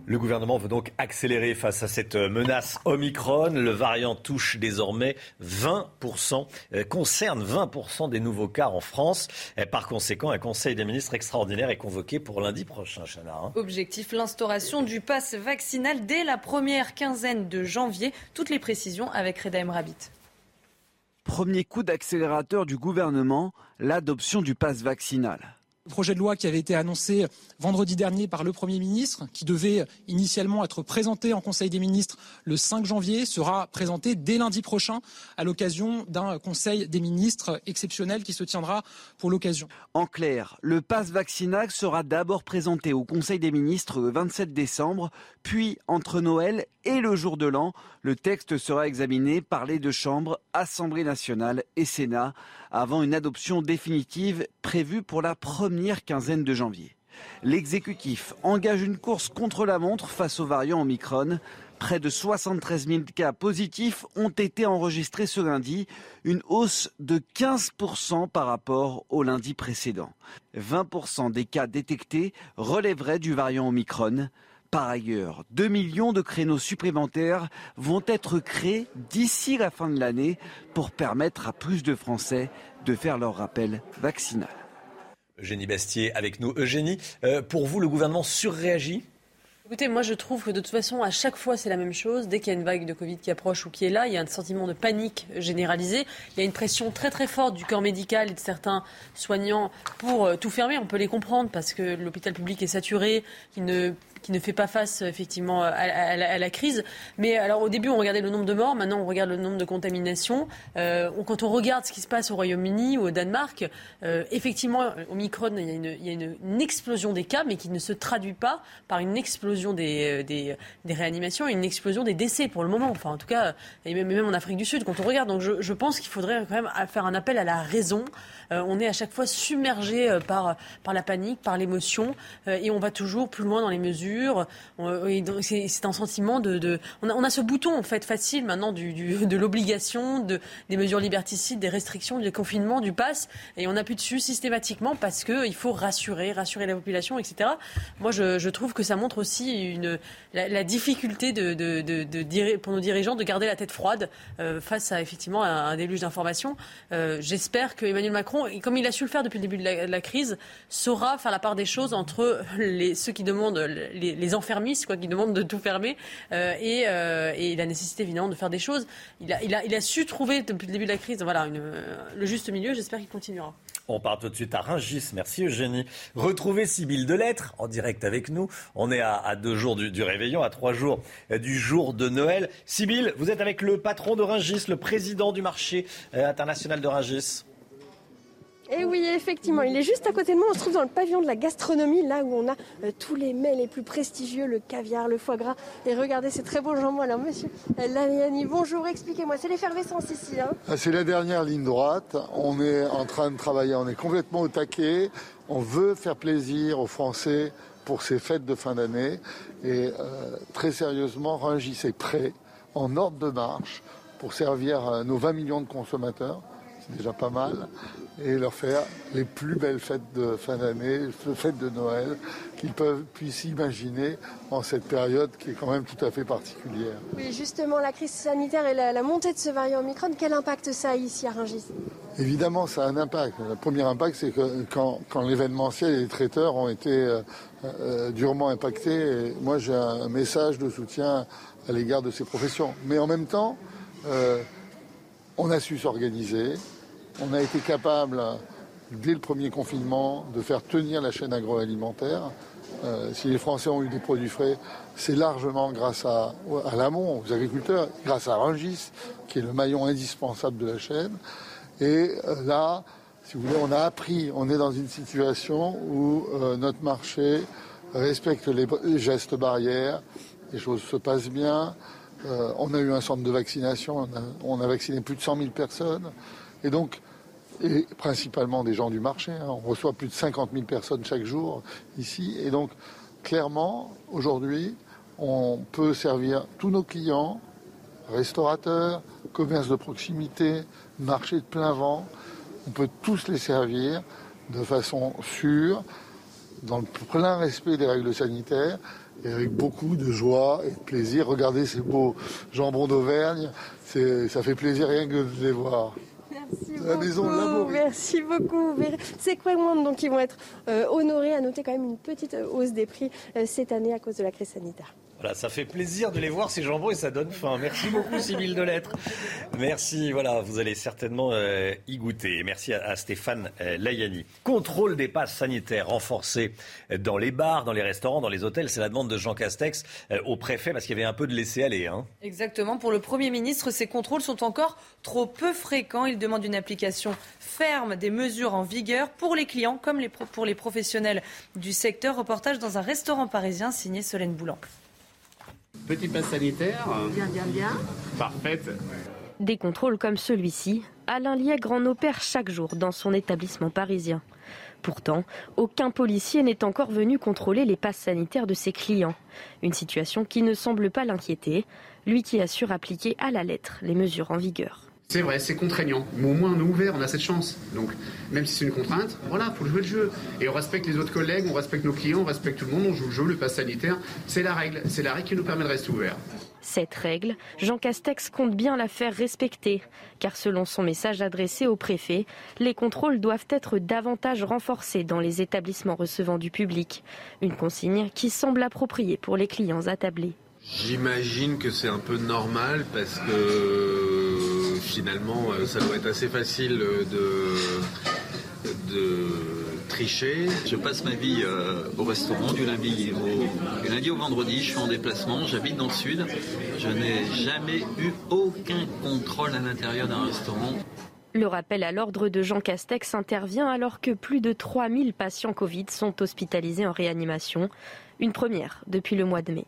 Le gouvernement veut donc accélérer face à cette menace Omicron. Le variant touche désormais 20%, euh, concerne 20% des nouveaux cas en France. par conséquent, un conseil des ministres extraordinaire est convoqué pour lundi prochain, Chana. Hein. Objectif, l'instauration du pass vaccinal dès la première quinzaine de janvier. Toutes les précisions avec Reda Rabbit. Premier coup d'accélérateur du gouvernement, l'adoption du pass vaccinal. Le projet de loi qui avait été annoncé vendredi dernier par le Premier ministre, qui devait initialement être présenté en Conseil des ministres le 5 janvier, sera présenté dès lundi prochain à l'occasion d'un Conseil des ministres exceptionnel qui se tiendra pour l'occasion. En clair, le pass vaccinal sera d'abord présenté au Conseil des ministres le 27 décembre, puis entre Noël et le jour de l'an, le texte sera examiné par les deux chambres, Assemblée nationale et Sénat, avant une adoption définitive prévue pour la première quinzaine de janvier. L'exécutif engage une course contre la montre face au variant Omicron. Près de 73 000 cas positifs ont été enregistrés ce lundi, une hausse de 15% par rapport au lundi précédent. 20% des cas détectés relèveraient du variant Omicron. Par ailleurs, 2 millions de créneaux supplémentaires vont être créés d'ici la fin de l'année pour permettre à plus de Français de faire leur rappel vaccinal. Eugénie Bastier avec nous. Eugénie, euh, pour vous, le gouvernement surréagit? Écoutez, moi je trouve que de toute façon, à chaque fois, c'est la même chose. Dès qu'il y a une vague de Covid qui approche ou qui est là, il y a un sentiment de panique généralisée. Il y a une pression très très forte du corps médical et de certains soignants pour euh, tout fermer. On peut les comprendre parce que l'hôpital public est saturé, qu'il ne qui ne fait pas face effectivement à, la, crise. Mais alors au début, on regardait le nombre de morts, maintenant on regarde le nombre de contaminations. Euh, quand on regarde ce qui se passe au Royaume-Uni ou au Danemark, euh, effectivement, au Micron, il y, a, une, il y a une, explosion des cas, mais qui ne se traduit pas par une explosion des, euh, des, des, réanimations et une explosion des décès pour le moment. Enfin, en tout cas, même, même en Afrique du Sud, quand on regarde. Donc je, je pense qu'il faudrait quand même faire un appel à la raison. On est à chaque fois submergé par, par la panique, par l'émotion, et on va toujours plus loin dans les mesures c'est un sentiment de. On, a, ce bouton en fait facile maintenant de l'obligation, de, des mesures liberticides, des restrictions, du confinement, du pass, et on appuie dessus systématiquement parce qu'il faut rassurer, rassurer la population, etc. Moi, je, trouve que ça montre aussi une, la, difficulté de, de, pour nos dirigeants de garder la tête froide euh, face à effectivement un, déluge d'informations. Euh, j'espère que Emmanuel Macron, comme il a su le faire depuis le début de la, crise, saura faire la part des choses entre ceux qui demandent les enfermistes quoi, qui demandent de tout fermer euh, euh, et, la nécessité évidemment de faire des choses. Il a, su trouver depuis le début de la crise voilà, le juste milieu. J'espère qu'il continuera. On part tout de suite à Rungis. Merci Eugénie. Retrouvez Sybille Delettre en direct avec nous. On est à, deux jours du, du, réveillon, à trois jours du jour de Noël. Sybille, vous êtes avec le patron de Rungis, le président du marché euh, international de Rungis. Et eh oui, effectivement, il est juste à côté de moi. On se trouve dans le pavillon de la gastronomie, là où on a euh, tous les mets les plus prestigieux, le caviar, le foie gras. Et regardez ces très beaux jambons. Alors, monsieur Laliani, bonjour, expliquez-moi, c'est l'effervescence ici. Hein ah, c'est la dernière ligne droite. On est en train de travailler, on est complètement au taquet. On veut faire plaisir aux Français pour ces fêtes de fin d'année. Et euh, très sérieusement, Rungis est prêt, en ordre de marche, pour servir euh, nos 20 millions de consommateurs. C'est déjà pas mal et leur faire les plus belles fêtes de fin d'année, fêtes de Noël qu'ils peuvent puissent imaginer en cette période qui est quand même tout à fait particulière. Oui, justement, la crise sanitaire et la, montée de ce variant Omicron, quel impact ça a ici à Rungis? Évidemment, ça a un impact. Le premier impact, c'est que quand, quand l'événementiel et les traiteurs ont été euh, euh, durement impactés, moi j'ai un message de soutien à l'égard de ces professions. Mais en même temps, euh, on a su s'organiser, on a été capable, dès le premier confinement, de faire tenir la chaîne agroalimentaire. Euh, si les Français ont eu des produits frais, c'est largement grâce à, l'amont, aux agriculteurs, grâce à Rungis, qui est le maillon indispensable de la chaîne. Et euh, là, si vous voulez, on a appris, on est dans une situation où euh, notre marché respecte les, gestes barrières, les choses se passent bien. on a eu un centre de vaccination, on a, on a vacciné plus de 100 000 personnes. Et donc, et principalement des gens du marché. Hein. On reçoit plus de 50 000 personnes chaque jour ici. Et donc, clairement, aujourd'hui, on peut servir tous nos clients, restaurateurs, commerces de proximité, marchés de plein vent. On peut tous les servir de façon sûre, dans le plein respect des règles sanitaires et avec beaucoup de joie et de plaisir. Regardez ces beaux jambons d'Auvergne, ça fait plaisir rien que de les voir. Merci beaucoup. Merci beaucoup. C'est quoi donc qui vont être euh, honorés à noter quand même une petite hausse des prix euh, cette année à cause de la crise sanitaire? Ça fait plaisir de les voir ces jambons et ça donne faim. Merci beaucoup Sybille Delettre. Merci, voilà, vous allez certainement euh, y goûter. Merci à, Stéphane Layani. Contrôle des passes sanitaires renforcé dans les bars, dans les restaurants, dans les hôtels. C'est la demande de Jean Castex au préfet parce qu'il y avait un peu de laisser-aller. Hein. Exactement. Pour le Premier ministre, ces contrôles sont encore trop peu fréquents. Il demande une application ferme des mesures en vigueur pour les clients comme pour les professionnels du secteur. Reportage dans un restaurant parisien signé Solène Boulan. Petit pass sanitaire. Bien, bien, bien. Parfaite. Des contrôles comme celui-ci, Alain Liègre en opère chaque jour dans son établissement parisien. Pourtant, aucun policier n'est encore venu contrôler les passes sanitaires de ses clients. Une situation qui ne semble pas l'inquiéter, lui qui assure appliquer à la lettre les mesures en vigueur. C'est vrai, c'est contraignant, mais au moins on est ouvert, on a cette chance. Donc, même si c'est une contrainte, voilà, faut jouer le jeu. Et on respecte les autres collègues, on respecte nos clients, on respecte tout le monde, on joue le jeu, le pass sanitaire. C'est la règle, c'est la règle qui nous permet de rester ouvert. Cette règle, Jean Castex compte bien la faire respecter, car selon son message adressé au préfet, les contrôles doivent être davantage renforcés dans les établissements recevant du public. Une consigne qui semble appropriée pour les clients attablés. J'imagine que c'est un peu normal parce que finalement ça doit être assez facile de, de tricher. Je passe ma vie euh, au restaurant du lundi au, du lundi au vendredi. Je suis en déplacement, j'habite dans le sud. Je n'ai jamais eu aucun contrôle à l'intérieur d'un restaurant. Le rappel à l'ordre de Jean Castex intervient alors que plus de 3000 patients Covid sont hospitalisés en réanimation. Une première depuis le mois de mai.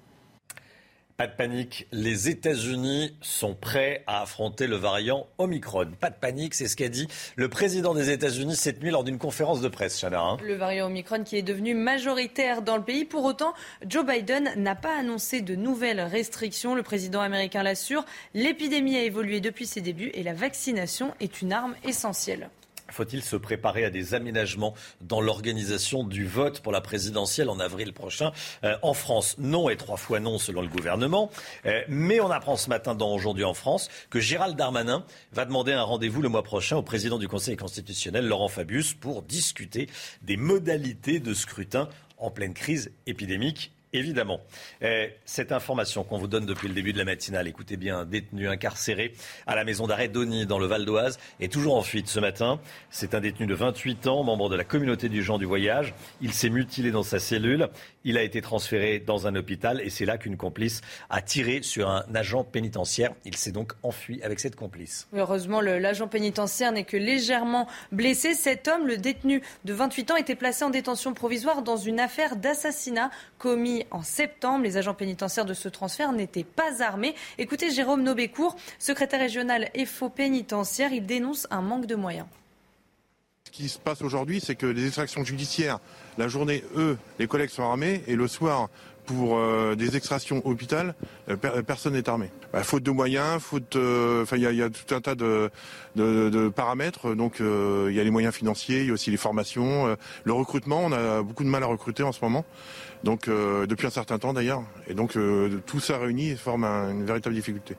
Pas de panique, les États-Unis sont prêts à affronter le variant Omicron. Pas de panique, c'est ce qu'a dit le président des États-Unis cette nuit lors d'une conférence de presse, Chana. Hein. Le variant Omicron qui est devenu majoritaire dans le pays. Pour autant, Joe Biden n'a pas annoncé de nouvelles restrictions. Le président américain l'assure. L'épidémie a évolué depuis ses débuts et la vaccination est une arme essentielle. Faut-il se préparer à des aménagements dans l'organisation du vote pour la présidentielle en avril prochain? Euh, en France Non et trois fois non selon le gouvernement. Euh, mais on apprend ce matin dans Aujourd'hui en France que Gérald Darmanin va demander un rendez-vous le mois prochain au président du Conseil constitutionnel, Laurent Fabius, pour discuter des modalités de scrutin en pleine crise épidémique évidemment. Eh, cette information qu'on vous donne depuis le début de la matinale, écoutez bien, détenu incarcéré à la maison d'arrêt d'Ony dans le Val d'Oise est toujours en fuite ce matin. C'est un détenu de 28 ans, membre de la communauté du Jean du Voyage. Il s'est mutilé dans sa cellule. Il a été transféré dans un hôpital et c'est là qu'une complice a tiré sur un agent pénitentiaire. Il s'est donc enfui avec cette complice. Heureusement, l'agent pénitentiaire n'est que légèrement blessé. Cet homme, le détenu de 28 ans, était placé en détention provisoire dans une affaire d'assassinat commis en septembre. Les agents pénitentiaires de ce transfert n'étaient pas armés. Écoutez Jérôme Nobécourt, secrétaire régional FO pénitentiaire, il dénonce un manque de moyens. Ce qui se passe aujourd'hui, c'est que les extractions judiciaires, la journée, eux, les collègues sont armés, et le soir, pour euh, des extractions hôpital, euh, personne n'est armé. Bah, faute de moyens, faute, euh, enfin il y, a tout un tas de, de paramètres. Donc il y a les moyens financiers, il y a aussi les formations, le recrutement. On a beaucoup de mal à recruter en ce moment. Donc depuis un certain temps d'ailleurs. Et donc tout ça réuni forme une véritable difficulté.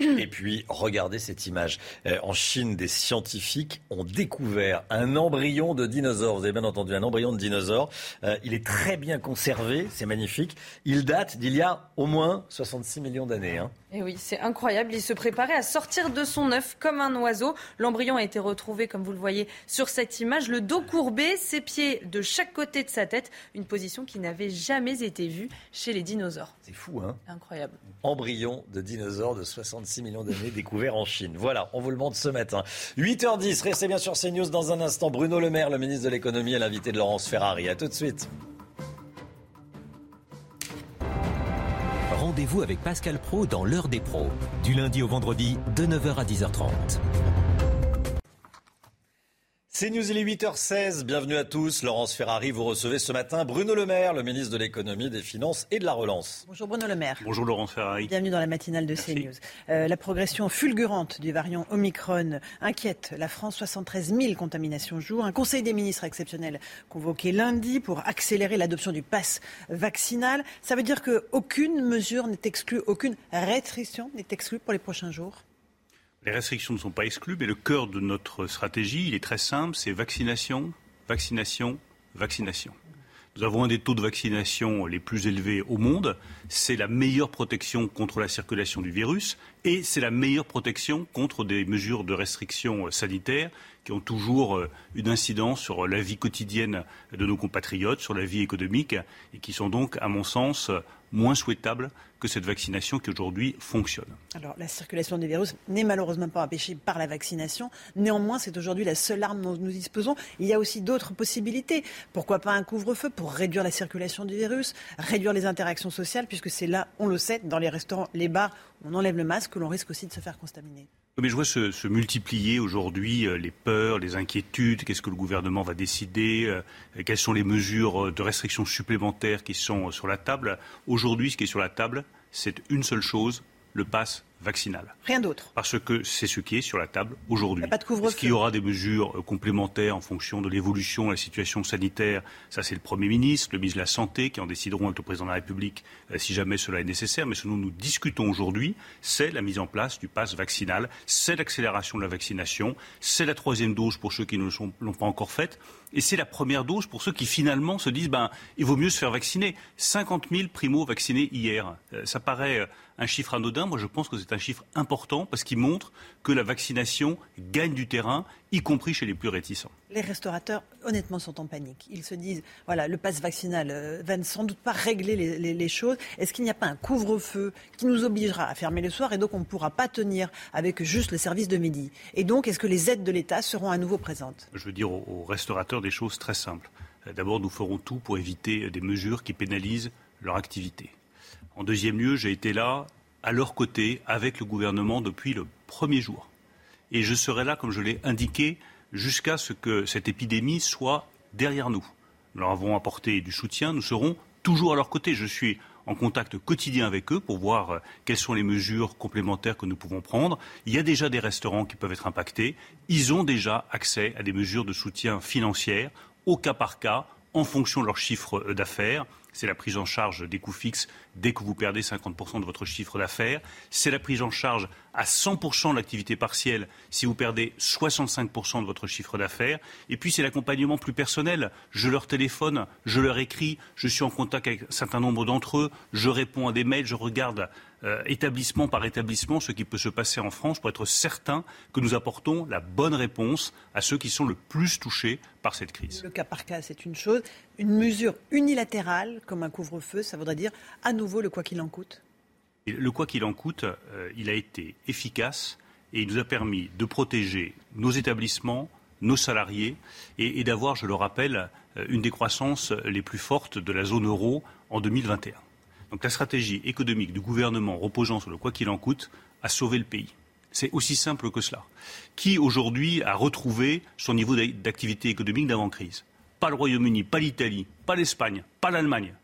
Et puis, regardez cette image. Euh, en Chine, des scientifiques ont découvert un embryon de dinosaure. Vous avez bien entendu, un embryon de dinosaure. Euh, il est très bien conservé, c'est magnifique. Il date d'il y a au moins 66 millions d'années. Hein. Et oui, c'est incroyable. Il se préparait à sortir de son œuf comme un oiseau. L'embryon a été retrouvé, comme vous le voyez sur cette image, le dos courbé, ses pieds de chaque côté de sa tête, une position qui n'avait jamais été vue chez les dinosaures. C'est fou, hein Incroyable. Embryon de dinosaure de 66 millions d'années découvert en Chine. Voilà, on vous le montre ce matin. 8h10, restez bien sur CNews dans un instant. Bruno Le Maire, le ministre de l'économie, est l'invité de Laurence Ferrari. À tout de suite. Rendez-vous avec Pascal Pro dans l'heure des pros, du lundi au vendredi de 9h à 10h30. C'est News, il est 8h16. Bienvenue à tous. Laurence Ferrari, vous recevez ce matin Bruno Le Maire, le ministre de l'économie, des finances et de la relance. Bonjour Bruno Le Maire. Bonjour Laurence Ferrari. Bienvenue dans la matinale de CNews. Euh, la progression fulgurante du variant Omicron inquiète la France. 73 000 contaminations jour. Un conseil des ministres exceptionnel convoqué lundi pour accélérer l'adoption du pass vaccinal. Ça veut dire qu'aucune mesure n'est exclue, aucune restriction n'est exclue pour les prochains jours? Les restrictions ne sont pas exclues, mais le cœur de notre stratégie, est très simple, c'est vaccination, vaccination, vaccination. Nous avons un des taux de vaccination les plus élevés au monde. C'est la meilleure protection contre la circulation du virus et c'est la meilleure protection contre des mesures de restriction sanitaire qui ont toujours euh, une incidence sur la vie quotidienne de nos compatriotes, sur la vie économique et qui sont donc, à mon sens, moins souhaitables que cette vaccination qui aujourd'hui fonctionne. Alors la circulation des virus n'est malheureusement pas empêchée par la vaccination. Néanmoins, c'est aujourd'hui la seule arme dont nous disposons. Il y a aussi d'autres possibilités. Pourquoi pas un couvre-feu pour réduire la circulation du virus, réduire les interactions sociales, puisque c'est là, on le sait, dans les restaurants, les bars, on enlève le masque, l'on risque aussi de se faire contaminer. Mais je vois se, se multiplier aujourd'hui euh, les peurs, les inquiétudes. Qu'est-ce que le gouvernement va décider euh, Quelles sont les mesures euh, de restriction supplémentaires qui sont sur la table? Aujourd'hui, ce qui est sur la table, c'est une seule chose le pass vaccinal. Rien d'autre. Parce que c'est ce qui est sur la table aujourd'hui. Il n'y a pas de couvre-feu. Est-ce qu'il y aura des mesures euh, complémentaires en fonction de l'évolution de la situation sanitaire? Ça, c'est le Premier ministre, le ministre de la Santé qui en décideront avec le Président de la République euh, si jamais cela est nécessaire. Mais ce dont nous discutons aujourd'hui, c'est la mise en place du pass vaccinal, c'est l'accélération de la vaccination, c'est la troisième dose pour ceux qui ne l'ont pas encore faite. Et c'est la première dose pour ceux qui finalement se disent ben, il vaut mieux se faire vacciner. 50 000 primo-vaccinés hier. Euh, ça paraît un chiffre anodin. Moi, je pense que c'est un chiffre important parce qu'il montre que la vaccination gagne du terrain, y compris chez les plus réticents. Les restaurateurs, honnêtement, sont en panique. Ils se disent, voilà, le pass vaccinal euh, va sans doute pas régler les, les- les choses. Est-ce qu'il n'y a pas un couvre-feu qui nous obligera à fermer le soir et donc on ne pourra pas tenir avec juste le service de midi? Et donc, est-ce que les aides de l'État seront à nouveau présentes? Je veux dire aux, aux restaurateurs des choses très simples. Euh, D'abord, nous ferons tout pour éviter des mesures qui pénalisent leur activité. En deuxième lieu, j'ai été là, à leur côté, avec le gouvernement depuis le premier jour. Et je serai là, comme je l'ai indiqué, jusqu'à ce que cette épidémie soit derrière nous. Nous leur avons apporté du soutien, nous serons toujours à leur côté. Je suis en contact quotidien avec eux pour voir euh, quelles sont les mesures complémentaires que nous pouvons prendre. Il y a déjà des restaurants qui peuvent être impactés. Ils ont déjà accès à des mesures de soutien financière au cas par cas en fonction de leur chiffre euh, d'affaires. C'est la prise en charge des coûts fixes dès que vous perdez 50% de votre chiffre d'affaires. C'est la prise en charge à 100% de l'activité partielle si vous perdez 65% de votre chiffre d'affaires. Et puis c'est l'accompagnement plus personnel. Je leur téléphone, je leur écris, je suis en contact avec un certain nombre d'entre eux, je réponds à des mails, je regarde euh, établissement par établissement ce qui peut se passer en France pour être certain que nous apportons la bonne réponse à ceux qui sont le plus touchés par cette crise. Le cas par cas, c'est une chose. Une mesure unilatérale, comme un couvre-feu, ça voudrait dire à nouveau le quoi qu'il en coûte? Et le quoi qu'il en coûte, euh, il a été efficace et il nous a permis de protéger nos établissements, nos salariés et, et d'avoir, je le rappelle, euh, une des croissances les plus fortes de la zone euro en 2021. Donc la stratégie économique du gouvernement reposant sur le quoi qu'il en coûte a sauvé le pays. C'est aussi simple que cela. Qui aujourd'hui a retrouvé son niveau d'a- d'activité économique d'avant-crise Pas le Royaume-Uni, pas l'Italie, pas l'Espagne, pas l'Allemagne.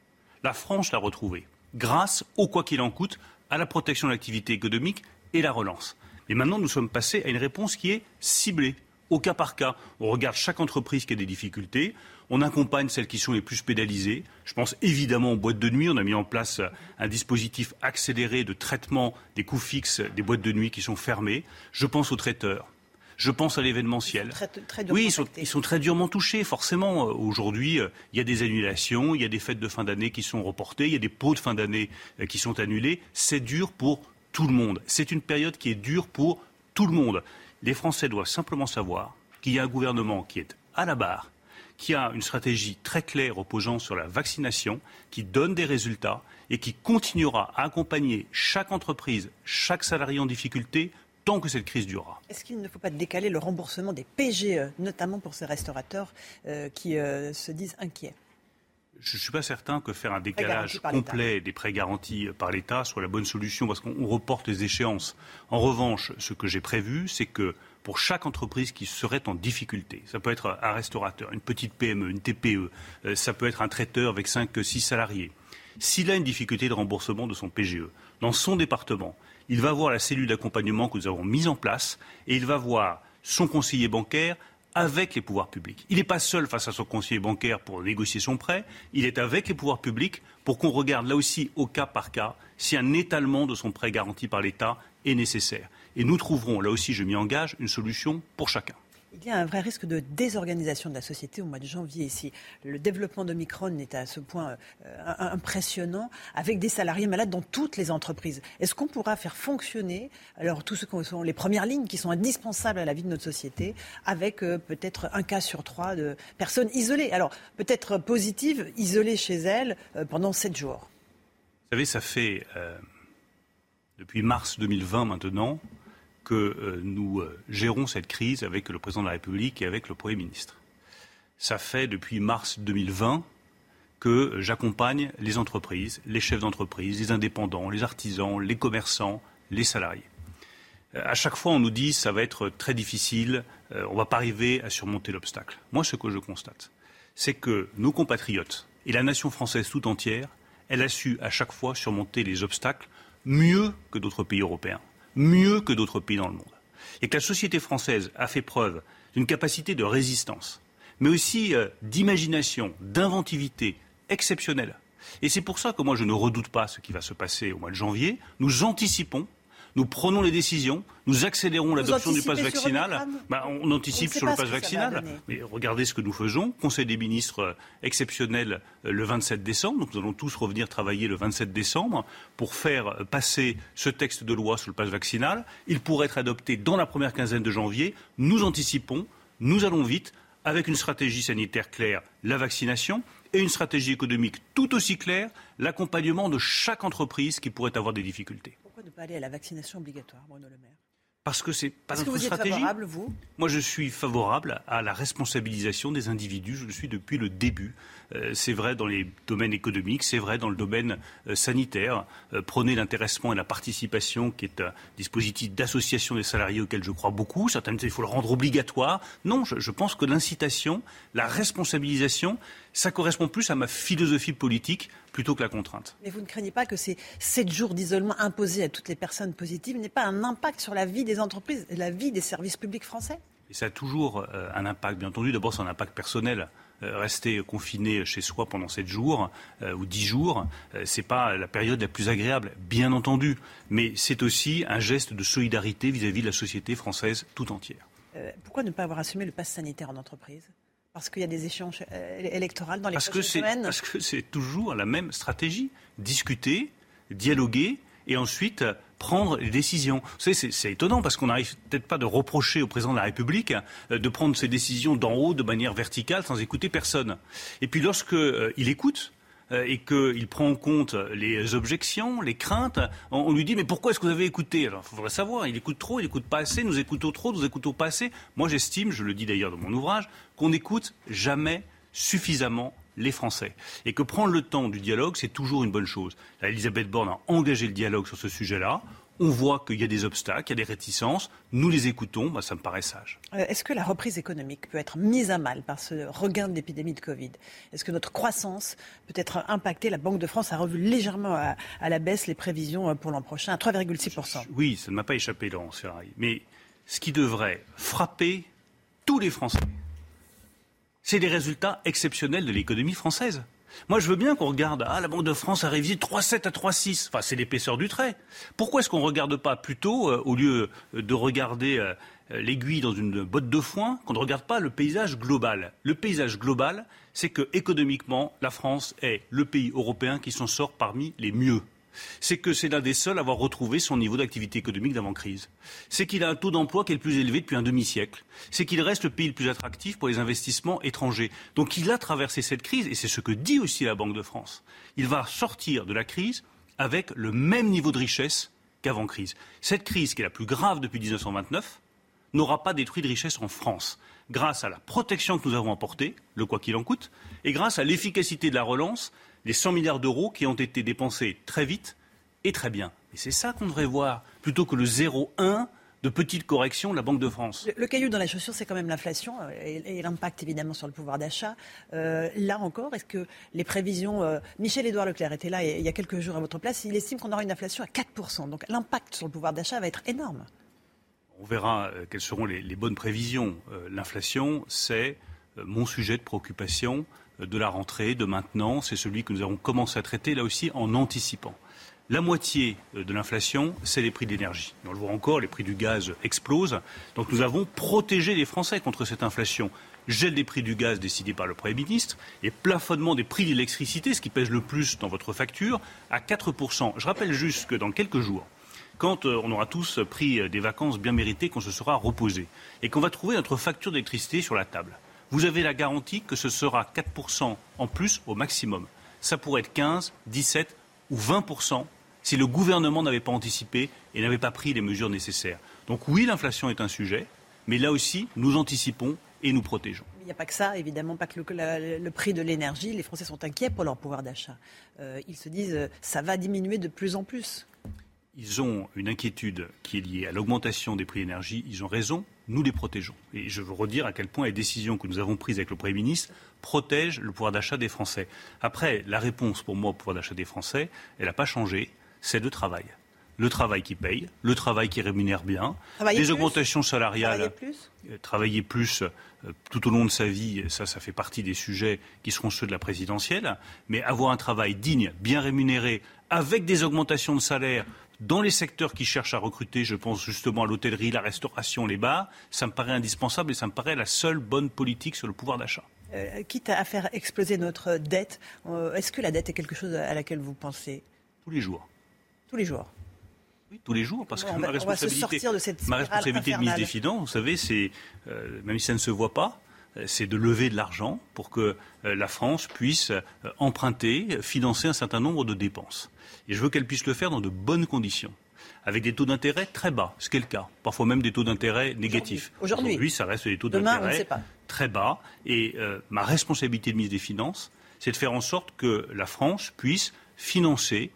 La France l'a retrouvé grâce au quoi qu'il en coûte, à la protection de l'activité économique et la relance. Et maintenant, nous sommes passés à une réponse qui est ciblée, au cas par cas. On regarde chaque entreprise qui a des difficultés, on accompagne celles qui sont les plus pénalisées. Je pense évidemment aux boîtes de nuit. On a mis en place un dispositif accéléré de traitement des coûts fixes des boîtes de nuit qui sont fermées. Je pense aux traiteurs. Je pense à l'événementiel. Très, Oui, ils sont, affectés. ils sont très durement touchés, forcément. Euh, Aujourd'hui, euh, il y a des annulations, il y a des fêtes de fin d'année qui sont reportées, il y a des pots de fin d'année euh, qui sont annulés. C'est dur pour tout le monde. C'est une période qui est dure pour tout le monde. Les Français doivent simplement savoir qu'il y a un gouvernement qui est à la barre, qui a une stratégie très claire reposant sur la vaccination, qui donne des résultats et qui continuera à accompagner chaque entreprise, chaque salarié en difficulté tant que cette crise durera. Est-ce qu'il ne faut pas décaler le remboursement des PGE, notamment pour ces restaurateurs euh, qui euh, se disent inquiets? Je ne suis pas certain que faire un décalage complet des prêts garantis par l'État soit la bonne solution parce qu'on on reporte les échéances. En revanche, ce que j'ai prévu, c'est que pour chaque entreprise qui serait en difficulté, ça peut être un restaurateur, une petite PME, une TPE, euh, ça peut être un traiteur avec 5-6 salariés, s'il a une difficulté de remboursement de son PGE, dans son département, il va voir la cellule d'accompagnement que nous avons mise en place et il va voir son conseiller bancaire avec les pouvoirs publics. Il n'est pas seul face à son conseiller bancaire pour négocier son prêt, il est avec les pouvoirs publics pour qu'on regarde là aussi au cas par cas si un étalement de son prêt garanti par l'État est nécessaire. Et nous trouverons, là aussi je m'y engage, une solution pour chacun. Il y a un vrai risque de désorganisation de la société au mois de janvier ici. Le développement de Micron est à ce point euh, impressionnant, avec des salariés malades dans toutes les entreprises. Est-ce qu'on pourra faire fonctionner alors tous ceux qui sont les premières lignes qui sont indispensables à la vie de notre société, avec euh, peut-être un cas sur trois de personnes isolées? Alors peut-être positives, isolées chez elles euh, pendant sept jours. Vous savez, ça fait depuis mars 2020 maintenant que euh, nous euh, gérons cette crise avec le président de la République et avec le Premier ministre. Ça fait depuis mars 2020 que j'accompagne les entreprises, les chefs d'entreprise, les indépendants, les artisans, les commerçants, les salariés. Euh, à chaque fois, on nous dit ça va être très difficile, on ne va pas arriver à surmonter l'obstacle. Moi, ce que je constate, c'est que nos compatriotes et la nation française tout entière, elle a su à chaque fois surmonter les obstacles mieux que d'autres pays européens mieux que d'autres pays dans le monde. Et que la société française a fait preuve d'une capacité de résistance, mais aussi euh, d'imagination, d'inventivité exceptionnelle. Et c'est pour ça que moi je ne redoute pas ce qui va se passer au mois de janvier. Nous anticipons nous prenons les décisions, nous accélérons l'adoption du pass vaccinal. Bah, on anticipe sur le pass vaccinal. Mais regardez ce que nous faisons. Conseil des ministres euh, exceptionnel euh, le 27 décembre. Donc nous allons tous revenir travailler le 27 décembre pour faire euh, passer ce texte de loi sur le pass vaccinal. Il pourrait être adopté dans la première quinzaine de janvier. Nous anticipons, nous allons vite avec une stratégie sanitaire claire, la vaccination, et une stratégie économique tout aussi claire, l'accompagnement de chaque entreprise qui pourrait avoir des difficultés ne pas aller à la vaccination obligatoire, Bruno Le Maire parce que c'est pas notre que vous stratégie. favorable, vous? Moi, je suis favorable à la responsabilisation des individus. Je le suis depuis le début. Euh, c'est vrai dans les domaines économiques, c'est vrai dans le domaine euh, sanitaire. Euh, prenez l'intéressement et la participation, qui est un dispositif d'association des salariés auquel je crois beaucoup. Certaines, il faut le rendre obligatoire. Non, je, je pense que l'incitation, la responsabilisation, ça correspond plus à ma philosophie politique plutôt que la contrainte. Mais vous ne craignez pas que ces sept jours d'isolement imposés à toutes les personnes positives n'aient pas un impact sur la vie des entreprises et la vie des services publics français? Et ça a toujours un impact, bien entendu. D'abord, c'est un impact personnel. Euh, rester confiné chez soi pendant sept jours euh, ou dix jours, ce n'est pas la période la plus agréable, bien entendu. Mais c'est aussi un geste de solidarité vis-à-vis de la société française tout entière. pourquoi ne pas avoir assumé le pass sanitaire en entreprise? Parce qu'il y a des échéances euh, électorales dans les parce prochaines que semaines? Parce que c'est toujours la même stratégie. Discuter, dialoguer et ensuite euh, prendre les décisions. Vous savez, c'est étonnant parce qu'on n'arrive peut-être pas de reprocher au président de la République euh, de prendre ses décisions d'en haut de manière verticale sans écouter personne. Et puis lorsqu'il il écoute, euh, et qu'il prend en compte les objections, les craintes, on, lui dit mais pourquoi est-ce que vous avez écouté? Alors il faudrait savoir, il écoute trop, il écoute pas assez, nous écoutons trop, nous écoutons pas assez. Moi j'estime, je le dis d'ailleurs dans mon ouvrage, qu'on n'écoute jamais suffisamment les Français. Et que prendre le temps du dialogue, c'est toujours une bonne chose. Elisabeth Borne a engagé le dialogue sur ce sujet-là on voit qu'il y a des obstacles, il y a des réticences, nous les écoutons, bah, ça me paraît sage. Euh, est-ce que la reprise économique peut être mise à mal par ce regain de l'épidémie de Covid? Est-ce que notre croissance peut être impactée? La Banque de France a revu légèrement à, la baisse les prévisions euh, pour l'an prochain, à 3,6%. Oui, ça ne m'a pas échappé, Laurence Ferrari. Mais ce qui devrait frapper tous les Français, c'est les résultats exceptionnels de l'économie française. Moi, je veux bien qu'on regarde, ah, la Banque de France a révisé 3,7 à 3,6. Enfin, c'est l'épaisseur du trait. Pourquoi est-ce qu'on ne regarde pas plutôt, euh, au lieu de regarder euh, l'aiguille dans une botte de foin, qu'on ne regarde pas le paysage global? Le paysage global, c'est que économiquement, la France est le pays européen qui s'en sort parmi les mieux c'est que c'est l'un des seuls à avoir retrouvé son niveau d'activité économique d'avant-crise. C'est qu'il a un taux d'emploi qui est le plus élevé depuis un demi-siècle. C'est qu'il reste le pays le plus attractif pour les investissements étrangers. Donc il a traversé cette crise, et c'est ce que dit aussi la Banque de France. Il va sortir de la crise avec le même niveau de richesse qu'avant crise. Cette crise, qui est la plus grave depuis 1929, n'aura pas détruit de richesse en France, grâce à la protection que nous avons apportée, le quoi qu'il en coûte, et grâce à l'efficacité de la relance les 100 milliards d'euros qui ont été dépensés très vite et très bien. Et c'est ça qu'on devrait voir, plutôt que le 0,1 de petites corrections de la Banque de France. Le, caillou dans la chaussure, c'est quand même l'inflation euh, et, l'impact évidemment sur le pouvoir d'achat. Euh, là encore, est-ce que les prévisions... Euh, Michel-Édouard Leclerc était là il y a quelques jours à votre place, il estime qu'on aura une inflation à 4%. Donc l'impact sur le pouvoir d'achat va être énorme. On verra quelles seront les, les bonnes prévisions. L'inflation, c'est mon sujet de préoccupation de la rentrée, de maintenant. C'est celui que nous avons commencé à traiter, là aussi, en anticipant. La moitié de l'inflation, c'est les prix de l'énergie. On le voit encore, les prix du gaz explosent. Donc nous avons protégé les Français contre cette inflation. Gel des prix du gaz décidé par le Premier ministre et plafonnement des prix de l'électricité, ce qui pèse le plus dans votre facture, à 4%. Je rappelle juste que dans quelques jours, quand euh, on aura tous pris des vacances bien méritées, qu'on se sera reposé et qu'on va trouver notre facture d'électricité sur la table, vous avez la garantie que ce sera 4% en plus au maximum. Ça pourrait être 15, 17 ou 20% si le gouvernement n'avait pas anticipé et n'avait pas pris les mesures nécessaires. Donc oui, l'inflation est un sujet, mais là aussi, nous anticipons et nous protégeons. Il n'y a pas que ça, évidemment, pas que le, le prix de l'énergie. Les Français sont inquiets pour leur pouvoir d'achat. Euh, ils se disent euh, ça va diminuer de plus en plus. Ils ont une inquiétude qui est liée à l'augmentation des prix de l'énergie. Ils ont raison. Nous les protégeons. Et je veux redire à quel point les décisions que nous avons prises avec le Premier ministre protègent le pouvoir d'achat des Français. Après, la réponse pour moi au pouvoir d'achat des Français, elle n'a pas changé. C'est le travail le travail qui paye, le travail qui rémunère bien, des augmentations salariales, travailler plus, euh, euh, tout au long de sa vie, ça, ça fait partie des sujets qui seront ceux de la présidentielle, mais avoir un travail digne, bien rémunéré, avec des augmentations de salaire dans les secteurs qui cherchent à recruter, je pense justement à l'hôtellerie, la restauration, les bars, ça me paraît indispensable et ça me paraît la seule bonne politique sur le pouvoir d'achat. Euh, quitte à faire exploser notre dette, est-ce que la dette est quelque chose à laquelle vous pensez? Tous les jours. Tous les jours tous les jours, parce que ma responsabilité, de, ma responsabilité de ministre des Finances, vous savez, c'est, euh, même si ça ne se voit pas, euh, c'est de lever de l'argent pour que euh, la France puisse emprunter, financer un certain nombre de dépenses. Et je veux qu'elle puisse le faire dans de bonnes conditions avec des taux d'intérêt très bas, ce qui est le cas, parfois même des taux d'intérêt négatifs. Aujourd'hui, ça reste des taux d'intérêt très bas. Et ma responsabilité de ministre des Finances, c'est de faire en sorte que la France puisse financer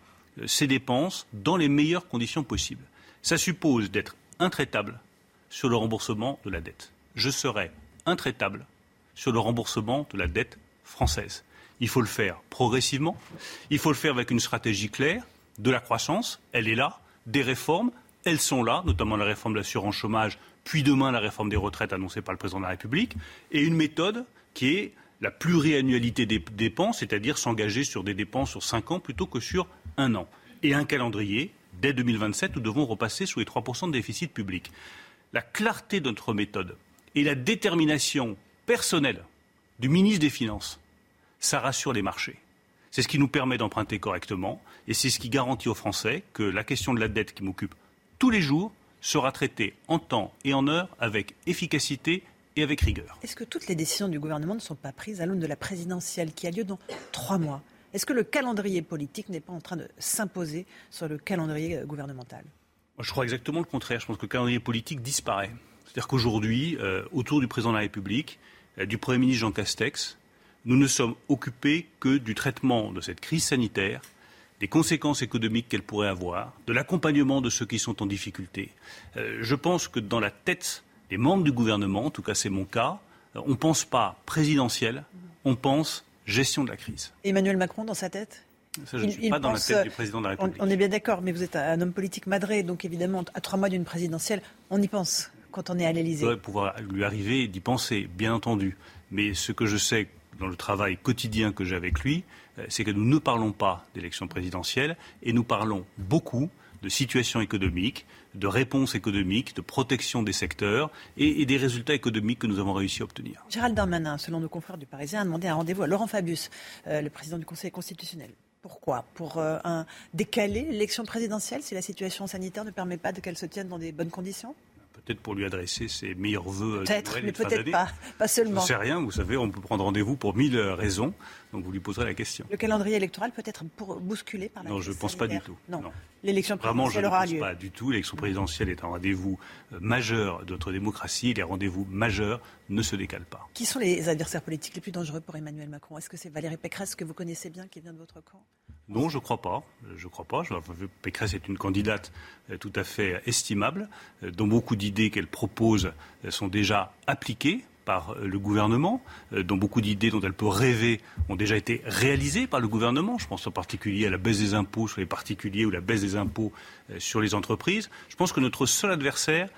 ses dépenses dans les meilleures conditions possibles. Ça suppose d'être intraitable sur le remboursement de la dette. Je serai intraitable sur le remboursement de la dette française. Il faut le faire progressivement, il faut le faire avec une stratégie claire, de la croissance, elle est là, des réformes, elles sont là, notamment la réforme de l'assurance chômage, puis demain la réforme des retraites annoncée par le président de la République, et une méthode qui est la pluriannualité des dépenses, c'est-à-dire s'engager sur des dépenses sur cinq ans plutôt que sur un an. Et un calendrier, dès 2027, nous devons repasser sous les 3% de déficit public. La clarté de notre méthode et la détermination personnelle du ministre des Finances, ça rassure les marchés. C'est ce qui nous permet d'emprunter correctement et c'est ce qui garantit aux Français que la question de la dette qui m'occupe tous les jours sera traitée en temps et en heure avec efficacité et avec rigueur. Est-ce que toutes les décisions du gouvernement ne sont pas prises à l'aune de la présidentielle qui a lieu dans trois mois? Est-ce que le calendrier politique n'est pas en train de s'imposer sur le calendrier gouvernemental? Je crois exactement le contraire. Je pense que le calendrier politique disparaît. C'est-à-dire qu'aujourd'hui, euh, autour du président de la République, euh, du Premier ministre Jean Castex, nous ne sommes occupés que du traitement de cette crise sanitaire, des conséquences économiques qu'elle pourrait avoir, de l'accompagnement de ceux qui sont en difficulté. je pense que dans la tête des membres du gouvernement, en tout cas c'est mon cas, on ne pense pas présidentiel, on pense gestion de la crise. Emmanuel Macron dans sa tête? Ça, je ne suis pas dans la tête du président de la République. On, est bien d'accord, mais vous êtes un homme politique madré, donc évidemment, à trois mois d'une présidentielle, on y pense quand on est à l'Élysée. Il pouvoir lui arriver d'y penser, bien entendu. Mais ce que je sais dans le travail quotidien que j'ai avec lui, euh, c'est que nous ne parlons pas d'élection présidentielle et nous parlons beaucoup de situation économique, de réponse économique, de protection des secteurs et, des résultats économiques que nous avons réussi à obtenir. Gérald Darmanin, selon nos confrères du Parisien, a demandé un rendez-vous à Laurent Fabius, euh, le président du Conseil constitutionnel. Pourquoi? Pour euh, un, décaler l'élection présidentielle si la situation sanitaire ne permet pas qu'elle se tienne dans des bonnes conditions? Peut-être pour lui adresser ses meilleurs voeux. Peut-être, mais peut-être pas, pas seulement. Je ne sais rien, vous savez, on peut prendre rendez-vous pour mille raisons, donc vous lui poserez la question. Le calendrier électoral peut être bousculé par la Non, je ne pense pas du tout. Non. L'élection présidentielle aura lieu. Vraiment, je ne pense pas du tout. L'élection présidentielle est un rendez-vous euh, majeur de notre démocratie. Les rendez-vous majeurs ne se décalent pas. Qui sont les adversaires politiques les plus dangereux pour Emmanuel Macron? Est-ce que c'est Valérie Pécresse que vous connaissez bien, qui vient de votre camp? Non, je ne crois pas. Je crois pas. Pécresse est une candidate euh, tout à fait estimable, euh, dont beaucoup d'idées qu'elle propose sont déjà appliquées par le gouvernement, dont beaucoup d'idées dont elle peut rêver ont déjà été réalisées par le gouvernement. Je pense en particulier à la baisse des impôts sur les particuliers ou la baisse des impôts sur les entreprises. Je pense que notre seul adversaire,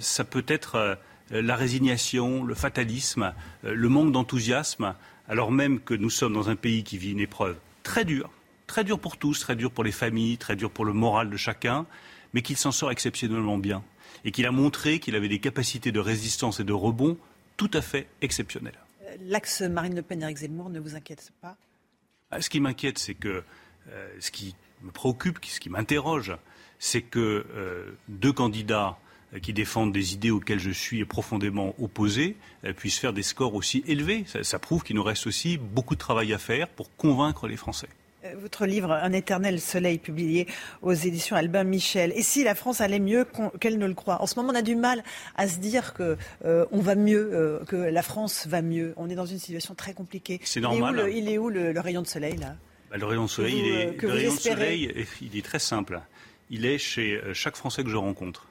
ça peut être la résignation, le fatalisme, le manque d'enthousiasme, alors même que nous sommes dans un pays qui vit une épreuve très dure, très dur pour tous, très dur pour les familles, très dur pour le moral de chacun, mais qu'il s'en sort exceptionnellement bien. Et qu'il a montré qu'il avait des capacités de résistance et de rebond tout à fait exceptionnelles. Euh, l'axe Marine Le Pen-Éric Zemmour ne vous inquiète pas? Ah, Ce qui m'inquiète, c'est que euh, ce qui me préoccupe, ce qui m'interroge, c'est que euh, deux candidats qui défendent des idées auxquelles je suis profondément opposé puissent faire des scores aussi élevés. ça prouve qu'il nous reste aussi beaucoup de travail à faire pour convaincre les Français. Euh, votre livre Un éternel soleil, publié aux éditions Albin Michel. Et si la France allait mieux qu'elle ne le croit? En ce moment, on a du mal à se dire que euh, on va mieux, euh, que la France va mieux. On est dans une situation très compliquée. C'est normal. Il est où le, rayon de soleil là? Bah, Le rayon de soleil, il est, le rayon de soleil, il est très simple. Il est chez chaque Français que je rencontre.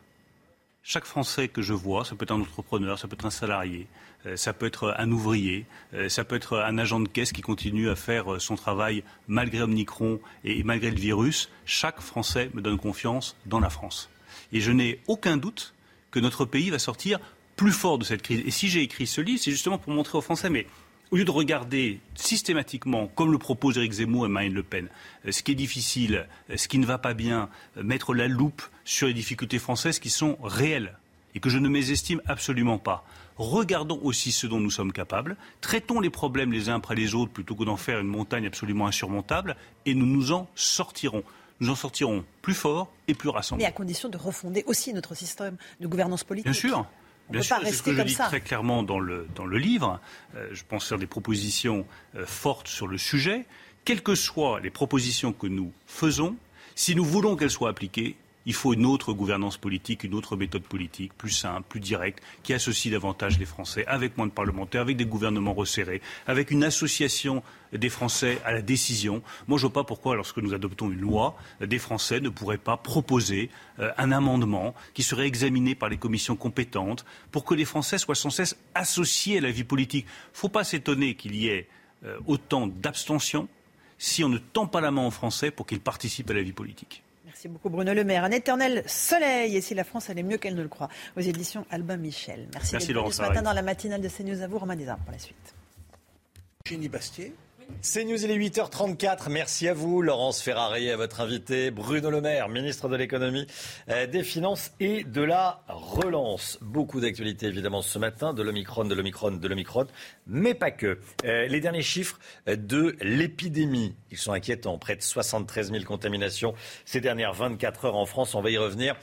Chaque Français que je vois, ça peut être un entrepreneur, ça peut être un salarié, ça peut être un ouvrier, euh, ça peut être un agent de caisse qui continue à faire euh, son travail malgré Omicron et malgré le virus. Chaque Français me donne confiance dans la France. Et je n'ai aucun doute que notre pays va sortir plus fort de cette crise. Et si j'ai écrit ce livre, c'est justement pour montrer aux Français, mais au lieu de regarder systématiquement, comme le propose Éric Zemmour et Marine Le Pen, ce qui est difficile, ce qui ne va pas bien, mettre la loupe sur les difficultés françaises qui sont réelles et que je ne mésestime absolument pas regardons aussi ce dont nous sommes capables, traitons les problèmes les uns après les autres plutôt que d'en faire une montagne absolument insurmontable, et nous nous en sortirons. Nous en sortirons plus forts et plus rassemblés. Mais à condition de refonder aussi notre système de gouvernance politique. Bien sûr. Bien sûr, c'est ce que je dis très clairement dans le, dans le livre. Euh, je pense faire des propositions euh, fortes sur le sujet. Quelles que soient les propositions que nous faisons, si nous voulons qu'elles soient appliquées, il faut une autre gouvernance politique, une autre méthode politique, plus simple, plus directe, qui associe davantage les Français, avec moins de parlementaires, avec des gouvernements resserrés, avec une association des Français à la décision. Moi, je ne vois pas pourquoi, lorsque nous adoptons une loi, des Français ne pourraient pas proposer euh, un amendement qui serait examiné par les commissions compétentes pour que les Français soient sans cesse associés à la vie politique. Il ne faut pas s'étonner qu'il y ait euh, autant d'abstention si on ne tend pas la main aux Français pour qu'ils participent à la vie politique. Merci beaucoup Bruno Le Maire. Un éternel soleil, et si la France allait mieux qu'elle ne le croit, aux éditions Albin Michel. Merci, Merci d'être ce matin dans la matinale de CNews à vous, Romain Desarmes, pour la suite. Génie Bastier. C'est News, il est 8h34. Merci à vous, Laurence Ferrari, à votre invité, Bruno Le Maire, ministre de l'économie, euh, des finances et de la relance. Beaucoup d'actualités, évidemment, ce matin, de l'Omicron, de l'Omicron, de l'Omicron, mais pas que. Euh, les derniers chiffres de l'épidémie, ils sont inquiétants. Près de 73 000 contaminations ces dernières 24 heures en France. On va y revenir.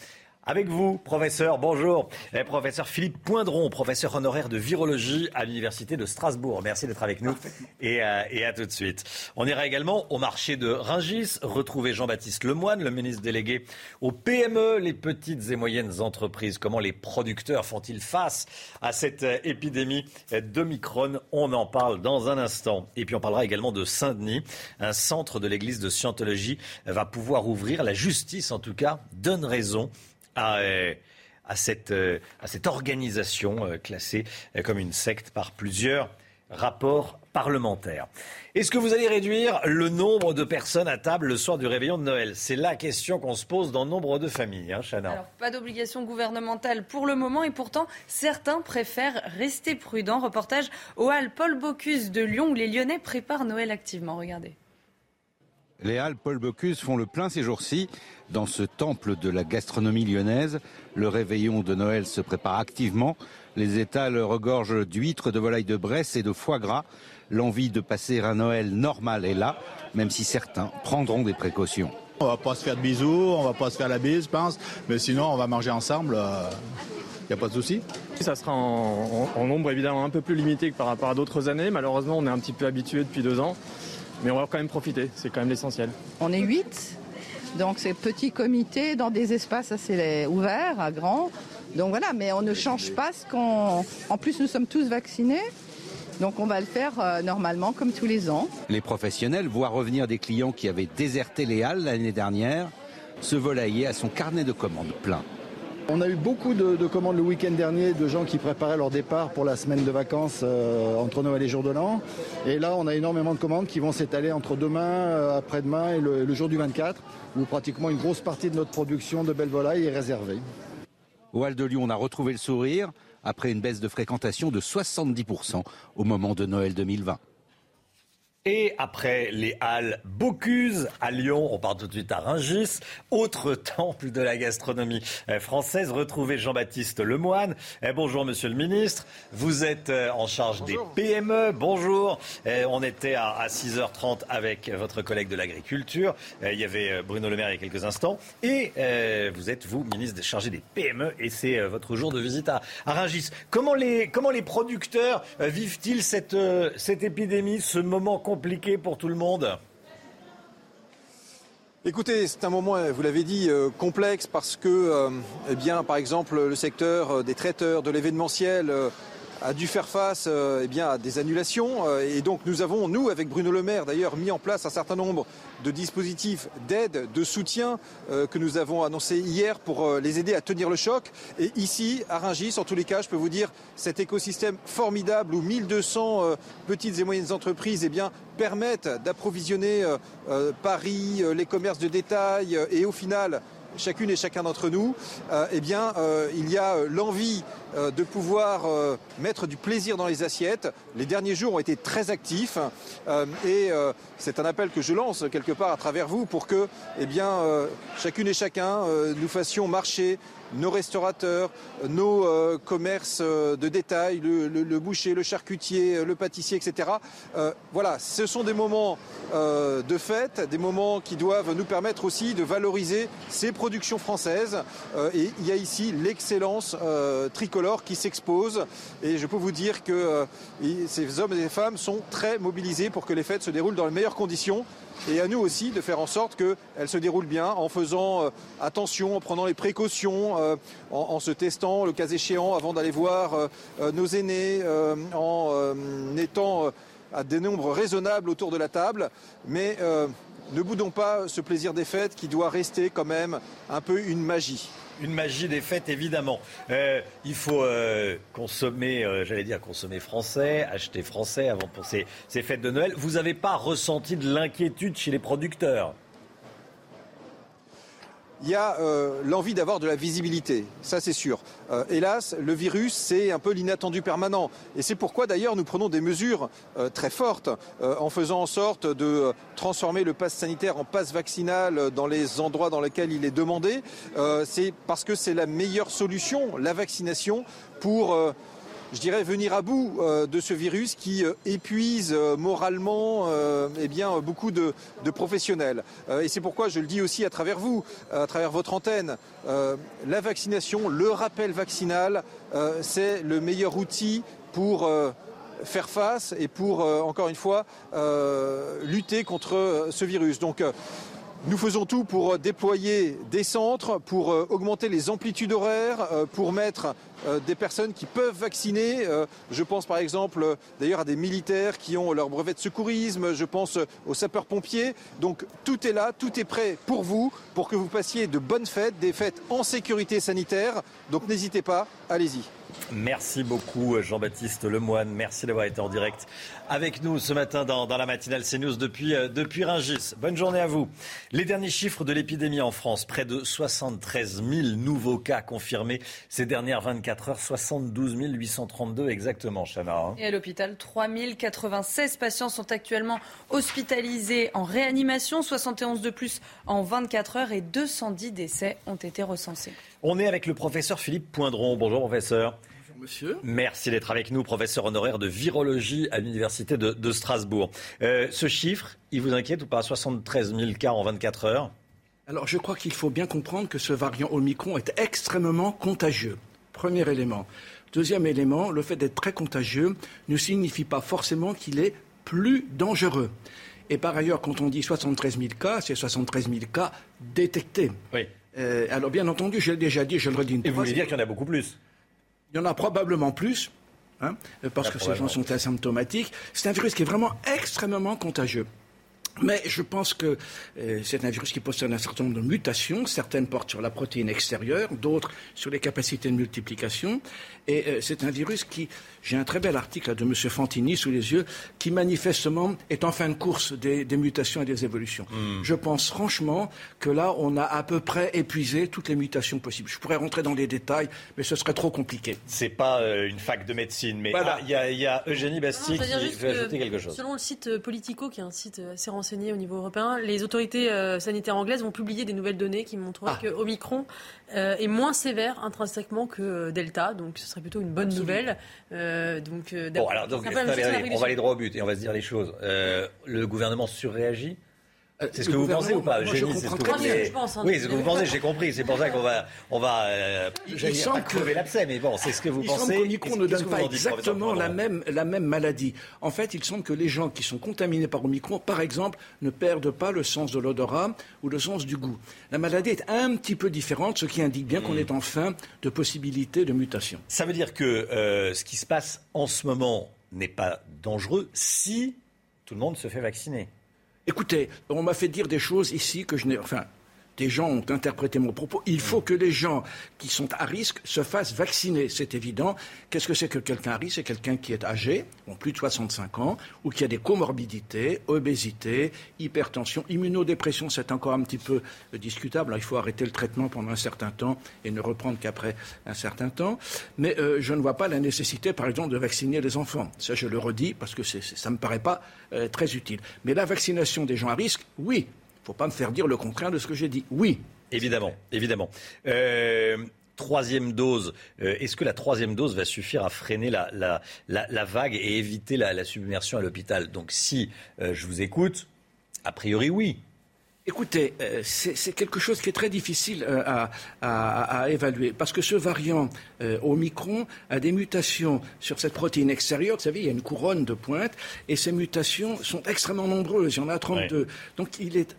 Avec vous, professeur, bonjour. Eh, professeur Philippe Poindron, professeur honoraire de virologie à l'Université de Strasbourg. Merci d'être avec nous et, euh, et, à tout de suite. On ira également au marché de Ringis, retrouver Jean-Baptiste Lemoine, le ministre délégué aux PME, les petites et moyennes entreprises. Comment les producteurs font-ils face à cette euh, épidémie d'Omicron? On en parle dans un instant. Et puis on parlera également de Saint-Denis. Un centre de l'église de Scientologie va pouvoir ouvrir. La justice, en tout cas, donne raison euh, à, cette, euh, organisation euh, classée comme une secte par plusieurs rapports parlementaires. Est-ce que vous allez réduire le nombre de personnes à table le soir du réveillon de Noël? C'est la question qu'on se pose dans nombre de familles, hein, Chana. Alors, pas d'obligation gouvernementale pour le moment et pourtant, certains préfèrent rester prudents. Reportage au Hall Paul Bocuse de Lyon où les Lyonnais préparent Noël activement. Regardez. Les Halles Paul Bocuse font le plein ces jours-ci. Dans ce temple de la gastronomie lyonnaise, le réveillon de Noël se prépare activement. Les étals regorgent d'huîtres, de volailles de Bresse et de foie gras. L'envie de passer un Noël normal est là, même si certains prendront des précautions. On va pas se faire de bisous, on va pas se faire la bise, je pense, mais sinon on va manger ensemble. Il euh, n'y a pas de souci. Ça sera en, en nombre évidemment un peu plus limité que par rapport à d'autres années. Malheureusement, on est un petit peu habitué depuis deux ans. Mais on va quand même profiter, c'est quand même l'essentiel. On est 8, donc c'est petit comité dans des espaces assez ouverts, grands. Donc voilà, mais on ne change pas ce qu'on. En plus, nous sommes tous vaccinés. Donc on va le faire euh, normalement comme tous les ans. Les professionnels voient revenir des clients qui avaient déserté les halles l'année dernière, ce volailler à son carnet de commandes plein. On a eu beaucoup de, commandes le week-end dernier de gens qui préparaient leur départ pour la semaine de vacances euh, entre Noël et jour de l'an. Et là, on a énormément de commandes qui vont s'étaler entre demain, euh, après-demain et le, jour du 24, où pratiquement une grosse partie de notre production de belles volailles est réservée. Au Hall de Lyon, on a retrouvé le sourire après une baisse de fréquentation de 70% au moment de Noël 2020. Et après les halles Bocuse à Lyon, on part tout de suite à Rungis, autre temple de la gastronomie euh, française. Retrouvez Jean-Baptiste Lemoine. Eh, bonjour Monsieur le Ministre, vous êtes euh, en charge des PME. Bonjour. Eh, on était à 6h30 avec votre collègue de l'agriculture. Eh, il y avait Bruno Le Maire il y a quelques instants. Et vous êtes, vous, ministre chargé des PME, et c'est votre jour de visite à, Rungis. Comment les, comment les producteurs vivent-ils cette, cette épidémie, ce moment compliqué pour tout le monde. Écoutez, c'est un moment, vous l'avez dit, euh, complexe parce que, euh, eh bien, par exemple, le secteur euh, des traiteurs, de l'événementiel, a dû faire face eh bien, à des annulations. et donc nous avons, nous, avec Bruno Le Maire d'ailleurs, mis en place un certain nombre de dispositifs d'aide, de soutien que nous avons annoncés hier pour les aider à tenir le choc. Et ici, à Rungis, en tous les cas, je peux vous dire, cet écosystème formidable où 1200 petites et moyennes entreprises eh bien, permettent d'approvisionner Paris, les commerces de détail et au final chacune et chacun d'entre nous, eh bien, il y a l'envie de pouvoir mettre du plaisir dans les assiettes. Les derniers jours ont été très actifs et c'est un appel que je lance quelque part à travers vous pour que, eh bien, chacune et chacun, nous fassions marcher nos restaurateurs, nos euh, commerces euh, de détail, le, boucher, le charcutier, euh, le pâtissier, etc. Euh, voilà, ce sont des moments euh, de fête, des moments qui doivent nous permettre aussi de valoriser ces productions françaises. et il y a ici l'excellence tricolore qui s'expose. Et je peux vous dire que ces hommes et ces femmes sont très mobilisés pour que les fêtes se déroulent dans les meilleures conditions et à nous aussi de faire en sorte qu'elle se déroule bien en faisant euh, attention, en prenant les précautions, euh, en, se testant le cas échéant avant d'aller voir euh, nos aînés, en étant à des nombres raisonnables autour de la table. Mais ne boudons pas ce plaisir des fêtes qui doit rester quand même un peu une magie une magie des fêtes, évidemment. Euh, il faut euh, consommer, euh, j'allais dire consommer français, acheter français avant pour ces, ces fêtes de Noël. Vous n'avez pas ressenti de l'inquiétude chez les producteurs? Il y a euh, l'envie d'avoir de la visibilité, ça c'est sûr. Euh, hélas, le virus, c'est un peu l'inattendu permanent. Et c'est pourquoi d'ailleurs nous prenons des mesures euh, très fortes en faisant en sorte de transformer le pass sanitaire en passe vaccinal dans les endroits dans lesquels il est demandé. c'est parce que c'est la meilleure solution, la vaccination, pour je dirais, venir à bout euh, de ce virus qui euh, épuise euh, moralement eh bien, beaucoup de, professionnels. et c'est pourquoi je le dis aussi à travers vous, à travers votre antenne, la vaccination, le rappel vaccinal, c'est le meilleur outil pour faire face et pour, encore une fois, lutter contre ce virus. Donc, nous faisons tout pour déployer des centres, pour augmenter les amplitudes horaires, pour mettre des personnes qui peuvent vacciner. Euh, je pense par exemple euh, d'ailleurs à des militaires qui ont leur brevet de secourisme, je pense aux sapeurs-pompiers. Donc tout est là, tout est prêt pour vous, pour que vous passiez de bonnes fêtes, des fêtes en sécurité sanitaire. Donc n'hésitez pas, allez-y. Merci beaucoup Jean-Baptiste Lemoine. Merci d'avoir été en direct avec nous ce matin dans, la matinale CNews depuis, euh, Ringis. Bonne journée à vous. Les derniers chiffres de l'épidémie en France, près de 73 000 nouveaux cas confirmés ces dernières 24 heures, 72 832 exactement, Chana. Hein. Et à l'hôpital, 3 096 patients sont actuellement hospitalisés en réanimation, 71 de plus en 24 heures et 210 décès ont été recensés. On est avec le professeur Philippe Poindron. Bonjour professeur. Bonjour monsieur. Merci d'être avec nous, professeur honoraire de virologie à l'université de, de, Strasbourg. Euh, ce chiffre, il vous inquiète ou pas? 73 000 cas en 24 heures? Alors je crois qu'il faut bien comprendre que ce variant Omicron est extrêmement contagieux. Premier élément. Deuxième élément, le fait d'être très contagieux ne signifie pas forcément qu'il est plus dangereux. Et par ailleurs, quand on dit 73 000 cas, c'est 73 000 cas détectés. Oui. Euh, alors, bien entendu, je l'ai déjà dit, je le redis une Et vous voulez dire qu'il y en a beaucoup plus Il y en a probablement plus, hein, parce que ces gens sont asymptomatiques. C'est un virus qui est vraiment extrêmement contagieux. Mais je pense que euh, c'est un virus qui possède un certain nombre de mutations. Certaines portent sur la protéine extérieure, d'autres sur les capacités de multiplication. Et euh, c'est un virus qui, j'ai un très bel article là, de M. Fantini sous les yeux, qui manifestement est en fin de course des, des mutations et des évolutions. Hmm. Mm. Je pense franchement que là, on a à peu près épuisé toutes les mutations possibles. Je pourrais rentrer dans les détails, mais ce serait trop compliqué. C'est pas euh, une fac de médecine, mais il Voilà. y, a- y a Eugénie Basti Non, qui veut que, ajouter quelque chose. Selon le site Politico, qui est un site assez renseigné au niveau européen, les autorités euh, sanitaires anglaises vont publier des nouvelles données qui montreraient Ah. que Omicron euh, est moins sévère intrinsèquement que euh, Delta, donc ce serait plutôt une bonne nouvelle. Euh, donc, Bon, alors, on va aller droit au but et on va se dire les choses. Euh, le gouvernement surréagit C'est ce que vous pensez ou pas Eugénie, c'est ce que vous Oui, c'est ce que vous pensez, j'ai compris. C'est pour ça qu'on va, on va, euh, il semble pas crever l'abcès, mais bon, c'est ce que vous il pensez. semble qu'Omicron ne donne pas exactement la même, la même maladie. En fait, il semble que les gens qui sont contaminés par Omicron, par exemple, ne perdent pas le sens de l'odorat ou le sens du goût. La maladie est un petit peu différente, ce qui indique bien qu'on Hmm. est en fin de possibilité de mutation. Ça veut dire que euh, ce qui se passe en ce moment n'est pas dangereux si tout le monde se fait vacciner. Écoutez, on m'a fait dire des choses ici que je n'ai. Enfin, des gens ont interprété mon propos. Il faut que les gens qui sont à risque se fassent vacciner, c'est évident. Qu'est-ce que c'est que quelqu'un à risque? C'est quelqu'un qui est âgé, ont plus de 65 ans, ou qui a des comorbidités, obésité, hypertension, immunodépression, c'est encore un petit peu euh, discutable. il faut arrêter le traitement pendant un certain temps et ne reprendre qu'après un certain temps. Mais euh, je ne vois pas la nécessité, par exemple, de vacciner les enfants. Ça, je le redis parce que ça ne me paraît pas euh, très utile. Mais la vaccination des gens à risque, oui. Il ne faut pas me faire dire le contraire de ce que j'ai dit. Oui. Évidemment, évidemment. Euh, troisième dose. euh, Est-ce que la troisième dose va suffire à freiner la, la, la, la vague et éviter la, submersion à l'hôpital? Donc, si euh, je vous écoute, a priori, oui. Écoutez, euh, c'est quelque chose qui est très difficile euh, à, à- à évaluer parce que ce variant euh, Omicron a des mutations sur cette protéine extérieure. Vous savez, il y a une couronne de pointe et ces mutations sont extrêmement nombreuses. Il y en a 32. Donc il est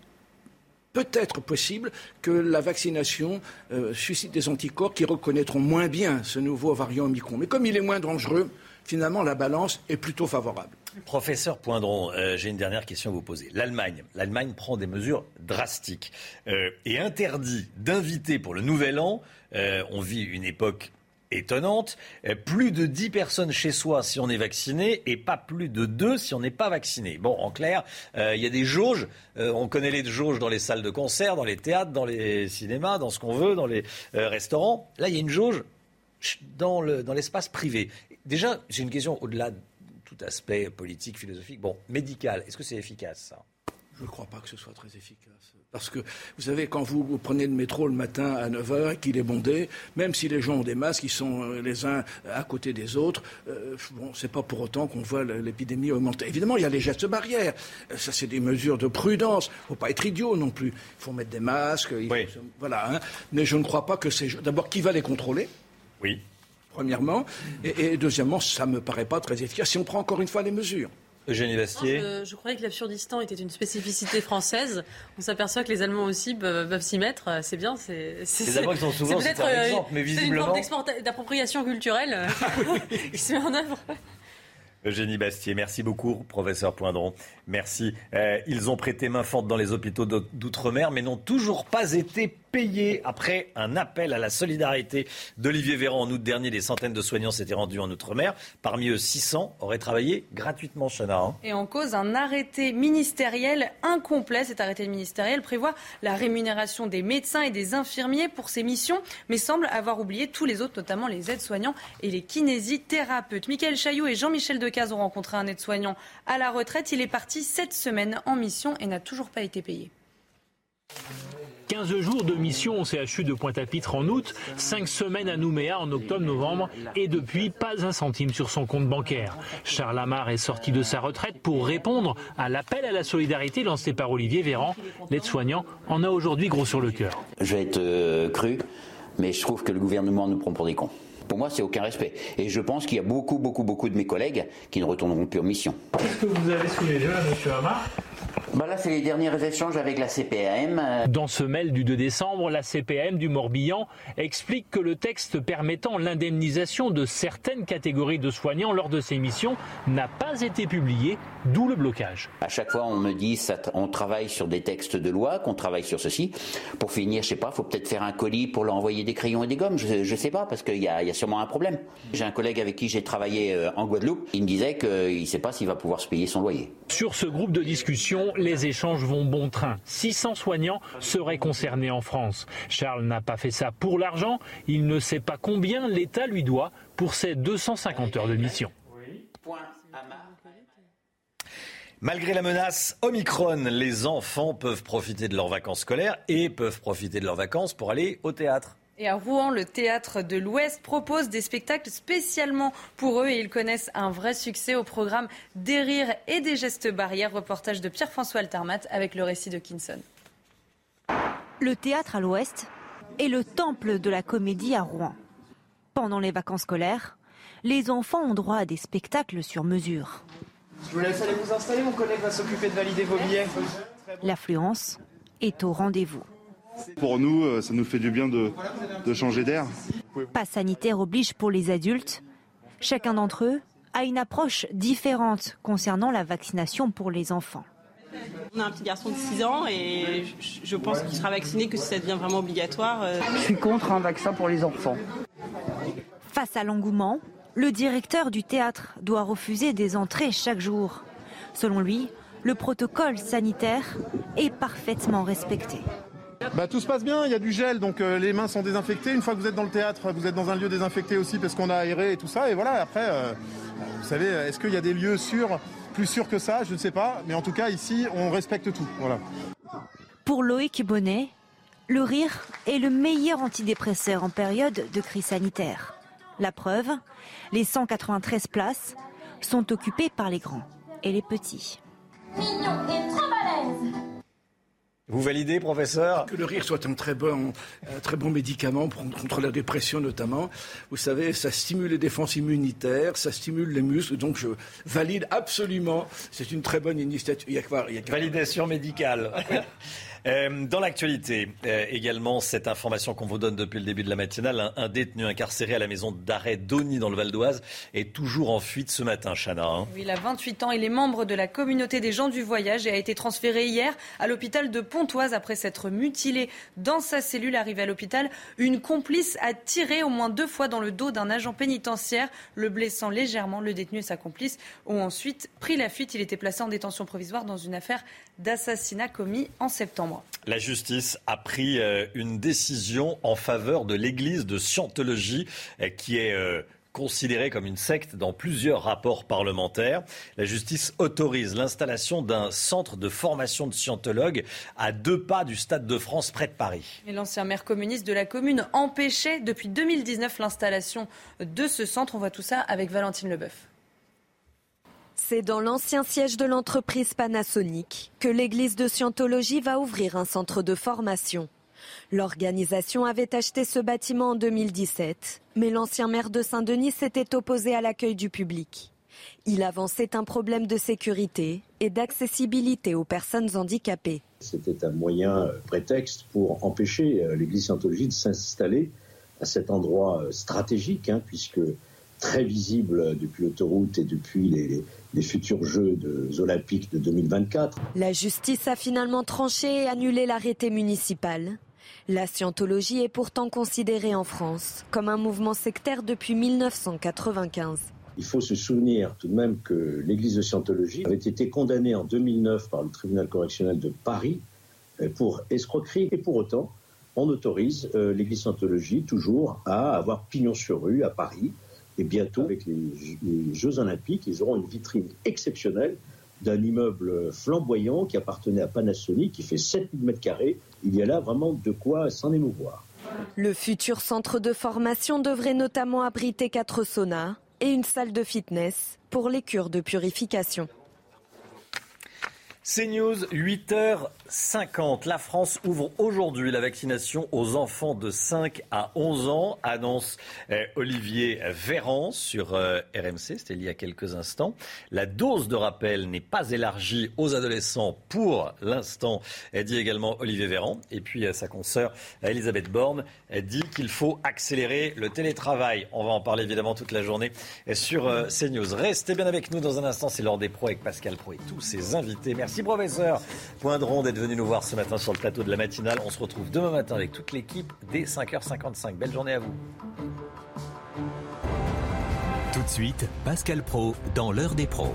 peut-être possible que la vaccination euh, suscite des anticorps qui reconnaîtront moins bien ce nouveau variant Omicron. Mais comme il est moins dangereux, finalement la balance est plutôt favorable. Professeur Poindron, euh, j'ai une dernière question à vous poser. L'Allemagne, prend des mesures drastiques euh, et interdit d'inviter pour le Nouvel An. on vit une époque étonnante. euh, plus de 10 personnes chez soi si on est vacciné et pas plus de 2 si on n'est pas vacciné. Bon, en clair, euh, il y a des jauges. Euh, on connaît les jauges dans les salles de concert, dans les théâtres, dans les cinémas, dans ce qu'on veut, dans les restaurants. Là, il y a une jauge dans le- l'espace privé. Déjà, j'ai une question au-delà de tout aspect politique, philosophique. Bon, médical, est-ce que c'est efficace ça? Je ne crois pas que ce soit très efficace. Parce que, vous savez, quand vous, vous prenez le métro le matin à 9h et qu'il est bondé, même si les gens ont des masques, ils sont euh, les uns à côté des autres, euh, bon, c'est pas pour autant qu'on voit l'épidémie augmenter. Évidemment, il y a les gestes barrières. Euh, Ça, c'est des mesures de prudence. Il ne faut pas être idiot non plus. Il faut mettre des masques. il faut se- voilà. hein. Mais je ne crois pas que c'est... D'abord, qui va les contrôler? Oui. Premièrement. Et, et deuxièmement, ça ne me paraît pas très efficace si on prend encore une fois les mesures. Eugénie Bastier Je, je croyais que l'absurdistan était une spécificité française. On s'appéciort que les Allemands aussi peuvent, peuvent s'y mettre. C'est bien. C'est, c'est, Les Allemands, ils sont souvent- c'est peut-être, c'est un euh, exemple, mais c'est une visiblement- forme d'appropriation culturelle euh, qui se met en œuvre. Eugénie Bastier, merci beaucoup, professeur Poindron. Merci. Euh, ils ont prêté main forte dans les hôpitaux d'ou- d'outre-mer, mais n'ont toujours pas été payés. Après un appel à la solidarité d'Olivier Véran en août dernier, des centaines de soignants s'étaient rendus en outre-mer. Parmi eux, 600 auraient travaillé gratuitement, Chana. hein. Et en cause, un arrêté ministériel incomplet. Cet arrêté ministériel prévoit la rémunération des médecins et des infirmiers pour ces missions, mais semble avoir oublié tous les autres, notamment les aides-soignants et les kinésithérapeutes. Michael Chaillot et Jean-Michel Decaze ont rencontré un aide-soignant à la retraite. Il est parti cette semaine en mission et n'a toujours pas été payé. 15 jours de mission au CHU de Pointe-à-Pitre en août, 5 semaines à Nouméa en octobre-novembre et depuis pas un centime sur son compte bancaire. Charles Lamar est sorti de sa retraite pour répondre à l'appel à la solidarité lancé par Olivier Véran. L'aide-soignant en a aujourd'hui gros sur le cœur. Je vais être euh, cru, mais je trouve que le gouvernement nous prend pour des cons. Pour moi, c'est aucun respect. Et je pense qu'il y a beaucoup, beaucoup, beaucoup de mes collègues qui ne retourneront plus en mission. Qu'est-ce que vous avez sous les yeux, là, monsieur Bah là, c'est les derniers échanges avec la CPAM. Dans ce mail du 2 décembre, la CPM du Morbihan explique que le texte permettant l'indemnisation de certaines catégories de soignants lors de ces missions n'a pas été publié, d'où le blocage. À chaque fois, on me dit ça, on travaille sur des textes de loi, qu'on travaille sur ceci. Pour finir, je sais pas, faut peut-être faire un colis pour leur envoyer des crayons et des gommes. Je, je sais pas, parce qu'il y a, il y a sûrement un problème. J'ai un collègue avec qui j'ai travaillé euh, en Guadeloupe. Il me disait qu'il ne sait pas s'il va pouvoir se payer son loyer. Sur ce groupe de discussion, les échanges vont bon train. 600 soignants seraient concernés en France. Charles n'a pas fait ça pour l'argent. Il ne sait pas combien l'État lui doit pour ses 250 heures de mission. Malgré la menace Omicron, les enfants peuvent profiter de leurs vacances scolaires et peuvent profiter de leurs vacances pour aller au théâtre. Et à Rouen, le théâtre de l'Ouest propose des spectacles spécialement pour eux et ils connaissent un vrai succès au programme Des rires et des gestes barrières. Reportage de Pierre-François Altermat avec le récit de Kinson. Le théâtre à l'Ouest est le temple de la comédie à Rouen. Pendant les vacances scolaires, les enfants ont droit à des spectacles sur mesure. Je vous laisse aller vous installer, mon collègue va s'occuper de valider vos billets. L'affluence est au rendez-vous. Pour nous, euh, ça nous fait du bien de, de changer d'air. Pas sanitaire oblige pour les adultes. Chacun d'entre eux a une approche différente concernant la vaccination pour les enfants. On a un petit garçon de 6 ans et je pense qu'il sera vacciné que si ça devient vraiment obligatoire. euh. Je suis contre un vaccin pour les enfants. Face à l'engouement, le directeur du théâtre doit refuser des entrées chaque jour. Selon lui, le protocole sanitaire est parfaitement respecté. Bah, tout se passe bien, il y a du gel, donc euh, les mains sont désinfectées. Une fois que vous êtes dans le théâtre, vous êtes dans un lieu désinfecté aussi parce qu'on a aéré et tout ça. Et voilà, après, euh, vous savez, est-ce qu'il y a des lieux sûrs, plus sûrs que ça? Je ne sais pas. Mais en tout cas, ici, on respecte tout. Voilà. Pour Loïc Bonnet, le rire est le meilleur antidépresseur en période de crise sanitaire. La preuve, les 193 places sont occupées par les grands et les petits. Mignon et trop balèze. Vous validez, professeur Que le rire soit un très bon, un très bon médicament pour- contre la dépression notamment. Vous savez, ça stimule les défenses immunitaires, ça stimule les muscles, donc je valide absolument. C'est une très bonne initiative. Il y a quoi- il y a quoi- Validation médicale. Euh, dans l'actualité, euh, également, cette information qu'on vous donne depuis le début de la matinale, un, un détenu incarcéré à la maison d'arrêt d'Ony dans le Val d'Oise est toujours en fuite ce matin, Chana. hein. Il a 28 ans. Il est membre de la communauté des gens du voyage et a été transféré hier à l'hôpital de Pontoise après s'être mutilé dans sa cellule. Arrivé à l'hôpital, une complice a tiré au moins deux fois dans le dos d'un agent pénitentiaire, le blessant légèrement. Le détenu et sa complice ont ensuite pris la fuite. Il était placé en détention provisoire dans une affaire d'assassinat commis en septembre. La justice a pris euh, une décision en faveur de l'église de Scientologie euh, qui est euh, considérée comme une secte dans plusieurs rapports parlementaires. La justice autorise l'installation d'un centre de formation de scientologues à deux pas du Stade de France près de Paris. L'ancien maire communiste de la commune empêchait depuis 2019 l'installation de ce centre. On voit tout ça avec Valentine Leboeuf. C'est dans l'ancien siège de l'entreprise Panasonic que l'église de Scientologie va ouvrir un centre de formation. L'organisation avait acheté ce bâtiment en 2017, mais l'ancien maire de Saint-Denis s'était opposé à l'accueil du public. Il avançait un problème de sécurité et d'accessibilité aux personnes handicapées. C'était un moyen euh, prétexte pour empêcher euh, l'Église scientologie de s'installer à cet endroit euh, stratégique, hein, puisque très visible depuis l'autoroute et depuis les, les futurs Jeux de- olympiques de 2024. La justice a finalement tranché et annulé l'arrêté municipal. La scientologie est pourtant considérée en France comme un mouvement sectaire depuis 1995. Il faut se souvenir tout de même que l'Église de Scientologie avait été condamnée en 2009 par le tribunal correctionnel de Paris euh, pour escroquerie. Et pour autant, on autorise euh, l'Église Scientologie toujours à avoir pignon sur rue à Paris. Et bientôt, avec les, Jeux Olympiques, ils auront une vitrine exceptionnelle d'un immeuble flamboyant qui appartenait à Panasonic, qui fait 7000 mètres carrés. Il y a là vraiment de quoi s'en émouvoir. Le futur centre de formation devrait notamment abriter quatre saunas et une salle de fitness pour les cures de purification. CNews, 8h50. La France ouvre aujourd'hui la vaccination aux enfants de 5 à 11 ans, annonce euh, Olivier Véran sur euh, RMC, c'était il y a quelques instants. La dose de rappel n'est pas élargie aux adolescents pour l'instant, euh, dit également Olivier Véran. Et puis euh, sa consoeur euh, Elisabeth Borne euh, dit qu'il faut accélérer le télétravail. On va en parler évidemment toute la journée sur CNews. Restez bien avec nous dans un instant, c'est l'heure des pros avec Pascal Pro et tous ses invités. Merci professeur Poindron d'être venu nous voir ce matin sur le plateau de la matinale. On se retrouve demain matin avec toute l'équipe dès 5h55. Belle journée à vous. Tout de suite, Pascal Pro dans l'heure des pros.